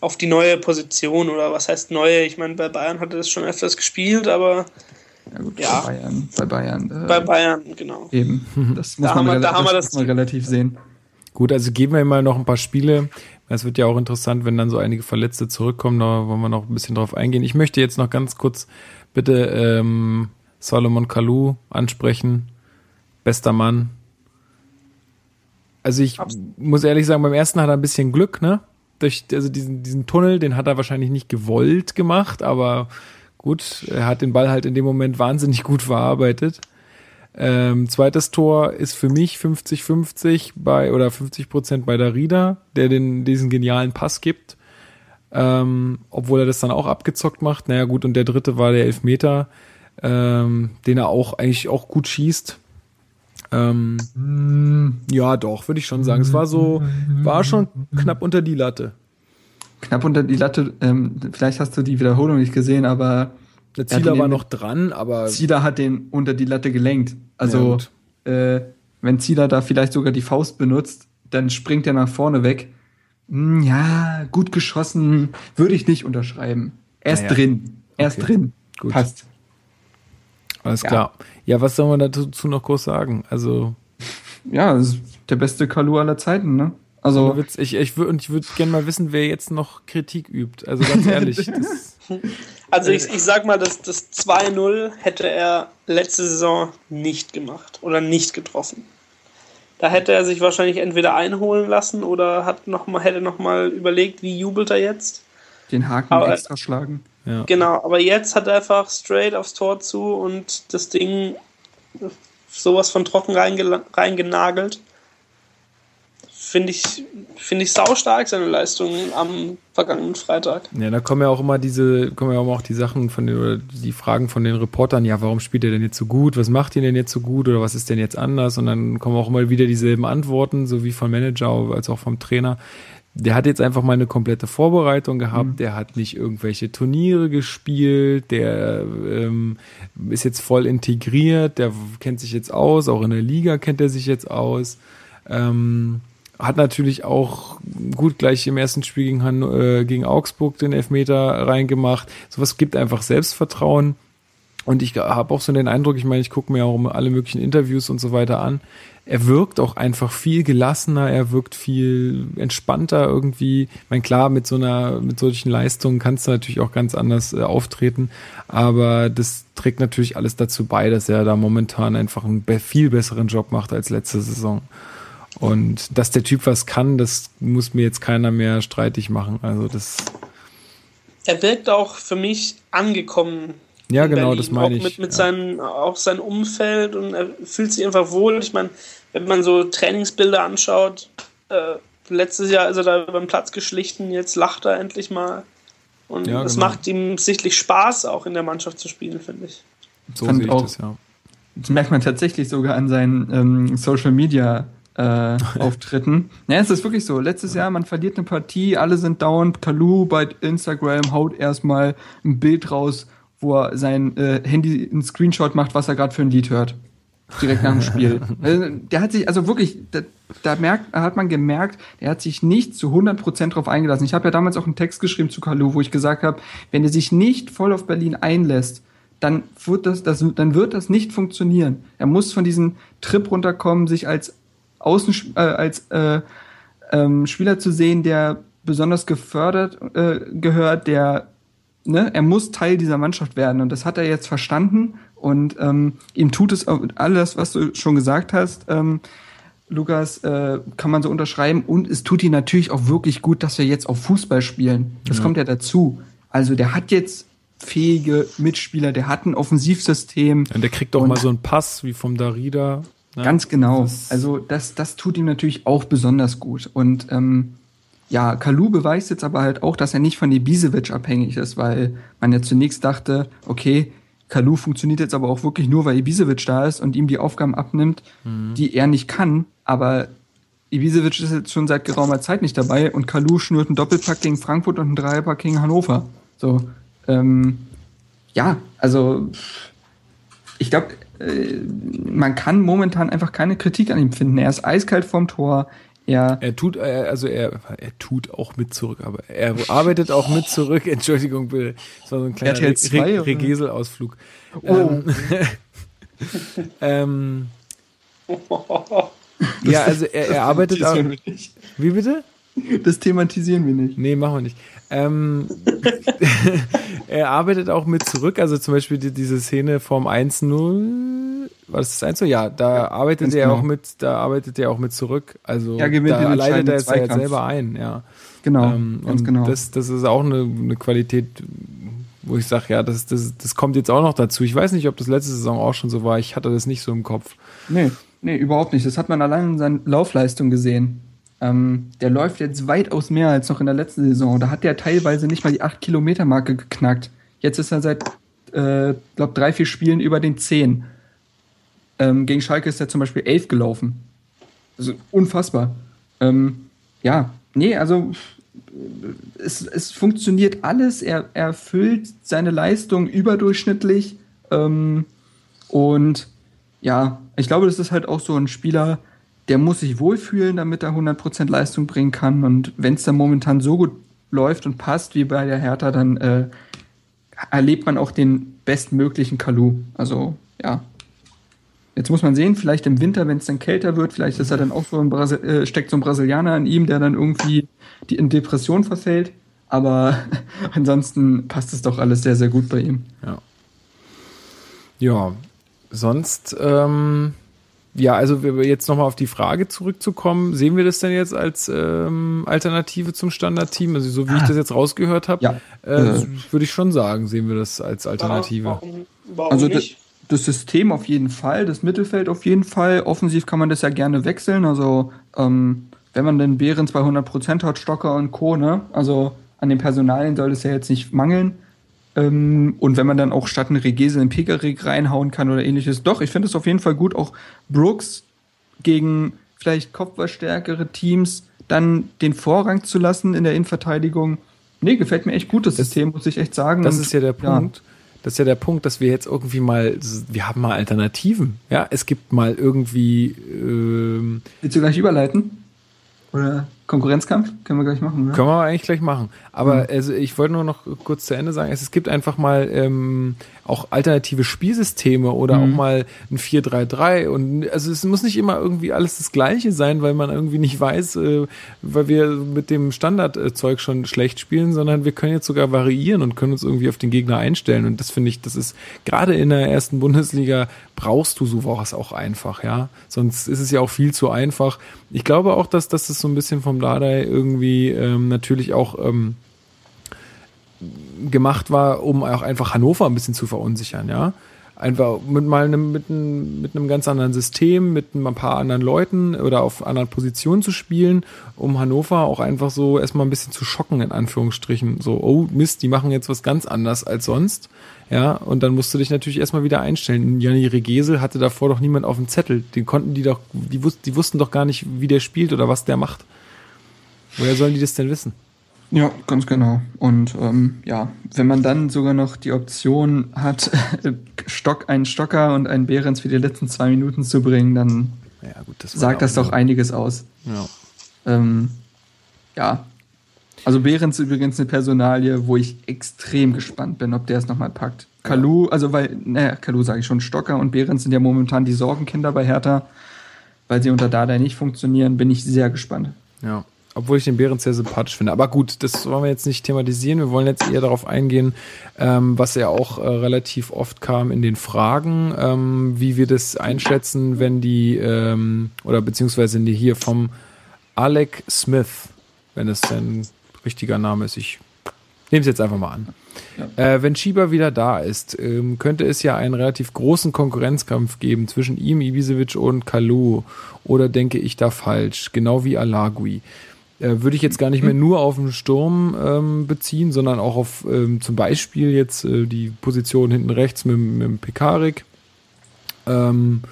Auf die neue Position oder was heißt neue? Ich meine, bei Bayern hat er das schon öfters gespielt, aber Ja gut, Ja. bei Bayern, bei Bayern äh, bei Bayern, genau. eben. Das muss Da man, haben da haben wir das das- muss man relativ sehen. Gut, also geben wir ihm mal noch ein paar Spiele. Es wird ja auch interessant, wenn dann so einige Verletzte zurückkommen, da wollen wir noch ein bisschen drauf eingehen. Ich möchte jetzt noch ganz kurz bitte ähm, Solomon Kalou ansprechen. Bester Mann. Also ich muss ehrlich sagen, beim ersten hat er ein bisschen Glück, ne? Durch also diesen, diesen Tunnel, den hat er wahrscheinlich nicht gewollt gemacht, aber gut, er hat den Ball halt in dem Moment wahnsinnig gut verarbeitet. Ähm, zweites Tor ist für mich 50-50 bei oder 50 Prozent bei der Rieder, der den, diesen genialen Pass gibt. Ähm, obwohl er das dann auch abgezockt macht. Naja, gut, und der dritte war der Elfmeter, ähm, den er auch eigentlich auch gut schießt. Ähm, ja, doch, würde ich schon sagen. Es war so, war schon knapp unter die Latte. Knapp unter die Latte, ähm, vielleicht hast du die Wiederholung nicht gesehen, aber Der Er Zieler war noch dran, aber Zieler hat den unter die Latte gelenkt. Ja, Also, gut. äh, wenn Zieler da vielleicht sogar die Faust benutzt, dann springt er nach vorne weg. Hm, ja, gut geschossen, würde ich nicht unterschreiben. Er ist Naja. drin. Er ist Okay. drin. Gut. Passt. alles Ja. klar. Ja, was soll man dazu noch groß sagen? Also, Ja, das ist der beste Kalu aller Zeiten, ne? so Also, Witz, ich, ich würde und ich würde gerne mal wissen, wer jetzt noch Kritik übt. Also ganz ehrlich, das, Also ich, ich sag mal, das, das 2-0 hätte er letzte Saison nicht gemacht oder nicht getroffen. Da hätte er sich wahrscheinlich entweder einholen lassen oder hat noch mal, hätte noch mal überlegt, wie jubelt er jetzt. Den Haken Aber- extra schlagen. ja. Genau, aber jetzt hat er einfach straight aufs Tor zu und das Ding sowas von trocken reingenagelt. Finde ich, finde ich saustark, seine Leistung am vergangenen Freitag. Ja, da kommen ja auch immer diese, kommen ja auch die Sachen von den, oder die Fragen von den Reportern, ja, warum spielt er denn jetzt so gut? Was macht ihn denn jetzt so gut? Oder was ist denn jetzt anders? Und dann kommen auch immer wieder dieselben Antworten, so wie vom Manager als auch vom Trainer. Der hat jetzt einfach mal eine komplette Vorbereitung gehabt, der hat nicht irgendwelche Turniere gespielt, der ähm, ist jetzt voll integriert, der kennt sich jetzt aus, auch in der Liga kennt er sich jetzt aus. Ähm, hat natürlich auch gut gleich im ersten Spiel gegen, Han äh, gegen Augsburg den Elfmeter reingemacht. Sowas gibt einfach Selbstvertrauen. Und ich habe auch so den Eindruck, ich meine, ich gucke mir auch alle möglichen Interviews und so weiter an. Er wirkt auch einfach viel gelassener, er wirkt viel entspannter irgendwie. Ich meine, klar, mit so einer, mit solchen Leistungen kannst du natürlich auch ganz anders äh, auftreten, aber das trägt natürlich alles dazu bei, dass er da momentan einfach einen viel besseren Job macht als letzte Saison. Und dass der Typ was kann, das muss mir jetzt keiner mehr streitig machen. Also das, Er wirkt auch für mich angekommen. Ja in genau, Berlin. das meine auch ich. Mit, mit ja. seinem, auch sein Umfeld und er fühlt sich einfach wohl. Ich meine, wenn man so Trainingsbilder anschaut, äh, letztes Jahr ist er da über den Platz geschlichen, jetzt lacht er endlich mal. Und Ja, es genau. macht ihm sichtlich Spaß, auch in der Mannschaft zu spielen, finde ich. so fand sehe ich auch- das, ja. Das merkt man tatsächlich sogar an seinen ähm, Social Media äh, Auftritten. Ja, es ist wirklich so. Letztes Jahr, man verliert eine Partie, alle sind down. Kalu bei Instagram haut erstmal ein Bild raus, wo er sein äh, Handy einen Screenshot macht, was er gerade für ein Lied hört. Direkt nach dem Spiel. Also, der hat sich, also wirklich, da, da merkt, hat man gemerkt, er hat sich nicht zu 100% drauf eingelassen. Ich habe ja damals auch einen Text geschrieben zu Kalu, wo ich gesagt habe, wenn er sich nicht voll auf Berlin einlässt, dann wird das, das, dann wird das nicht funktionieren. Er muss von diesem Trip runterkommen, sich als Außen äh, als äh, ähm, Spieler zu sehen, der besonders gefördert äh, gehört, der ne, er muss Teil dieser Mannschaft werden und das hat er jetzt verstanden und ähm, ihm tut es auch alles, was du schon gesagt hast. Ähm, Lukas, äh, kann man so unterschreiben. Und es tut ihm natürlich auch wirklich gut, dass wir jetzt auf Fußball spielen. Das Ja. kommt ja dazu. Also der hat jetzt fähige Mitspieler, der hat ein Offensivsystem. Und der kriegt auch mal so einen Pass wie vom Darida. ne? Ganz genau. Das- also das, das tut ihm natürlich auch besonders gut. Und ähm, ja, Kalu beweist jetzt aber halt auch, dass er nicht von Ibisevic abhängig ist, weil man ja zunächst dachte, okay, Kalu funktioniert jetzt aber auch wirklich nur, weil Ibisevic da ist und ihm die Aufgaben abnimmt, die er nicht kann. Aber Ibisevic ist jetzt schon seit geraumer Zeit nicht dabei und Kalu schnürt einen Doppelpack gegen Frankfurt und einen Dreierpack gegen Hannover. So, ähm, ja, also ich glaube, äh, man kann momentan einfach keine Kritik an ihm finden. Er ist eiskalt vorm Tor. Er, Er tut, äh, also er, er tut auch mit zurück, aber er arbeitet auch mit zurück. Entschuldigung bitte. Das war so ein kleiner RTL 2 Re? Regesel-Ausflug. Oh. Ähm, ja, also er, er arbeitet auch. Wie bitte? Das thematisieren wir nicht. Nee, machen wir nicht. Ähm, er arbeitet auch mit zurück, also zum Beispiel die, diese Szene vom 1-0, war das das 1-0? Ja, da arbeitet ganz er genau. auch mit, da arbeitet er auch mit zurück. Also Er gewinnt da leitet er ja jetzt entscheidenden selber ein, ja. Genau, Ähm, ganz und genau. Das, das ist auch eine, eine Qualität, wo ich sage, ja, das, das, das kommt jetzt auch noch dazu. Ich weiß nicht, ob das letzte Saison auch schon so war. Ich hatte das nicht so im Kopf. Nee, nee, überhaupt nicht. Das hat man allein in seiner Laufleistung gesehen. Ähm, der läuft jetzt weitaus mehr als noch in der letzten Saison. Da hat der teilweise nicht mal die 8-Kilometer-Marke geknackt. Jetzt ist er seit, äh, glaube drei, vier Spielen über den 10. Ähm, gegen Schalke ist er zum Beispiel 11 gelaufen. Also unfassbar. Ähm, ja, nee, also äh, es, es funktioniert alles. Er, er erfüllt seine Leistung überdurchschnittlich. Ähm, und ja, ich glaube, das ist halt auch so ein Spieler, der muss sich wohlfühlen, damit er 100% Leistung bringen kann. Und wenn es dann momentan so gut läuft und passt wie bei der Hertha, dann äh, erlebt man auch den bestmöglichen Kalu. Also, ja. Jetzt muss man sehen, vielleicht im Winter, wenn es dann kälter wird, vielleicht ist er dann auch so ein Brasil äh, steckt so ein Brasilianer in ihm, der dann irgendwie die in Depression verfällt. Aber ansonsten passt es doch alles sehr, sehr gut bei ihm. Ja. Ja, sonst, ähm, ja, also jetzt nochmal auf die Frage zurückzukommen, sehen wir das denn jetzt als ähm, Alternative zum Standardteam? Also so wie ich das jetzt rausgehört habe, Ja. äh, Äh. würde ich schon sagen, sehen wir das als Alternative. Warum, warum Also das, nicht? Das System auf jeden Fall, das Mittelfeld auf jeden Fall. Offensiv kann man das ja gerne wechseln. Also ähm, wenn man den Behrens bei 100% hat, Stocker und Co., ne? Also an den Personalien soll es ja jetzt nicht mangeln. Ähm, und wenn man dann auch statt einen Regese einen Pekarik reinhauen kann oder ähnliches. Doch, ich finde es auf jeden Fall gut, auch Brooks gegen vielleicht kopfballstärkere Teams dann den Vorrang zu lassen in der Innenverteidigung. Nee, gefällt mir echt gut, das, System, muss ich echt sagen. Das Und, ist ja der Punkt. Das ist ja der Punkt, dass wir jetzt irgendwie mal, wir haben mal Alternativen. Ja, es gibt mal irgendwie, ähm, Willst du gleich überleiten? Oder Konkurrenzkampf? Können wir gleich machen, ne? Können wir eigentlich gleich machen. Aber also ich wollte nur noch kurz zu Ende sagen, es, es gibt einfach mal ähm, auch alternative Spielsysteme oder Mhm. auch mal ein 4-3-3 und also es muss nicht immer irgendwie alles das gleiche sein, weil man irgendwie nicht weiß, äh, weil wir mit dem Standardzeug schon schlecht spielen, sondern wir können jetzt sogar variieren und können uns irgendwie auf den Gegner einstellen und das finde ich, das ist gerade in der ersten Bundesliga brauchst du sowas auch einfach, ja. Sonst ist es ja auch viel zu einfach. Ich glaube auch, dass, dass das so ein bisschen vom Dardai irgendwie ähm, natürlich auch ähm, gemacht war, um auch einfach Hannover ein bisschen zu verunsichern, ja. Einfach mit mal einem, mit einem, mit einem ganz anderen System, mit ein paar anderen Leuten oder auf anderen Positionen zu spielen, um Hannover auch einfach so erstmal ein bisschen zu schocken, in Anführungsstrichen. So, oh Mist, die machen jetzt was ganz anders als sonst. Ja, und dann musst du dich natürlich erstmal wieder einstellen. Janni Regesel hatte davor doch niemand auf dem Zettel. Den konnten die doch, die, wus die wussten doch gar nicht, wie der spielt oder was der macht. Woher sollen die das denn wissen? Ja, ganz genau. Und ähm, ja, wenn man dann sogar noch die Option hat, Stock, einen Stocker und einen Behrens für die letzten zwei Minuten zu bringen, dann Ja, gut, das sagt das doch einiges aus. Ja. Ähm, ja. Also Behrens ist übrigens eine Personalie, wo ich extrem gespannt bin, ob der es nochmal packt. Kalu, also weil, naja, Kalu sage ich schon, Stocker und Behrens sind ja momentan die Sorgenkinder bei Hertha. weil sie unter Dada nicht funktionieren, bin ich sehr gespannt. Ja. Obwohl ich den Behrens sehr sympathisch finde. Aber gut, das wollen wir jetzt nicht thematisieren. Wir wollen jetzt eher darauf eingehen, ähm, was ja auch äh, relativ oft kam in den Fragen, ähm, wie wir das einschätzen, wenn die, ähm, oder beziehungsweise die hier vom Alec Smith, wenn es sein richtiger Name ist. Ich nehme es jetzt einfach mal an. Ja. Äh, wenn Schieber wieder da ist, ähm, könnte es ja einen relativ großen Konkurrenzkampf geben zwischen ihm, Ibisevic und Kalu. Oder denke ich da falsch? Genau wie Alagui. Äh, Würde ich jetzt gar nicht mehr nur auf den Sturm ähm, beziehen, sondern auch auf ähm, zum Beispiel jetzt äh, die Position hinten rechts mit, mit dem Pekarik. Ähm,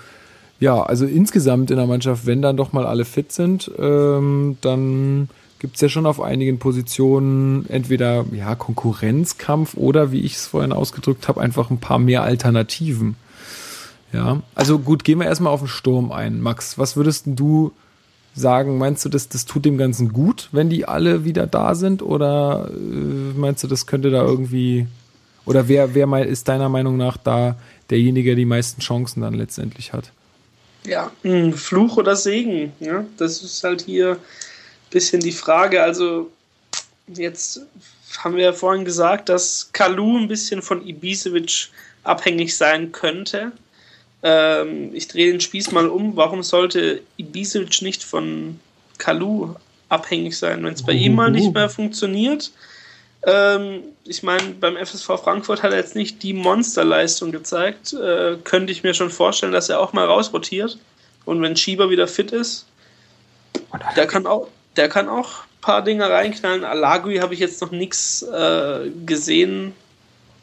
ja, also insgesamt in der Mannschaft, wenn dann doch mal alle fit sind, ähm, dann gibt es ja schon auf einigen Positionen entweder ja, Konkurrenzkampf oder, wie ich es vorhin ausgedrückt habe, einfach ein paar mehr Alternativen. Ja, also gut, gehen wir erstmal auf den Sturm ein. Max, was würdest du sagen? Meinst du, das, das tut dem Ganzen gut, wenn die alle wieder da sind? Oder äh, meinst du, das könnte da irgendwie. Oder wer, wer mal ist deiner Meinung nach da derjenige, der die meisten Chancen dann letztendlich hat? Ja, Fluch oder Segen. Ja? Das ist halt hier bisschen die Frage. Also, jetzt haben wir ja vorhin gesagt, dass Kalu ein bisschen von Ibisevic abhängig sein könnte. Ähm, ich drehe den Spieß mal um. Warum sollte Ibisevic nicht von Kalu abhängig sein, wenn es bei ihm mal nicht mehr funktioniert? Ähm, ich meine, beim FSV Frankfurt hat er jetzt nicht die Monsterleistung gezeigt. Äh, könnte ich mir schon vorstellen, dass er auch mal rausrotiert. Und wenn Schieber wieder fit ist, der kann auch, der kann auch ein paar Dinge reinknallen. Alagui habe ich jetzt noch nichts äh, gesehen.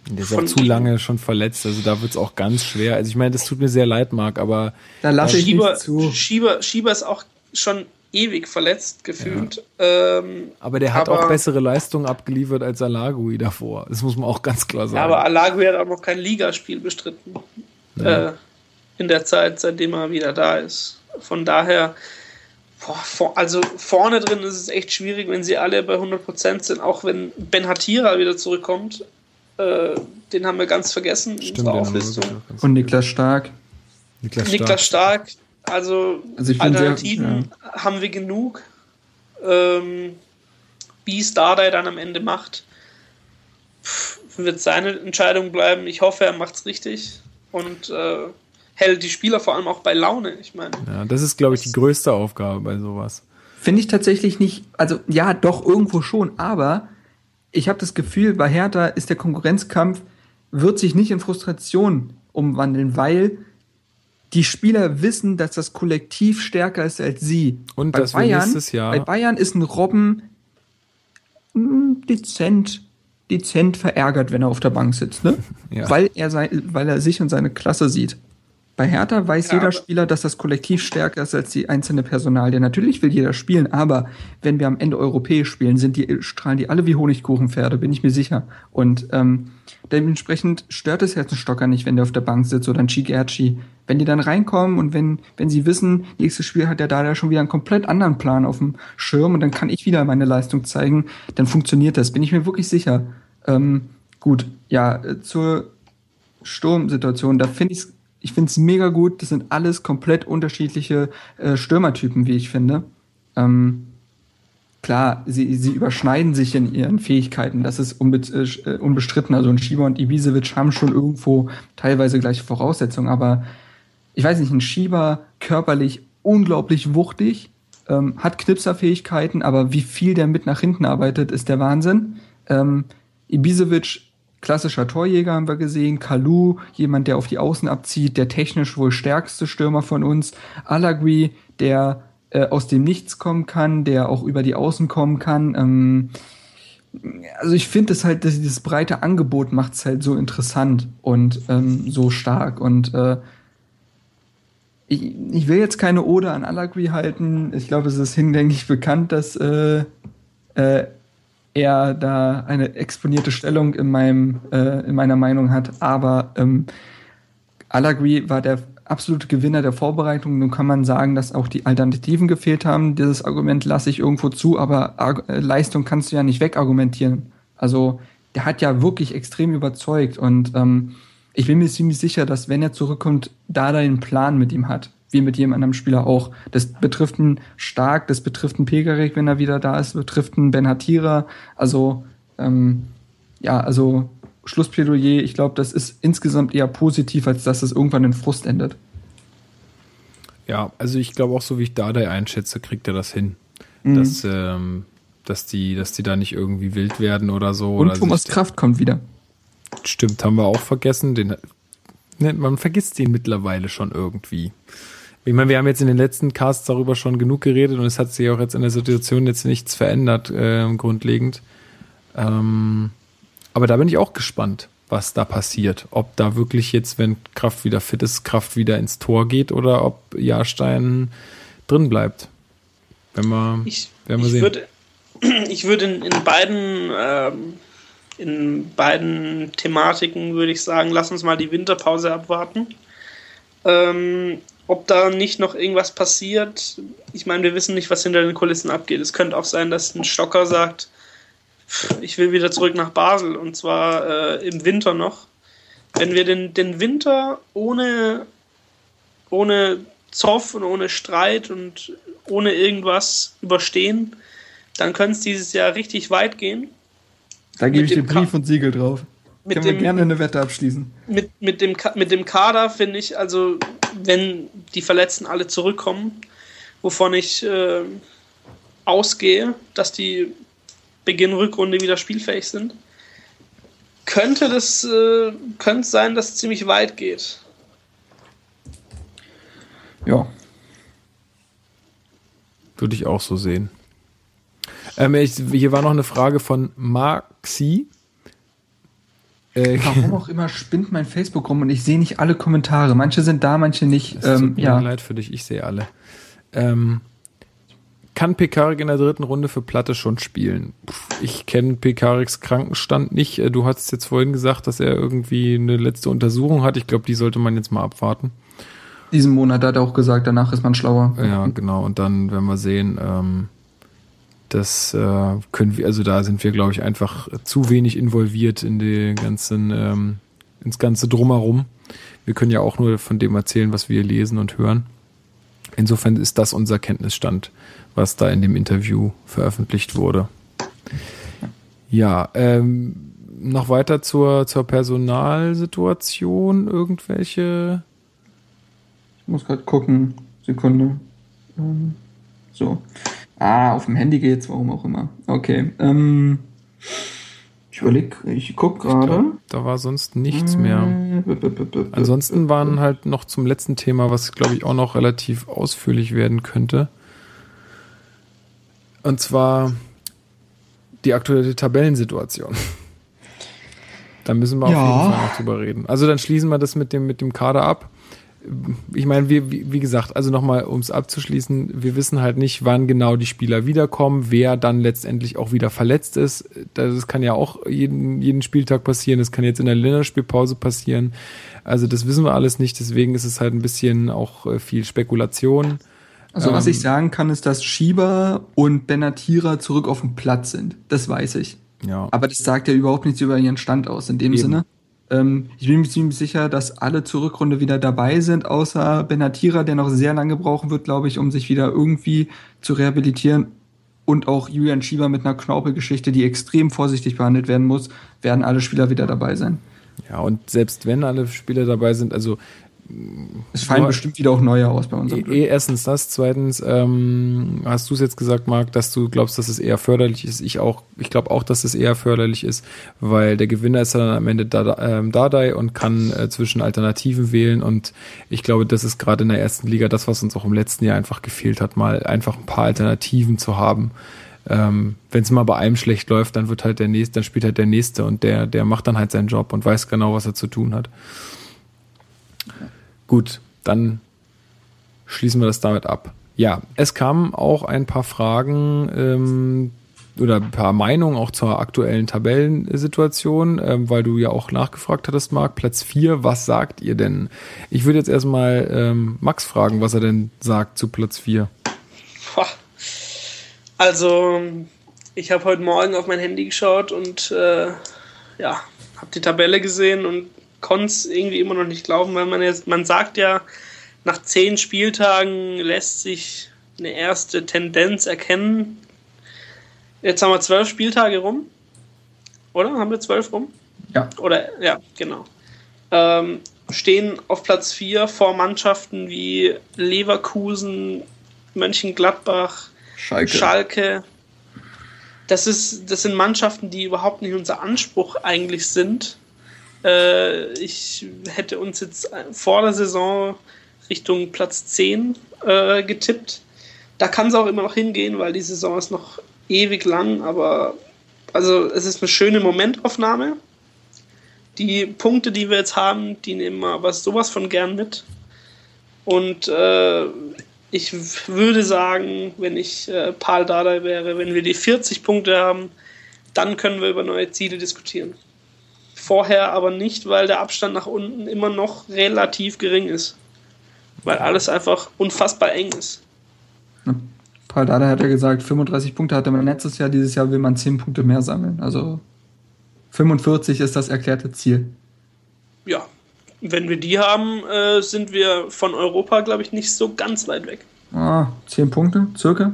Der ist auch zu lange schon verletzt, also da wird es auch ganz schwer. Also ich meine, das tut mir sehr leid, Marc, aber. Da lasse ich Schieber, zu. Schieber, Schieber ist auch schon ewig verletzt gefühlt. Ja. Ähm, aber der hat aber, auch bessere Leistungen abgeliefert als Alagui davor. Das muss man auch ganz klar sagen. Ja, aber Alagui hat auch noch kein Ligaspiel bestritten. Ja. Äh, in der Zeit, seitdem er wieder da ist. Von daher, Boah, also vorne drin ist es echt schwierig, wenn sie alle bei 100% sind, auch wenn Ben Hatira wieder zurückkommt. Äh, den haben wir ganz vergessen Stimmt, in unserer Auflistung. Und Niklas Stark. Niklas, Niklas Stark. Also, also Alternativen sehr, ja. haben wir genug. Ähm, wie Stardai dann am Ende macht, wird seine Entscheidung bleiben. Ich hoffe, er macht es richtig. Und äh, hält die Spieler vor allem auch bei Laune. Ich meine. Ja, das ist, glaube ich, die größte Aufgabe bei sowas. Finde ich tatsächlich nicht, also ja, doch irgendwo schon, aber ich habe das Gefühl, bei Hertha ist der Konkurrenzkampf, wird sich nicht in Frustration umwandeln, weil die Spieler wissen, dass das Kollektiv stärker ist als sie. Und bei dass Bayern, nächstes Jahr bei Bayern ist ein Robben mh, hm, dezent, dezent verärgert, wenn er auf der Bank sitzt, ne? ja. weil, er sein, weil er sich und seine Klasse sieht. Bei Hertha weiß ja, jeder Spieler, dass das Kollektiv stärker ist als die einzelne Personalie. Natürlich will jeder spielen, aber wenn wir am Ende europäisch spielen, sind die, strahlen die alle wie Honigkuchenpferde, bin ich mir sicher. Und ähm, dementsprechend stört es Herzenstocker nicht, wenn der auf der Bank sitzt oder ein Chigerci. Wenn die dann reinkommen und wenn, wenn sie wissen, nächstes Spiel hat der da schon wieder einen komplett anderen Plan auf dem Schirm und dann kann ich wieder meine Leistung zeigen, dann funktioniert das, bin ich mir wirklich sicher. Ähm, gut, ja, äh, zur Sturmsituation, da finde ich es ich finde es mega gut. Das sind alles komplett unterschiedliche äh, Stürmertypen, wie ich finde. Ähm, klar, sie, sie überschneiden sich in ihren Fähigkeiten. Das ist unbe äh, unbestritten. Also ein Schieber und Ibisevic haben schon irgendwo teilweise gleiche Voraussetzungen. Aber ich weiß nicht, ein Schieber körperlich unglaublich wuchtig, ähm, hat Knipserfähigkeiten, aber wie viel der mit nach hinten arbeitet, ist der Wahnsinn. Ähm, Ibisevic klassischer Torjäger haben wir gesehen, Kalu, jemand, der auf die Außen abzieht, der technisch wohl stärkste Stürmer von uns, Alagui, der äh, aus dem Nichts kommen kann, der auch über die Außen kommen kann. Ähm, also ich finde es halt, dass dieses breite Angebot macht es halt so interessant und ähm, so stark und äh, ich, ich will jetzt keine Ode an Alagui halten. Ich glaube, es ist hinlänglich bekannt, dass äh, äh, er da eine exponierte Stellung in meinem äh, in meiner Meinung hat, aber ähm, Allegri war der absolute Gewinner der Vorbereitung. Nun kann man sagen, dass auch die Alternativen gefehlt haben. Dieses Argument lasse ich irgendwo zu, aber Ar äh, Leistung kannst du ja nicht wegargumentieren. Also der hat ja wirklich extrem überzeugt und ähm, ich bin mir ziemlich sicher, dass wenn er zurückkommt, da einen Plan mit ihm hat. Wie mit jedem anderen Spieler auch. Das betrifft einen Stark, das betrifft einen Pegarek, wenn er wieder da ist, betrifft einen Ben Hatira. Also, ähm, ja, also Schlussplädoyer, ich glaube, das ist insgesamt eher positiv, als dass es irgendwann in Frust endet. Ja, also ich glaube auch, so wie ich Dardai einschätze, kriegt er das hin. Mhm. Dass, ähm, dass, die, dass die da nicht irgendwie wild werden oder so. Und oder Thomas Kraft kommt wieder. Stimmt, haben wir auch vergessen. Den, ne, man vergisst den mittlerweile schon irgendwie. Ich meine, wir haben jetzt in den letzten Casts darüber schon genug geredet und es hat sich auch jetzt in der Situation jetzt nichts verändert, äh, grundlegend. Ähm, aber da bin ich auch gespannt, was da passiert. Ob da wirklich jetzt, wenn Kraft wieder fit ist, Kraft wieder ins Tor geht oder ob Jahrstein drin bleibt. Wenn wir, Ich, werden wir ich sehen. würde ich würde in, in beiden ähm, in beiden Thematiken würde ich sagen, lass uns mal die Winterpause abwarten. Ähm, ob da nicht noch irgendwas passiert, ich meine, wir wissen nicht, was hinter den Kulissen abgeht. Es könnte auch sein, dass ein Stocker sagt, "Pff, ich will wieder zurück nach Basel und zwar äh, im Winter noch. Wenn wir den, den Winter ohne, ohne Zoff und ohne Streit und ohne irgendwas überstehen, dann könnte es dieses Jahr richtig weit gehen. Da gebe ich dir dem Ka- Brief und Siegel drauf. Mit Können wir dem- gerne eine Wette abschließen. mit, mit, dem, mit dem Kader finde ich, also wenn die Verletzten alle zurückkommen, wovon ich äh, ausgehe, dass die Beginn Rückrunde wieder spielfähig sind, könnte das äh, könnte sein, dass es ziemlich weit geht. Ja. Würde ich auch so sehen. Ähm, ich, hier war noch eine Frage von Maxi. Äh, Warum auch immer spinnt mein Facebook rum und ich sehe nicht alle Kommentare. Manche sind da, manche nicht. Es Ähm, tut mir ja. leid für dich, ich sehe alle. Ähm, kann Pekarik in der dritten Runde für Platte schon spielen? Ich kenne Pekariks Krankenstand nicht. Äh, Du hattest jetzt vorhin gesagt, dass er irgendwie eine letzte Untersuchung hat. Ich glaube, die sollte man jetzt mal abwarten. Diesen Monat hat er auch gesagt, danach ist man schlauer. Ja, genau. Und dann werden wir sehen, ähm, das äh, können wir, also da sind wir, glaube ich, einfach zu wenig involviert in die ganzen, ähm, ins ganze Drumherum. Wir können ja auch nur von dem erzählen, was wir lesen und hören. Insofern ist das unser Kenntnisstand, was da in dem Interview veröffentlicht wurde. Ja, ähm, noch weiter zur, zur Personalsituation, irgendwelche Ich muss gerade gucken. Sekunde. Ähm, so. Ah, auf dem Handy geht's, warum auch immer. Okay. Ähm, ich überleg, ich guck gerade. Da war sonst nichts mehr. Ansonsten Ansonsten waren halt noch zum letzten Thema, was glaube ich auch noch relativ ausführlich werden könnte. Und zwar die aktuelle Tabellensituation. Da müssen wir Ja. auf jeden Fall noch drüber reden. Also dann schließen wir das mit dem, mit dem Kader ab. Ich meine, wir, wie, wie gesagt, also nochmal, um es abzuschließen, wir wissen halt nicht, wann genau die Spieler wiederkommen, wer dann letztendlich auch wieder verletzt ist. Das kann ja auch jeden, jeden Spieltag passieren, das kann jetzt in der Länderspielpause passieren. Also das wissen wir alles nicht, deswegen ist es halt ein bisschen auch äh, viel Spekulation. Also was Ähm, ich sagen kann, ist, dass Schieber und Benatira zurück auf dem Platz sind. Das weiß ich. Ja. Aber das sagt ja überhaupt nichts über ihren Stand aus. In dem Eben. Sinne, ähm, ich bin mir ziemlich sicher, dass alle zur Rückrunde wieder dabei sind, außer Benatira, der noch sehr lange brauchen wird, glaube ich, um sich wieder irgendwie zu rehabilitieren. Und auch Julian Schieber mit einer Knorpelgeschichte, die extrem vorsichtig behandelt werden muss, werden alle Spieler wieder dabei sein. Ja, und selbst wenn alle Spieler dabei sind, also Es fallen bestimmt wieder auch neue aus bei unserem eh, erstens das, zweitens ähm, hast du es jetzt gesagt, Marc, dass du glaubst, dass es eher förderlich ist. Ich auch, ich glaube auch, dass es eher förderlich ist, weil der Gewinner ist dann am Ende Dada, ähm, Dardai und kann äh, zwischen Alternativen wählen und ich glaube, das ist gerade in der ersten Liga das, was uns auch im letzten Jahr einfach gefehlt hat, mal einfach ein paar Alternativen zu haben. Ähm, Wenn es mal bei einem schlecht läuft, dann wird halt der nächste, dann spielt halt der nächste und der, der macht dann halt seinen Job und weiß genau, was er zu tun hat. Gut, dann schließen wir das damit ab. Ja, es kamen auch ein paar Fragen ähm, oder ein paar Meinungen auch zur aktuellen Tabellensituation, ähm, weil du ja auch nachgefragt hattest, Marc. Platz 4, was sagt ihr denn? Ich würde jetzt erstmal ähm, Max fragen, was er denn sagt zu Platz 4. Boah. Also, ich habe heute Morgen auf mein Handy geschaut und äh, ja, habe die Tabelle gesehen und konnte es irgendwie immer noch nicht glauben, weil man jetzt, man sagt ja, nach zehn Spieltagen lässt sich eine erste Tendenz erkennen. Jetzt haben wir zwölf Spieltage rum. Oder? Haben wir zwölf rum? Ja. Oder, ja, genau. Ähm, stehen auf Platz 4 vor Mannschaften wie Leverkusen, Mönchengladbach, Schalke. Schalke. Das, ist, das sind Mannschaften, die überhaupt nicht unser Anspruch eigentlich sind. Äh, ich hätte uns jetzt vor der Saison Richtung Platz 10 äh, getippt. Da kann es auch immer noch hingehen, weil die Saison ist noch ewig lang, aber also es ist eine schöne Momentaufnahme. Die Punkte, die wir jetzt haben, die nehmen wir aber sowas von gern mit. Und äh, ich würde sagen, wenn ich äh, Paul Dardai wäre, wenn wir die 40 Punkte haben, dann können wir über neue Ziele diskutieren. Vorher aber nicht, weil der Abstand nach unten immer noch relativ gering ist. Weil alles einfach unfassbar eng ist. Paul Dada hat ja gesagt, 35 Punkte hatte man letztes Jahr, dieses Jahr will man 10 Punkte mehr sammeln. Also 45 ist das erklärte Ziel. Ja, wenn wir die haben, äh, sind wir von Europa, glaube ich, nicht so ganz weit weg. Ah, 10 Punkte, circa?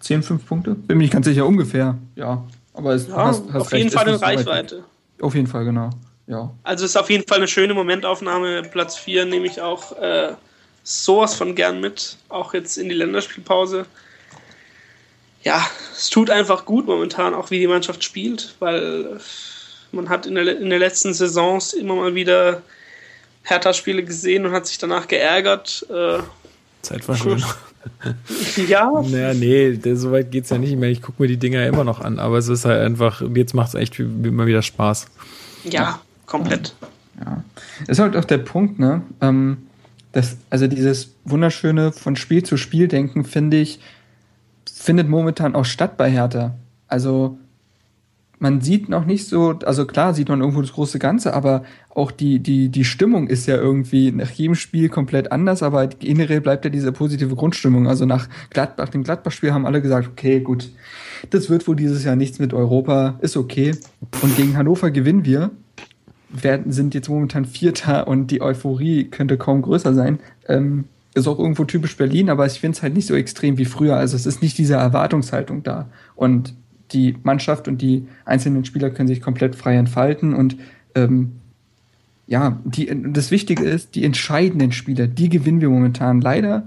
10, 5 Punkte? Bin mir nicht ganz sicher, ungefähr. Ja, aber es Ja, hast, hast auf jeden recht, Fall in ist nicht so weit Reichweite. weg. Auf jeden Fall, genau. Ja. Also ist auf jeden Fall eine schöne Momentaufnahme. Platz 4 nehme ich auch äh, sowas von gern mit, auch jetzt in die Länderspielpause. Ja, es tut einfach gut momentan, auch wie die Mannschaft spielt, weil man hat in der, in der letzten Saisons immer mal wieder Hertha-Spiele gesehen und hat sich danach geärgert. Äh, Zeitverschwendung. ja, Naja, nee, so weit geht's ja nicht mehr. Ich gucke mir die Dinger ja immer noch an, aber es ist halt einfach, jetzt macht es echt immer wieder Spaß. ja, komplett. Ja. Ist halt auch der Punkt, ne? Ähm, das, also dieses wunderschöne von Spiel zu Spiel denken, finde ich, findet momentan auch statt bei Hertha. Also man sieht noch nicht so, also klar sieht man irgendwo das große Ganze, aber auch die, die, die Stimmung ist ja irgendwie nach jedem Spiel komplett anders, aber generell bleibt ja diese positive Grundstimmung. Also nach Gladbach, dem Gladbach-Spiel haben alle gesagt, okay, gut, das wird wohl dieses Jahr nichts mit Europa, ist okay. Und gegen Hannover gewinnen wir werden, sind jetzt momentan Vierter und die Euphorie könnte kaum größer sein. Ähm, ist auch irgendwo typisch Berlin, aber ich finde es halt nicht so extrem wie früher. Also es ist nicht diese Erwartungshaltung da. Und die Mannschaft und die einzelnen Spieler können sich komplett frei entfalten und ähm, ja, die, das Wichtige ist, die entscheidenden Spieler, die gewinnen wir momentan leider.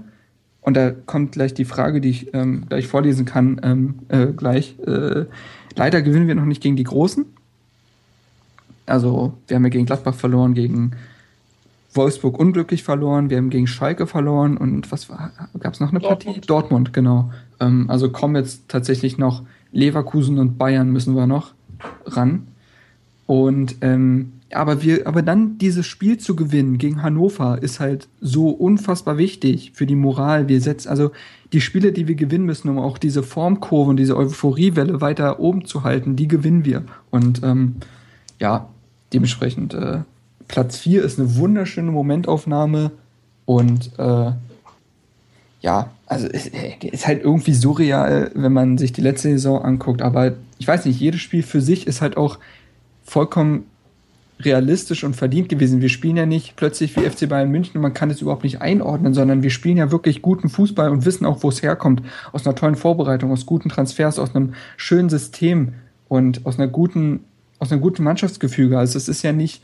Und da kommt gleich die Frage, die ich ähm, gleich vorlesen kann, ähm, äh, gleich. Äh, leider gewinnen wir noch nicht gegen die Großen. Also, wir haben ja gegen Gladbach verloren, gegen Wolfsburg unglücklich verloren, wir haben gegen Schalke verloren und was war, gab es noch eine Partie? Dortmund. Dortmund, genau. Ähm, also kommen jetzt tatsächlich noch Leverkusen und Bayern müssen wir noch ran. Und ähm, aber wir, aber dann dieses Spiel zu gewinnen gegen Hannover ist halt so unfassbar wichtig für die Moral. Wir setzen also die Spiele, die wir gewinnen müssen, um auch diese Formkurve und diese Euphoriewelle weiter oben zu halten, die gewinnen wir. Und ähm, ja, dementsprechend äh, Platz 4 ist eine wunderschöne Momentaufnahme und äh, ja, also es ist halt irgendwie surreal, wenn man sich die letzte Saison anguckt, aber ich weiß nicht, jedes Spiel für sich ist halt auch vollkommen realistisch und verdient gewesen. Wir spielen ja nicht plötzlich wie FC Bayern München und man kann es überhaupt nicht einordnen, sondern wir spielen ja wirklich guten Fußball und wissen auch, wo es herkommt. Aus einer tollen Vorbereitung, aus guten Transfers, aus einem schönen System und aus einer guten, aus einem guten Mannschaftsgefüge. Also es ist ja nicht,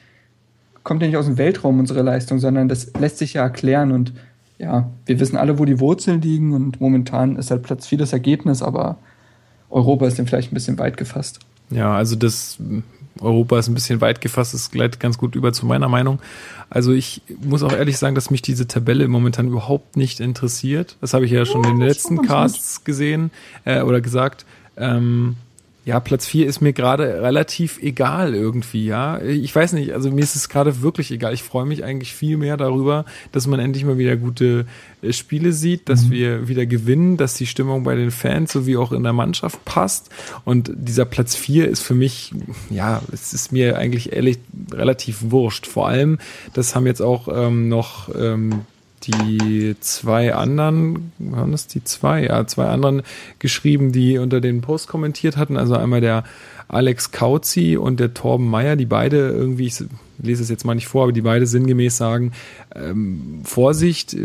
kommt ja nicht aus dem Weltraum unsere Leistung, sondern das lässt sich ja erklären und ja, wir wissen alle, wo die Wurzeln liegen und momentan ist halt Platz 4 das Ergebnis, aber Europa ist dem vielleicht ein bisschen weit gefasst. Ja, also das Europa ist ein bisschen weit gefasst, es gleitet ganz gut über zu meiner Meinung. Also ich muss auch ehrlich sagen, dass mich diese Tabelle momentan überhaupt nicht interessiert. Das habe ich ja schon in den letzten Casts gesehen äh, oder gesagt. Ähm, ja, Platz 4 ist mir gerade relativ egal irgendwie, ja. Ich weiß nicht, also mir ist es gerade wirklich egal. Ich freue mich eigentlich viel mehr darüber, dass man endlich mal wieder gute äh, Spiele sieht, dass wir wieder gewinnen, dass die Stimmung bei den Fans sowie auch in der Mannschaft passt. Und dieser Platz 4 ist für mich, ja, es ist mir eigentlich ehrlich relativ wurscht. Vor allem, das haben jetzt auch ähm, noch ähm, die zwei anderen, waren das die zwei? Ja, zwei anderen geschrieben, die unter den Post kommentiert hatten. Also einmal der Alex Kauzi und der Torben Meyer, die beide irgendwie, ich lese es jetzt mal nicht vor, aber die beide sinngemäß sagen, ähm, Vorsicht,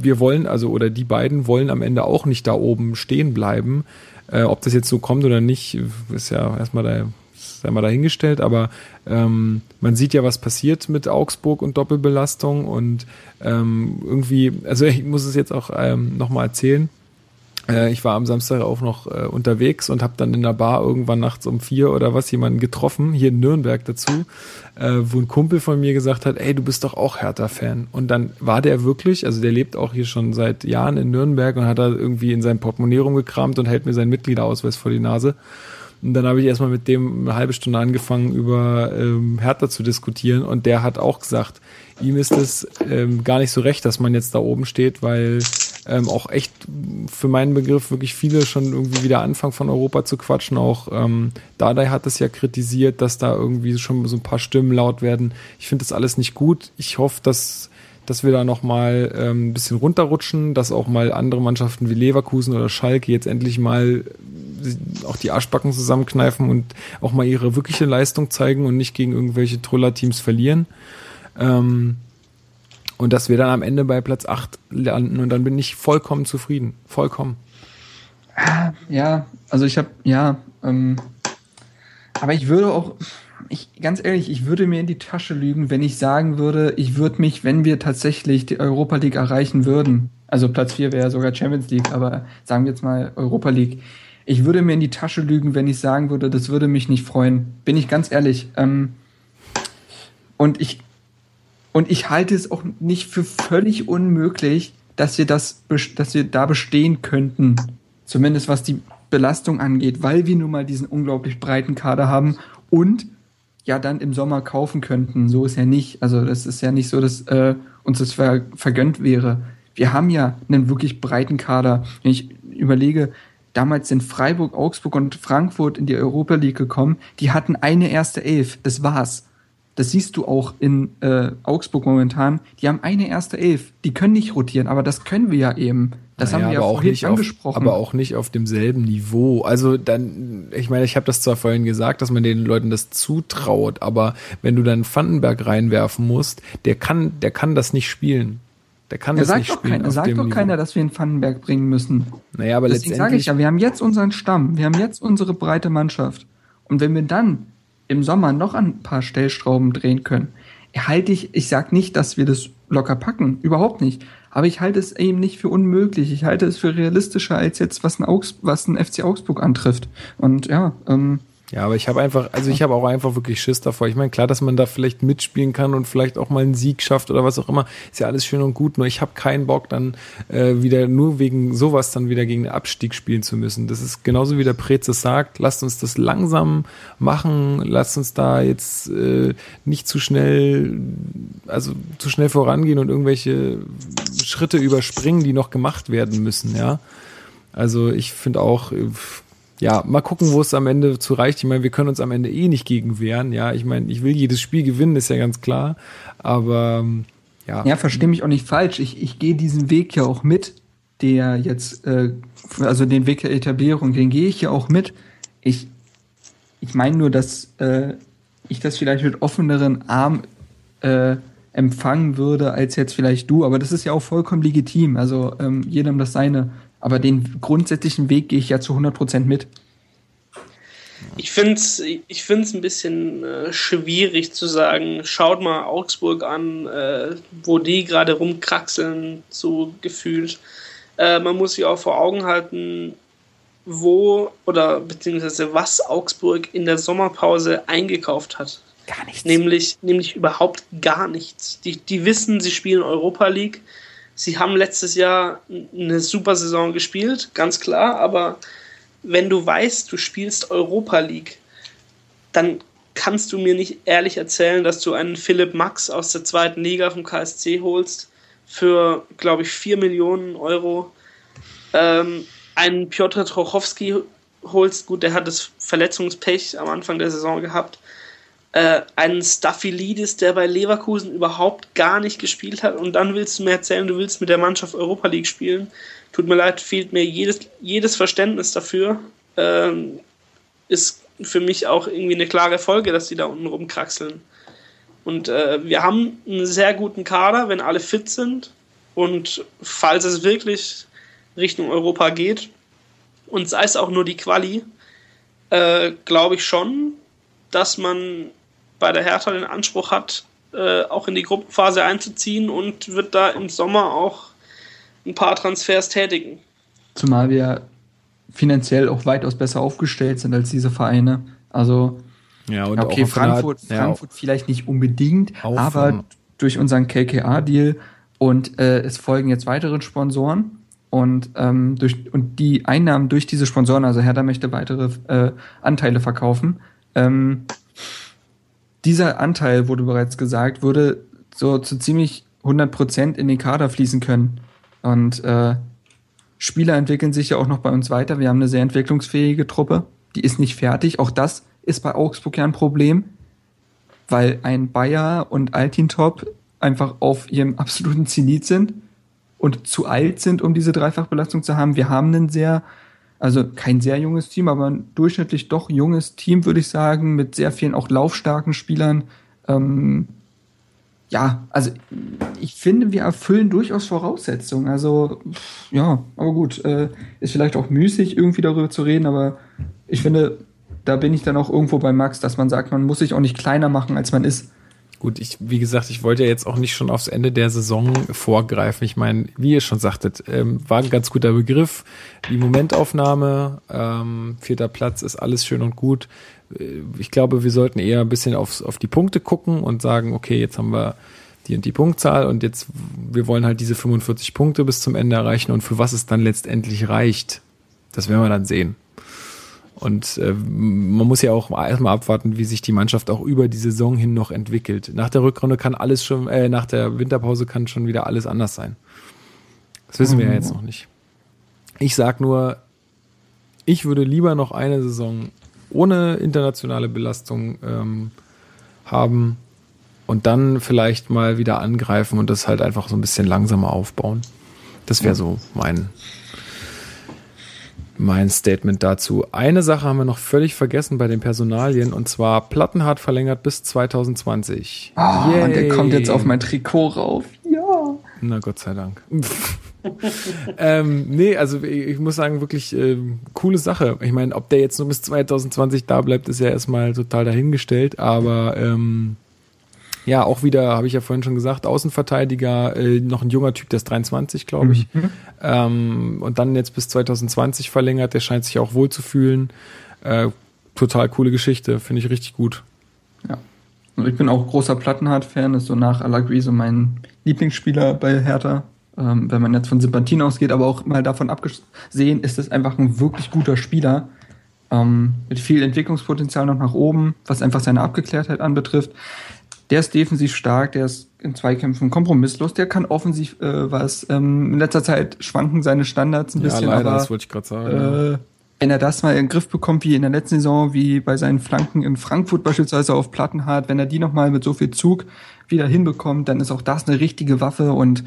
wir wollen, also oder die beiden wollen am Ende auch nicht da oben stehen bleiben. Äh, ob das jetzt so kommt oder nicht, ist ja erstmal sei mal dahingestellt, aber ähm, man sieht ja, was passiert mit Augsburg und Doppelbelastung und ähm, irgendwie, also ich muss es jetzt auch ähm, nochmal erzählen. Äh, ich war am Samstag auch noch äh, unterwegs und habe dann in der Bar irgendwann nachts um vier oder was jemanden getroffen, hier in Nürnberg dazu, äh, wo ein Kumpel von mir gesagt hat, ey, du bist doch auch Hertha-Fan. Und dann war der wirklich, also der lebt auch hier schon seit Jahren in Nürnberg und hat da irgendwie in seinem Portemonnaie rumgekramt und hält mir seinen Mitgliederausweis vor die Nase. Und dann habe ich erstmal mit dem eine halbe Stunde angefangen, über ähm, Hertha zu diskutieren. Und der hat auch gesagt, ihm ist es ähm, gar nicht so recht, dass man jetzt da oben steht, weil ähm, auch echt für meinen Begriff wirklich viele schon irgendwie wieder anfangen von Europa zu quatschen. Auch ähm, Dardai hat es ja kritisiert, dass da irgendwie schon so ein paar Stimmen laut werden. Ich finde das alles nicht gut. Ich hoffe, dass dass wir da nochmal ähm, ein bisschen runterrutschen, dass auch mal andere Mannschaften wie Leverkusen oder Schalke jetzt endlich mal auch die Arschbacken zusammenkneifen und auch mal ihre wirkliche Leistung zeigen und nicht gegen irgendwelche Troller-Teams verlieren. Ähm, und dass wir dann am Ende bei Platz 8 landen und dann bin ich vollkommen zufrieden. Vollkommen. Ah, ja, also ich habe, ja, ähm, aber ich würde auch, ich, ganz ehrlich, ich würde mir in die Tasche lügen, wenn ich sagen würde, ich würde mich, wenn wir tatsächlich die Europa League erreichen würden, also Platz 4 wäre sogar Champions League, aber sagen wir jetzt mal Europa League, ich würde mir in die Tasche lügen, wenn ich sagen würde, das würde mich nicht freuen. Bin ich ganz ehrlich. Ähm, und ich und ich halte es auch nicht für völlig unmöglich, dass wir das, dass wir da bestehen könnten. Zumindest was die Belastung angeht, weil wir nun mal diesen unglaublich breiten Kader haben und ja dann im Sommer kaufen könnten. So ist ja nicht. Also das ist ja nicht so, dass äh, uns das ver vergönnt wäre. Wir haben ja einen wirklich breiten Kader. Wenn ich überlege, damals sind Freiburg, Augsburg und Frankfurt in die Europa League gekommen. Die hatten eine erste Elf. Das war's. Das siehst du auch in äh, Augsburg momentan. Die haben eine erste Elf. Die können nicht rotieren, aber das können wir ja eben. Das naja, haben wir ja auch nicht angesprochen. Auf, aber auch nicht auf demselben Niveau. Also dann, ich meine, ich habe das zwar vorhin gesagt, dass man den Leuten das zutraut, aber wenn du dann Vandenberg reinwerfen musst, der kann, der kann das nicht spielen. Der kann ja, das nicht spielen. Keiner, sagt doch Niveau. keiner, dass wir einen Pfannenberg bringen müssen. Naja, aber Deswegen letztendlich. sage ich ja, wir haben jetzt unseren Stamm, wir haben jetzt unsere breite Mannschaft. Und wenn wir dann im Sommer noch ein paar Stellschrauben drehen können, halte ich, ich sag nicht, dass wir das locker packen, überhaupt nicht. Aber ich halte es eben nicht für unmöglich. Ich halte es für realistischer als jetzt, was ein, Augs was ein FC Augsburg antrifft. Und ja, ähm, ja, aber ich habe einfach, also ich habe auch einfach wirklich Schiss davor. Ich meine, klar, dass man da vielleicht mitspielen kann und vielleicht auch mal einen Sieg schafft oder was auch immer, ist ja alles schön und gut. Nur ich habe keinen Bock, dann äh, wieder nur wegen sowas dann wieder gegen den Abstieg spielen zu müssen. Das ist genauso wie der Preze sagt. Lasst uns das langsam machen. Lasst uns da jetzt äh, nicht zu schnell, also zu schnell vorangehen und irgendwelche Schritte überspringen, die noch gemacht werden müssen. Ja, also ich finde auch äh, ja, mal gucken, wo es am Ende zu reicht. Ich meine, wir können uns am Ende eh nicht gegen wehren. Ja, ich meine, ich will jedes Spiel gewinnen, ist ja ganz klar. Aber ja. Ja, verstehe mich auch nicht falsch. Ich, ich gehe diesen Weg ja auch mit, der jetzt, äh, also den Weg der Etablierung, den gehe ich ja auch mit. Ich, ich meine nur, dass äh, ich das vielleicht mit offeneren Arm äh, empfangen würde als jetzt vielleicht du, aber das ist ja auch vollkommen legitim. Also ähm, jedem das seine. Aber den grundsätzlichen Weg gehe ich ja zu 100% mit. Ich finde es ich find's ein bisschen äh, schwierig zu sagen, schaut mal Augsburg an, äh, wo die gerade rumkraxeln, so gefühlt. Äh, man muss sich auch vor Augen halten, wo oder beziehungsweise was Augsburg in der Sommerpause eingekauft hat. Gar nichts. Nämlich, nämlich überhaupt gar nichts. Die, die wissen, sie spielen Europa League Sie haben letztes Jahr eine super Saison gespielt, ganz klar, aber wenn du weißt, du spielst Europa League, dann kannst du mir nicht ehrlich erzählen, dass du einen Philipp Max aus der zweiten Liga vom KSC holst für, glaube ich, 4 Millionen Euro. Ähm, einen Piotr Trochowski holst, gut, der hat das Verletzungspech am Anfang der Saison gehabt. Äh, einen Staphylidis, der bei Leverkusen überhaupt gar nicht gespielt hat und dann willst du mir erzählen, du willst mit der Mannschaft Europa League spielen. Tut mir leid, fehlt mir jedes, jedes Verständnis dafür. Ähm, ist für mich auch irgendwie eine klare Folge, dass die da unten rumkraxeln. Und äh, wir haben einen sehr guten Kader, wenn alle fit sind. Und falls es wirklich Richtung Europa geht, und sei es auch nur die Quali, äh, glaube ich schon, dass man bei der Hertha den Anspruch hat, äh, auch in die Gruppenphase einzuziehen und wird da im Sommer auch ein paar Transfers tätigen. Zumal wir finanziell auch weitaus besser aufgestellt sind als diese Vereine. Also, Ja, und okay, der- Frankfurt, ja, Frankfurt vielleicht nicht unbedingt, aber durch unseren KKA-Deal und äh, es folgen jetzt weitere Sponsoren und, ähm, durch, und die Einnahmen durch diese Sponsoren, also Hertha möchte weitere äh, Anteile verkaufen. Ähm, dieser Anteil, wurde bereits gesagt, würde so zu ziemlich 100% in den Kader fließen können. Und äh, Spieler entwickeln sich ja auch noch bei uns weiter. Wir haben eine sehr entwicklungsfähige Truppe. Die ist nicht fertig. Auch das ist bei Augsburg ja ein Problem, weil ein Bayer und Altintop einfach auf ihrem absoluten Zenit sind und zu alt sind, um diese Dreifachbelastung zu haben. Wir haben ein sehr, also kein sehr junges Team, aber ein durchschnittlich doch junges Team, würde ich sagen, mit sehr vielen auch laufstarken Spielern. Ähm, ja, also ich finde, wir erfüllen durchaus Voraussetzungen. Also, ja, aber gut, äh, ist vielleicht auch müßig, irgendwie darüber zu reden, aber ich finde, da bin ich dann auch irgendwo bei Max, dass man sagt, man muss sich auch nicht kleiner machen, als man ist. Gut, ich, wie gesagt, ich wollte ja jetzt auch nicht schon aufs Ende der Saison vorgreifen. Ich meine, wie ihr schon sagtet, ähm, war ein ganz guter Begriff. Die Momentaufnahme, ähm, vierter Platz ist alles schön und gut. Äh, Ich glaube, wir sollten eher ein bisschen aufs, auf die Punkte gucken und sagen, okay, jetzt haben wir die und die Punktzahl und jetzt, wir wollen halt diese 45 Punkte bis zum Ende erreichen und für was es dann letztendlich reicht, das werden wir dann sehen. Und äh, man muss ja auch erstmal abwarten, wie sich die Mannschaft auch über die Saison hin noch entwickelt. Nach der Rückrunde kann alles schon, äh, nach der Winterpause kann schon wieder alles anders sein. Das wissen wir ja jetzt noch nicht. Ich sag nur, ich würde lieber noch eine Saison ohne internationale Belastung ähm, haben und dann vielleicht mal wieder angreifen und das halt einfach so ein bisschen langsamer aufbauen. Das wäre so mein, mein Statement dazu. Eine Sache haben wir noch völlig vergessen bei den Personalien und zwar Plattenhardt verlängert bis 2020. Ah, und der Yay. kommt jetzt auf mein Trikot rauf. Ja. Na Gott sei Dank. ähm, nee, also ich, muss sagen, wirklich ähm, coole Sache. Ich meine, ob der jetzt nur bis 2020 da bleibt, ist ja erstmal total dahingestellt, aber ähm, ja, auch wieder, habe ich ja vorhin schon gesagt, Außenverteidiger, äh, noch ein junger Typ, der ist 23, glaube ich. Ähm, und dann jetzt bis 2020 verlängert, der scheint sich auch wohl zu fühlen. Äh, total coole Geschichte, finde ich richtig gut. Ja. Und ich bin auch großer Plattenhardt-Fan, ist so nach Alagui so mein Lieblingsspieler bei Hertha. Ähm, wenn man jetzt von Sympathien ausgeht, aber auch mal davon abgesehen, ist es einfach ein wirklich guter Spieler. Ähm, mit viel Entwicklungspotenzial noch nach oben, was einfach seine Abgeklärtheit anbetrifft. Der ist defensiv stark, der ist in Zweikämpfen kompromisslos, der kann offensiv äh, was. Ähm, in letzter Zeit schwanken seine Standards ein bisschen, ja, leider, aber das wollte ich gerade sagen. äh, wenn er das mal in den Griff bekommt, wie in der letzten Saison, wie bei seinen Flanken in Frankfurt beispielsweise auf Plattenhardt, wenn er die nochmal mit so viel Zug wieder hinbekommt, dann ist auch das eine richtige Waffe und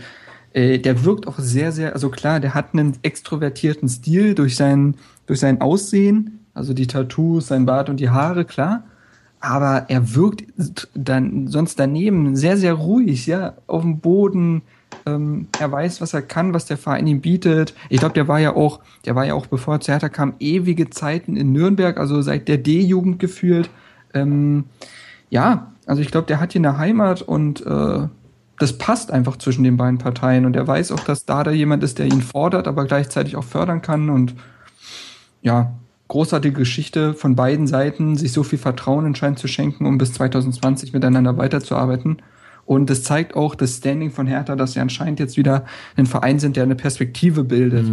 äh, der wirkt auch sehr, sehr, also klar, der hat einen extrovertierten Stil durch sein, durch sein Aussehen, also die Tattoos, sein Bart und die Haare, klar. Aber er wirkt dann sonst daneben sehr, sehr ruhig, ja, auf dem Boden. Ähm, er weiß, was er kann, was der Verein ihm bietet. Ich glaube, der war ja auch, der war ja auch, bevor er zu Hertha kam, ewige Zeiten in Nürnberg, also seit der D-Jugend gefühlt. Ähm, ja, also ich glaube, der hat hier eine Heimat und äh, das passt einfach zwischen den beiden Parteien. Und er weiß auch, dass da da jemand ist, der ihn fordert, aber gleichzeitig auch fördern kann. Und ja, großartige Geschichte von beiden Seiten, sich so viel Vertrauen anscheinend zu schenken, um bis 2020 miteinander weiterzuarbeiten. Und das zeigt auch das Standing von Hertha, dass sie anscheinend jetzt wieder ein Verein sind, der eine Perspektive bildet.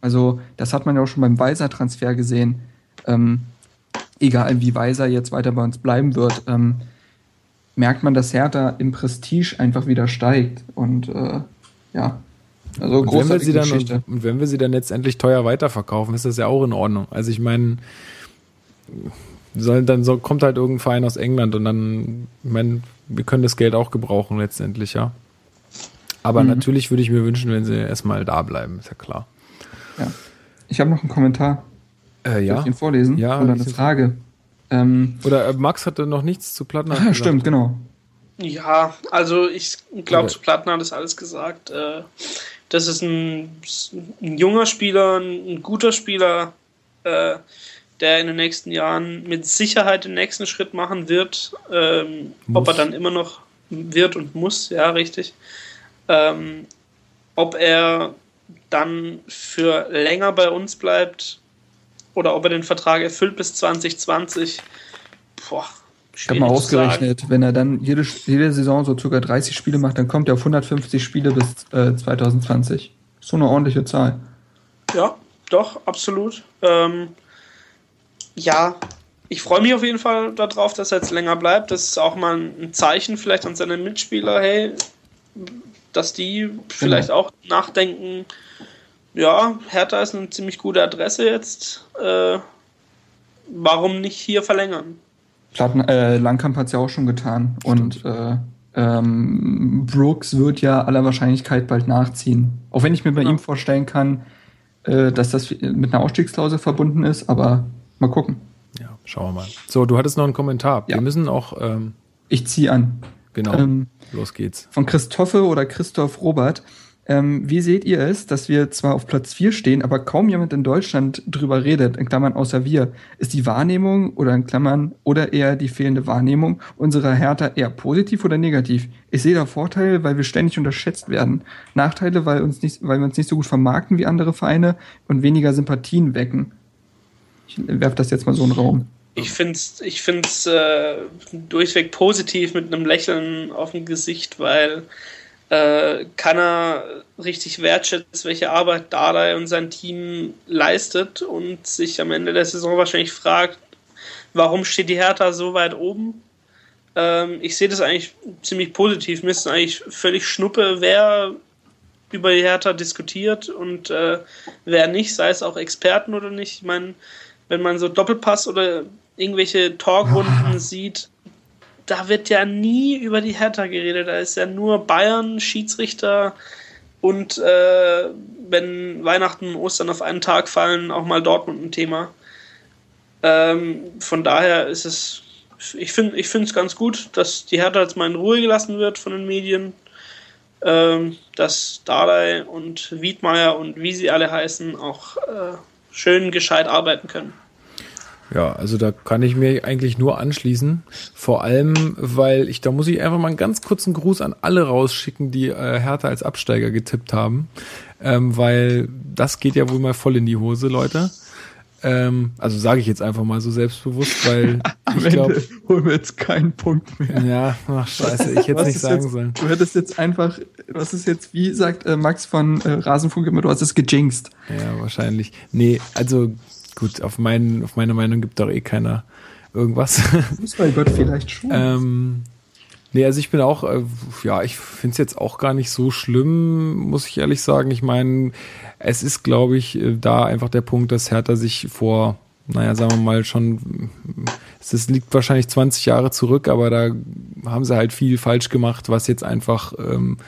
Also, das hat man ja auch schon beim Weiser-Transfer gesehen. Ähm, egal wie Weiser jetzt weiter bei uns bleiben wird, ähm, merkt man, dass Hertha im Prestige einfach wieder steigt. Und äh, ja, also Und wenn, wir sie dann, Geschichte. und wenn wir sie dann letztendlich teuer weiterverkaufen, ist das ja auch in Ordnung. Also ich meine, soll, dann so, kommt halt irgendein Verein aus England und dann, ich meine, wir können das Geld auch gebrauchen letztendlich, ja. Aber Mhm. natürlich würde ich mir wünschen, wenn sie erstmal da bleiben, ist ja klar. Ja. Ich habe noch einen Kommentar. Äh, Soll ja. ich ihn vorlesen? Ja, Oder eine Frage. Ähm, Oder äh, Max hatte noch nichts zu Platten. ah, stimmt, genau. Ja, also ich glaube, zu Platten hat es alles gesagt. Äh, das ist ein, ein junger Spieler, ein, ein guter Spieler, äh, der in den nächsten Jahren mit Sicherheit den nächsten Schritt machen wird. Ähm, ob er dann immer noch wird und muss, ja, richtig. Ähm, ob er dann für länger bei uns bleibt oder ob er den Vertrag erfüllt bis 2020, boah, Ich habe mal ausgerechnet, wenn er dann jede, jede Saison so circa 30 Spiele macht, dann kommt er auf 150 Spiele bis äh, 2020. So eine ordentliche Zahl. Ja, doch, absolut. Ähm, ja, ich freue mich auf jeden Fall darauf, dass er jetzt länger bleibt. Das ist auch mal ein Zeichen vielleicht an seine Mitspieler, hey, dass die vielleicht auch nachdenken, ja, Hertha ist eine ziemlich gute Adresse jetzt. Äh, warum nicht hier verlängern? Platten, äh, Langkamp hat es ja auch schon getan. Und äh, ähm, Brooks wird ja aller Wahrscheinlichkeit bald nachziehen. Auch wenn ich mir bei Genau. ihm vorstellen kann, äh, dass das mit einer Ausstiegsklausel verbunden ist, aber mal gucken. Ja, schauen wir mal. So, du hattest noch einen Kommentar. Ja. Wir müssen auch, ähm, Ich ziehe an. genau, Ähm, los geht's. von Christophe oder Christoph Robert. Ähm, wie seht ihr es, dass wir zwar auf Platz 4 stehen, aber kaum jemand in Deutschland drüber redet, in Klammern außer wir? Ist die Wahrnehmung oder in Klammern oder eher die fehlende Wahrnehmung unserer Hertha eher positiv oder negativ? Ich sehe da Vorteile, weil wir ständig unterschätzt werden. Nachteile, weil, uns nicht, weil wir uns nicht so gut vermarkten wie andere Vereine und weniger Sympathien wecken. Ich werfe das jetzt mal so in den Raum. Ich finde es ich find's, äh, durchweg positiv mit einem Lächeln auf dem Gesicht, weil äh, keiner richtig wertschätzt, welche Arbeit Dardai und sein Team leistet und sich am Ende der Saison wahrscheinlich fragt, warum steht die Hertha so weit oben? Ähm, ich sehe das eigentlich ziemlich positiv. Mir ist eigentlich völlig schnuppe, wer über die Hertha diskutiert und äh, wer nicht, sei es auch Experten oder nicht. Ich meine, wenn man so Doppelpass oder irgendwelche Talkrunden sieht, da wird ja nie über die Hertha geredet. Da ist ja nur Bayern, Schiedsrichter und äh, wenn Weihnachten und Ostern auf einen Tag fallen, auch mal Dortmund ein Thema. Ähm, von daher ist es, ich finde es ganz gut, dass die Hertha jetzt mal in Ruhe gelassen wird von den Medien. Ähm, dass Dardai und Wiedmeier und wie sie alle heißen auch äh, schön gescheit arbeiten können. Ja, also da kann ich mir eigentlich nur anschließen. Vor allem, weil ich, da muss ich einfach mal einen ganz kurzen Gruß an alle rausschicken, die äh, Hertha als Absteiger getippt haben. Ähm, weil das geht ja wohl mal voll in die Hose, Leute. Ähm, also sage ich jetzt einfach mal so selbstbewusst, weil Am ich glaube, holen wir jetzt keinen Punkt mehr. ja, ach scheiße, ich hätte es nicht sagen jetzt, sollen. Du hättest jetzt einfach, was ist jetzt, wie sagt äh, Max von äh, Rasenfunk immer, du hast es gejinxt. Ja, wahrscheinlich. Nee, also gut, auf, meinen, auf meine Meinung gibt doch eh keiner irgendwas. Fußball Gott vielleicht schon. Ähm, nee, also ich bin auch, äh, ja, ich finde es jetzt auch gar nicht so schlimm, muss ich ehrlich sagen. Ich meine, es ist, glaube ich, äh, da einfach der Punkt, dass Hertha sich vor, naja, sagen wir mal, schon, es liegt wahrscheinlich 20 Jahre zurück, aber da haben sie halt viel falsch gemacht, was jetzt einfach ähm,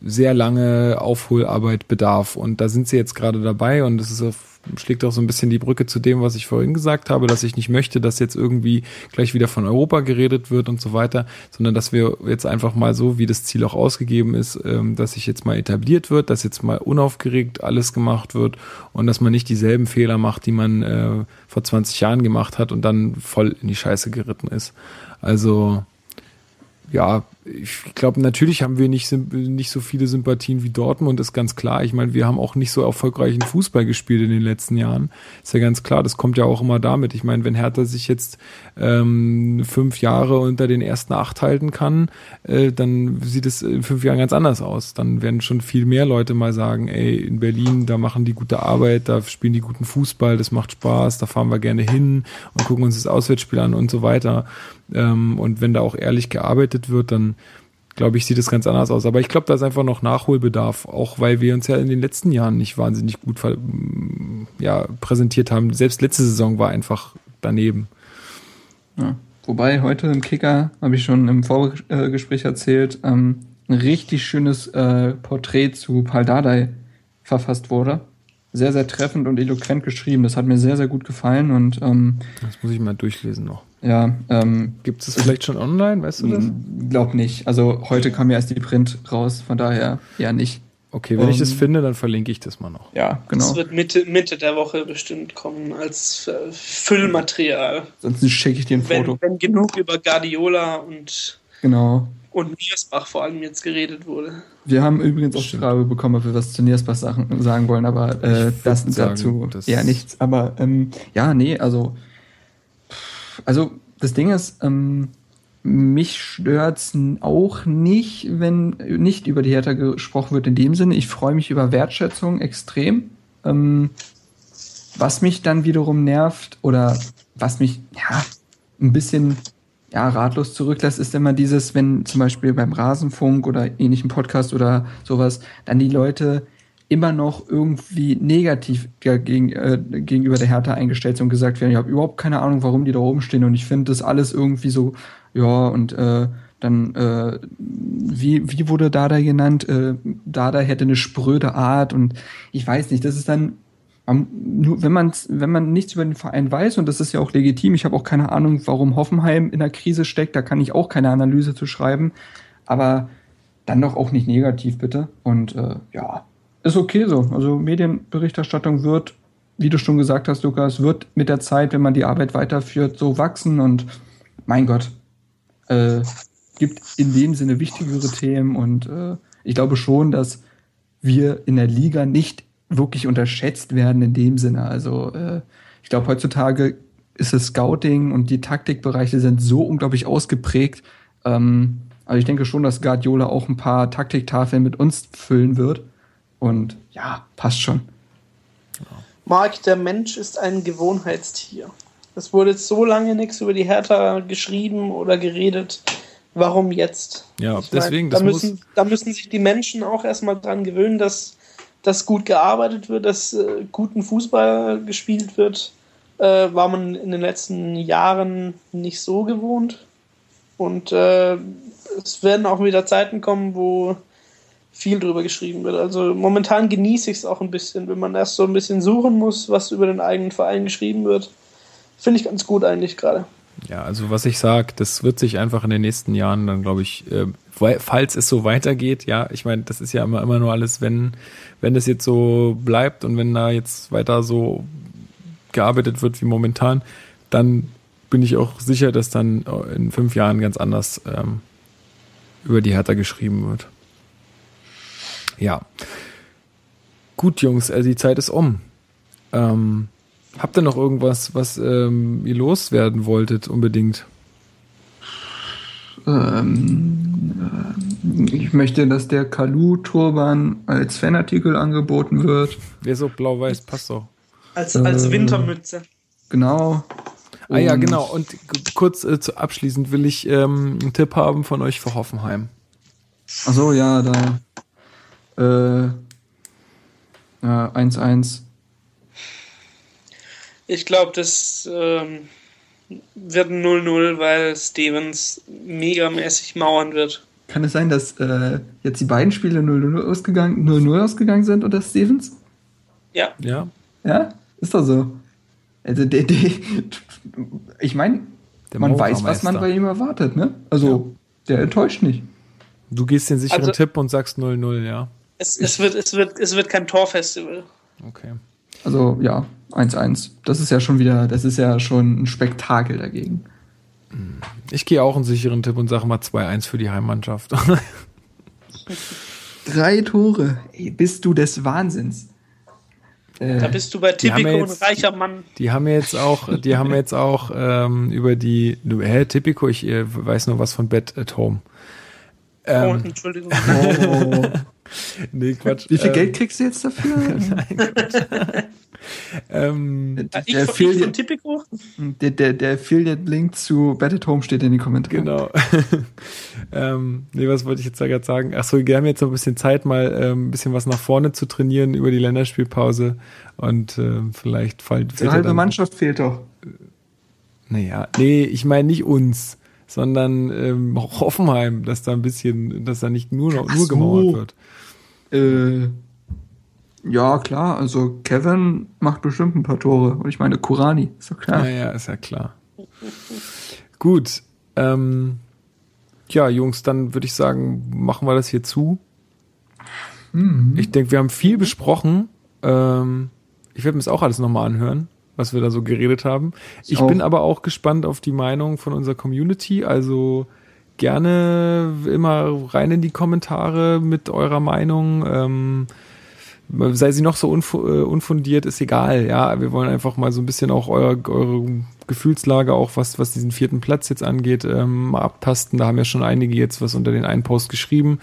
sehr lange Aufholarbeit bedarf. Und da sind sie jetzt gerade dabei und es ist auf, schlägt auch so ein bisschen die Brücke zu dem, was ich vorhin gesagt habe, dass ich nicht möchte, dass jetzt irgendwie gleich wieder von Europa geredet wird und so weiter, sondern dass wir jetzt einfach mal so, wie das Ziel auch ausgegeben ist, ähm, dass sich jetzt mal etabliert wird, dass jetzt mal unaufgeregt alles gemacht wird und dass man nicht dieselben Fehler macht, die man äh, vor 20 Jahren gemacht hat und dann voll in die Scheiße geritten ist. Also ja, ich glaube, natürlich haben wir nicht, nicht so viele Sympathien wie Dortmund, ist ganz klar. Ich meine, wir haben auch nicht so erfolgreichen Fußball gespielt in den letzten Jahren. Ist ja ganz klar, das kommt ja auch immer damit. Ich meine, wenn Hertha sich jetzt ähm, fünf Jahre unter den ersten acht halten kann, äh, dann sieht es in fünf Jahren ganz anders aus. Dann werden schon viel mehr Leute mal sagen, ey, in Berlin, da machen die gute Arbeit, da spielen die guten Fußball, das macht Spaß, da fahren wir gerne hin und gucken uns das Auswärtsspiel an und so weiter. Ähm, und wenn da auch ehrlich gearbeitet wird, dann glaube ich, sieht es ganz anders aus. Aber ich glaube, da ist einfach noch Nachholbedarf, auch weil wir uns ja in den letzten Jahren nicht wahnsinnig gut ver- ja, präsentiert haben. Selbst letzte Saison war einfach daneben. Ja. Wobei heute im Kicker, habe ich schon im Vorgespräch erzählt, ähm, ein richtig schönes äh, Porträt zu Paul Dardai verfasst wurde. Sehr, sehr treffend und eloquent geschrieben. Das hat mir sehr, sehr gut gefallen und ähm, Das muss ich mal durchlesen noch. Ja, ähm, Gibt es vielleicht schon online, weißt du das? glaub nicht. Also heute kam ja erst die Print raus, von daher eher nicht. Okay, wenn ich das Ähm, finde, dann verlinke ich das mal noch. Ja, genau. Das wird Mitte, Mitte der Woche bestimmt kommen als äh, Füllmaterial. Sonst schicke ich dir ein Wenn, Foto. wenn genug über Guardiola und, Genau. und Niersbach vor allem jetzt geredet wurde. Wir haben übrigens auch die Frage bekommen, ob wir was zu Niersbach Sachen sagen wollen, aber äh, das sagen, dazu das- eher nichts. Aber ähm, ja, nee, also also das Ding ist, ähm, mich n- auch nicht, wenn nicht über die Hertha gesprochen wird in dem Sinne. Ich freue mich über Wertschätzung extrem. Ähm, was mich dann wiederum nervt oder was mich ja ein bisschen ja, ratlos zurücklässt, ist immer dieses, wenn zum Beispiel beim Rasenfunk oder ähnlichen Podcast oder sowas, dann die Leute immer noch irgendwie negativ gegen, äh, gegenüber der Hertha eingestellt sind und gesagt werden, ich habe überhaupt keine Ahnung, warum die da oben stehen und ich finde das alles irgendwie so, ja, und äh, dann, äh, wie, wie wurde Dada genannt? Äh, Dada hätte eine spröde Art und ich weiß nicht, das ist dann wenn man wenn man nichts über den Verein weiß und das ist ja auch legitim, ich habe auch keine Ahnung, warum Hoffenheim in der Krise steckt, da kann ich auch keine Analyse zu schreiben, aber dann doch auch nicht negativ bitte und äh, ja, ist okay so. Also Medienberichterstattung wird, wie du schon gesagt hast, Lukas, wird mit der Zeit, wenn man die Arbeit weiterführt, so wachsen und mein Gott, äh, gibt in dem Sinne wichtigere Themen und äh, ich glaube schon, dass wir in der Liga nicht wirklich unterschätzt werden in dem Sinne. Also äh, ich glaube, heutzutage ist das Scouting und die Taktikbereiche sind so unglaublich ausgeprägt. Ähm, also ich denke schon, dass Guardiola auch ein paar Taktiktafeln mit uns füllen wird. Und ja, passt schon. Marc, der Mensch ist ein Gewohnheitstier. Es wurde jetzt so lange nichts über die Hertha geschrieben oder geredet. Warum jetzt? Ja, Ich deswegen, da, das muss, müssen, da müssen sich die Menschen auch erstmal dran gewöhnen, dass, dass gut gearbeitet wird, dass äh, guten Fußball gespielt wird. Äh, war man in den letzten Jahren nicht so gewohnt. Und äh, es werden auch wieder Zeiten kommen, wo viel drüber geschrieben wird. Also momentan genieße ich es auch ein bisschen, wenn man erst so ein bisschen suchen muss, was über den eigenen Verein geschrieben wird. Finde ich ganz gut eigentlich gerade. Ja, also was ich sage, das wird sich einfach in den nächsten Jahren dann, glaube ich, äh, falls es so weitergeht, ja, ich meine, das ist ja immer, immer nur alles, wenn, wenn das jetzt so bleibt und wenn da jetzt weiter so gearbeitet wird wie momentan, dann bin ich auch sicher, dass dann in fünf Jahren ganz anders ähm, über die Hertha geschrieben wird. Ja. Gut, Jungs, also die Zeit ist um. Ähm, habt ihr noch irgendwas, was ähm, ihr loswerden wolltet unbedingt? Ähm, äh, ich möchte, dass der Kalu-Turban als Fanartikel angeboten wird. Wer so blau-weiß, passt doch. Als, als Äh, Wintermütze. Genau. Ah ja, Und- genau. Und kurz äh, zu abschließend will ich ähm, einen Tipp haben von euch für Hoffenheim. Ach so, ja, da. Äh, ja, 1-1. Ich glaube, das ähm, wird ein 0-0, weil Stevens megamäßig mauern wird. Kann es sein, dass äh, jetzt die beiden Spiele 0-0 ausgegangen, 0-0 ausgegangen sind unter Stevens? Ja, Ja? Ja, ist doch so. Also, der, der, ich meine, Der man weiß, was man bei ihm erwartet, ne? Also, der enttäuscht nicht. Du gehst den sicheren Also- Tipp und sagst 0-0, ja. Es, es, wird, es, wird, es wird kein Torfestival. Okay. Also, ja, 1-1. Das ist ja schon wieder, das ist ja schon ein Spektakel dagegen. Ich gehe auch einen sicheren Tipp und sage mal 2-1 für die Heimmannschaft. Drei Tore. Ey, bist du des Wahnsinns. Äh, Da bist du bei Tipico ja ein jetzt- reicher Mann. Die haben ja jetzt auch, die haben jetzt auch ähm, über die, hä, Tipico, ich äh, weiß nur was von Bed at Home. Oh, Ähm, Entschuldigung. oh. nee, Quatsch. Wie viel ähm, Geld kriegst du jetzt dafür? Ähm, Ah, ich, der, von- ich Tipico? der, der, der Affiliate-Link zu at Home steht in den Kommentaren. Genau. ähm, nee, was wollte ich jetzt da gerade sagen? Ach so, wir haben jetzt noch ein bisschen Zeit, mal ähm, ein bisschen was nach vorne zu trainieren über die Länderspielpause und ähm, vielleicht fällt Die halbe dann- Mannschaft fehlt doch. Naja, nee, ich meine nicht uns, sondern ähm, Hoffenheim, dass da ein bisschen, dass da nicht nur noch nur so. gemauert wird. Äh, ja, klar, also Kevin macht bestimmt ein paar Tore. Und ich meine, Kurani, ist doch klar. Naja, ist ja klar. Gut. Ähm, ja, Jungs, dann würde ich sagen, machen wir das hier zu. Ich denke, wir haben viel besprochen. Ähm, ich werde mir das auch alles nochmal anhören, was wir da so geredet haben. Ich auch. bin aber auch gespannt auf die Meinung von unserer Community. Also gerne immer rein in die Kommentare mit eurer Meinung. Ähm, sei sie noch so unfu äh, unfundiert, ist egal. Ja, wir wollen einfach mal so ein bisschen auch euer, eure Gefühlslage, auch was, was diesen vierten Platz jetzt angeht, ähm, abtasten. Da haben ja schon einige jetzt was unter den einen Post geschrieben.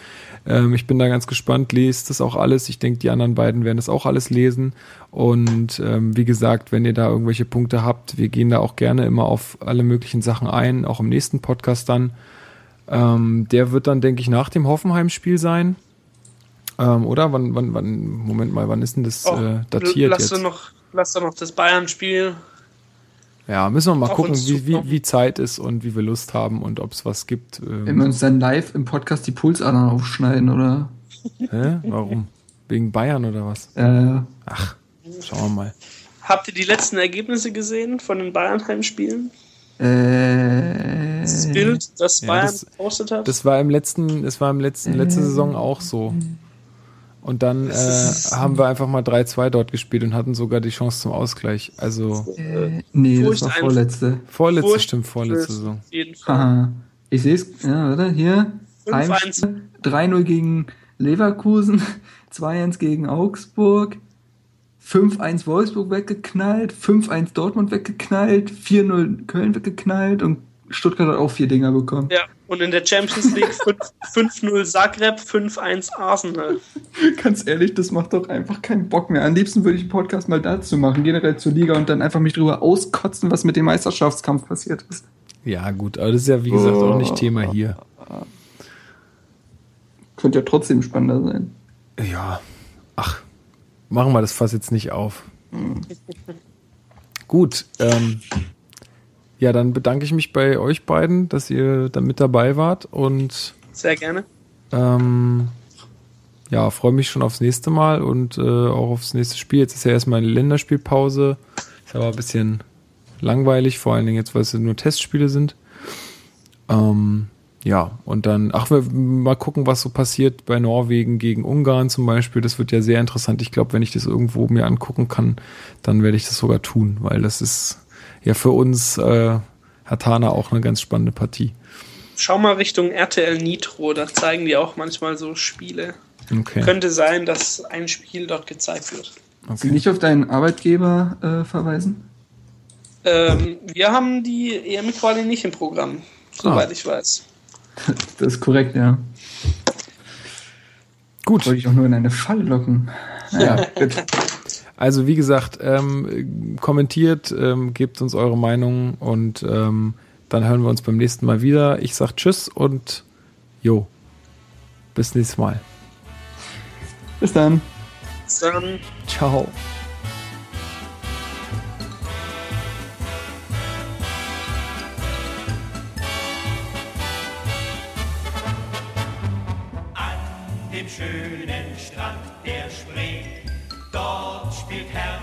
Ähm, ich bin da ganz gespannt, lest das auch alles. Ich denke, die anderen beiden werden das auch alles lesen. Und ähm, wie gesagt, wenn ihr da irgendwelche Punkte habt, wir gehen da auch gerne immer auf alle möglichen Sachen ein, auch im nächsten Podcast dann. Ähm, der wird dann, denke ich, nach dem Hoffenheim-Spiel sein. Ähm, oder? Wann, wann, wann, Moment mal, wann ist denn das Oh, äh, datiert lass jetzt? Du noch, lass doch noch das Bayern-Spiel. Ja, müssen wir mal Auf gucken, wie, wie, wie Zeit ist und wie wir Lust haben und ob es was gibt. Wenn Ähm, wir uns dann live im Podcast die Pulsadern aufschneiden, oder? hä? Warum? Wegen Bayern oder was? Äh, Ach, schauen wir mal. Habt ihr die letzten Ergebnisse gesehen von den Bayern-Heimspielen? Äh, Das Bild, das Ja, Bayern das- gepostet hat? Das war im letzten, das war im letzten, letzte Saison auch so. Und dann äh, haben wir einfach mal 3-2 dort gespielt und hatten sogar die Chance zum Ausgleich. Also äh, nee, das war vorletzte. vorletzte, Furcht- stimmt, vorletzte Saison. Haha. Ich sehe es, ja, oder? Hier. 5-1. Heimspiel, 3-0 gegen Leverkusen, 2-1 gegen Augsburg, 5-1 Wolfsburg weggeknallt, 5-1 Dortmund weggeknallt, 4-0 Köln weggeknallt und Stuttgart hat auch vier Dinger bekommen. Ja, und in der Champions League 5 5-0 Zagreb, 5-1 Arsenal. Ganz ehrlich, das macht doch einfach keinen Bock mehr. Am liebsten würde ich einen Podcast mal dazu machen, generell zur Liga und dann einfach mich drüber auskotzen, was mit dem Meisterschaftskampf passiert ist. Ja, gut, aber das ist ja wie gesagt auch nicht Thema hier. Könnte ja trotzdem spannender sein. Ja, machen wir das Fass jetzt nicht auf. Gut, ähm, ja, dann bedanke ich mich bei euch beiden, dass ihr da mit dabei wart und Sehr gerne. ähm, ja, freue mich schon aufs nächste Mal und äh, auch aufs nächste Spiel. Jetzt ist ja erstmal eine Länderspielpause. Ist aber ein bisschen langweilig, vor allen Dingen jetzt, weil es nur Testspiele sind. Ähm, ja, und dann, ach, wir mal gucken, was so passiert bei Norwegen gegen Ungarn zum Beispiel. Das wird ja sehr interessant. Ich glaube, wenn ich das irgendwo mir angucken kann, dann werde ich das sogar tun, weil das ist ja für uns, äh, Herr Tana, auch eine ganz spannende Partie. Schau mal Richtung RTL Nitro, da zeigen die auch manchmal so Spiele. Okay. Könnte sein, dass ein Spiel dort gezeigt wird. Sie nicht auf deinen Arbeitgeber äh, verweisen? Ähm, wir haben die EM-Quali nicht im Programm, soweit Ah. ich weiß. Das ist korrekt, ja. Gut. Wollte ich auch nur in eine Falle locken. Naja, gut. Also wie gesagt, ähm, kommentiert, ähm, gebt uns eure Meinung und ähm, dann hören wir uns beim nächsten Mal wieder. Ich sag Tschüss und jo, bis nächstes Mal. Bis dann. Bis Dann Ciao. Schönen Strand der Spree, dort spielt Hertha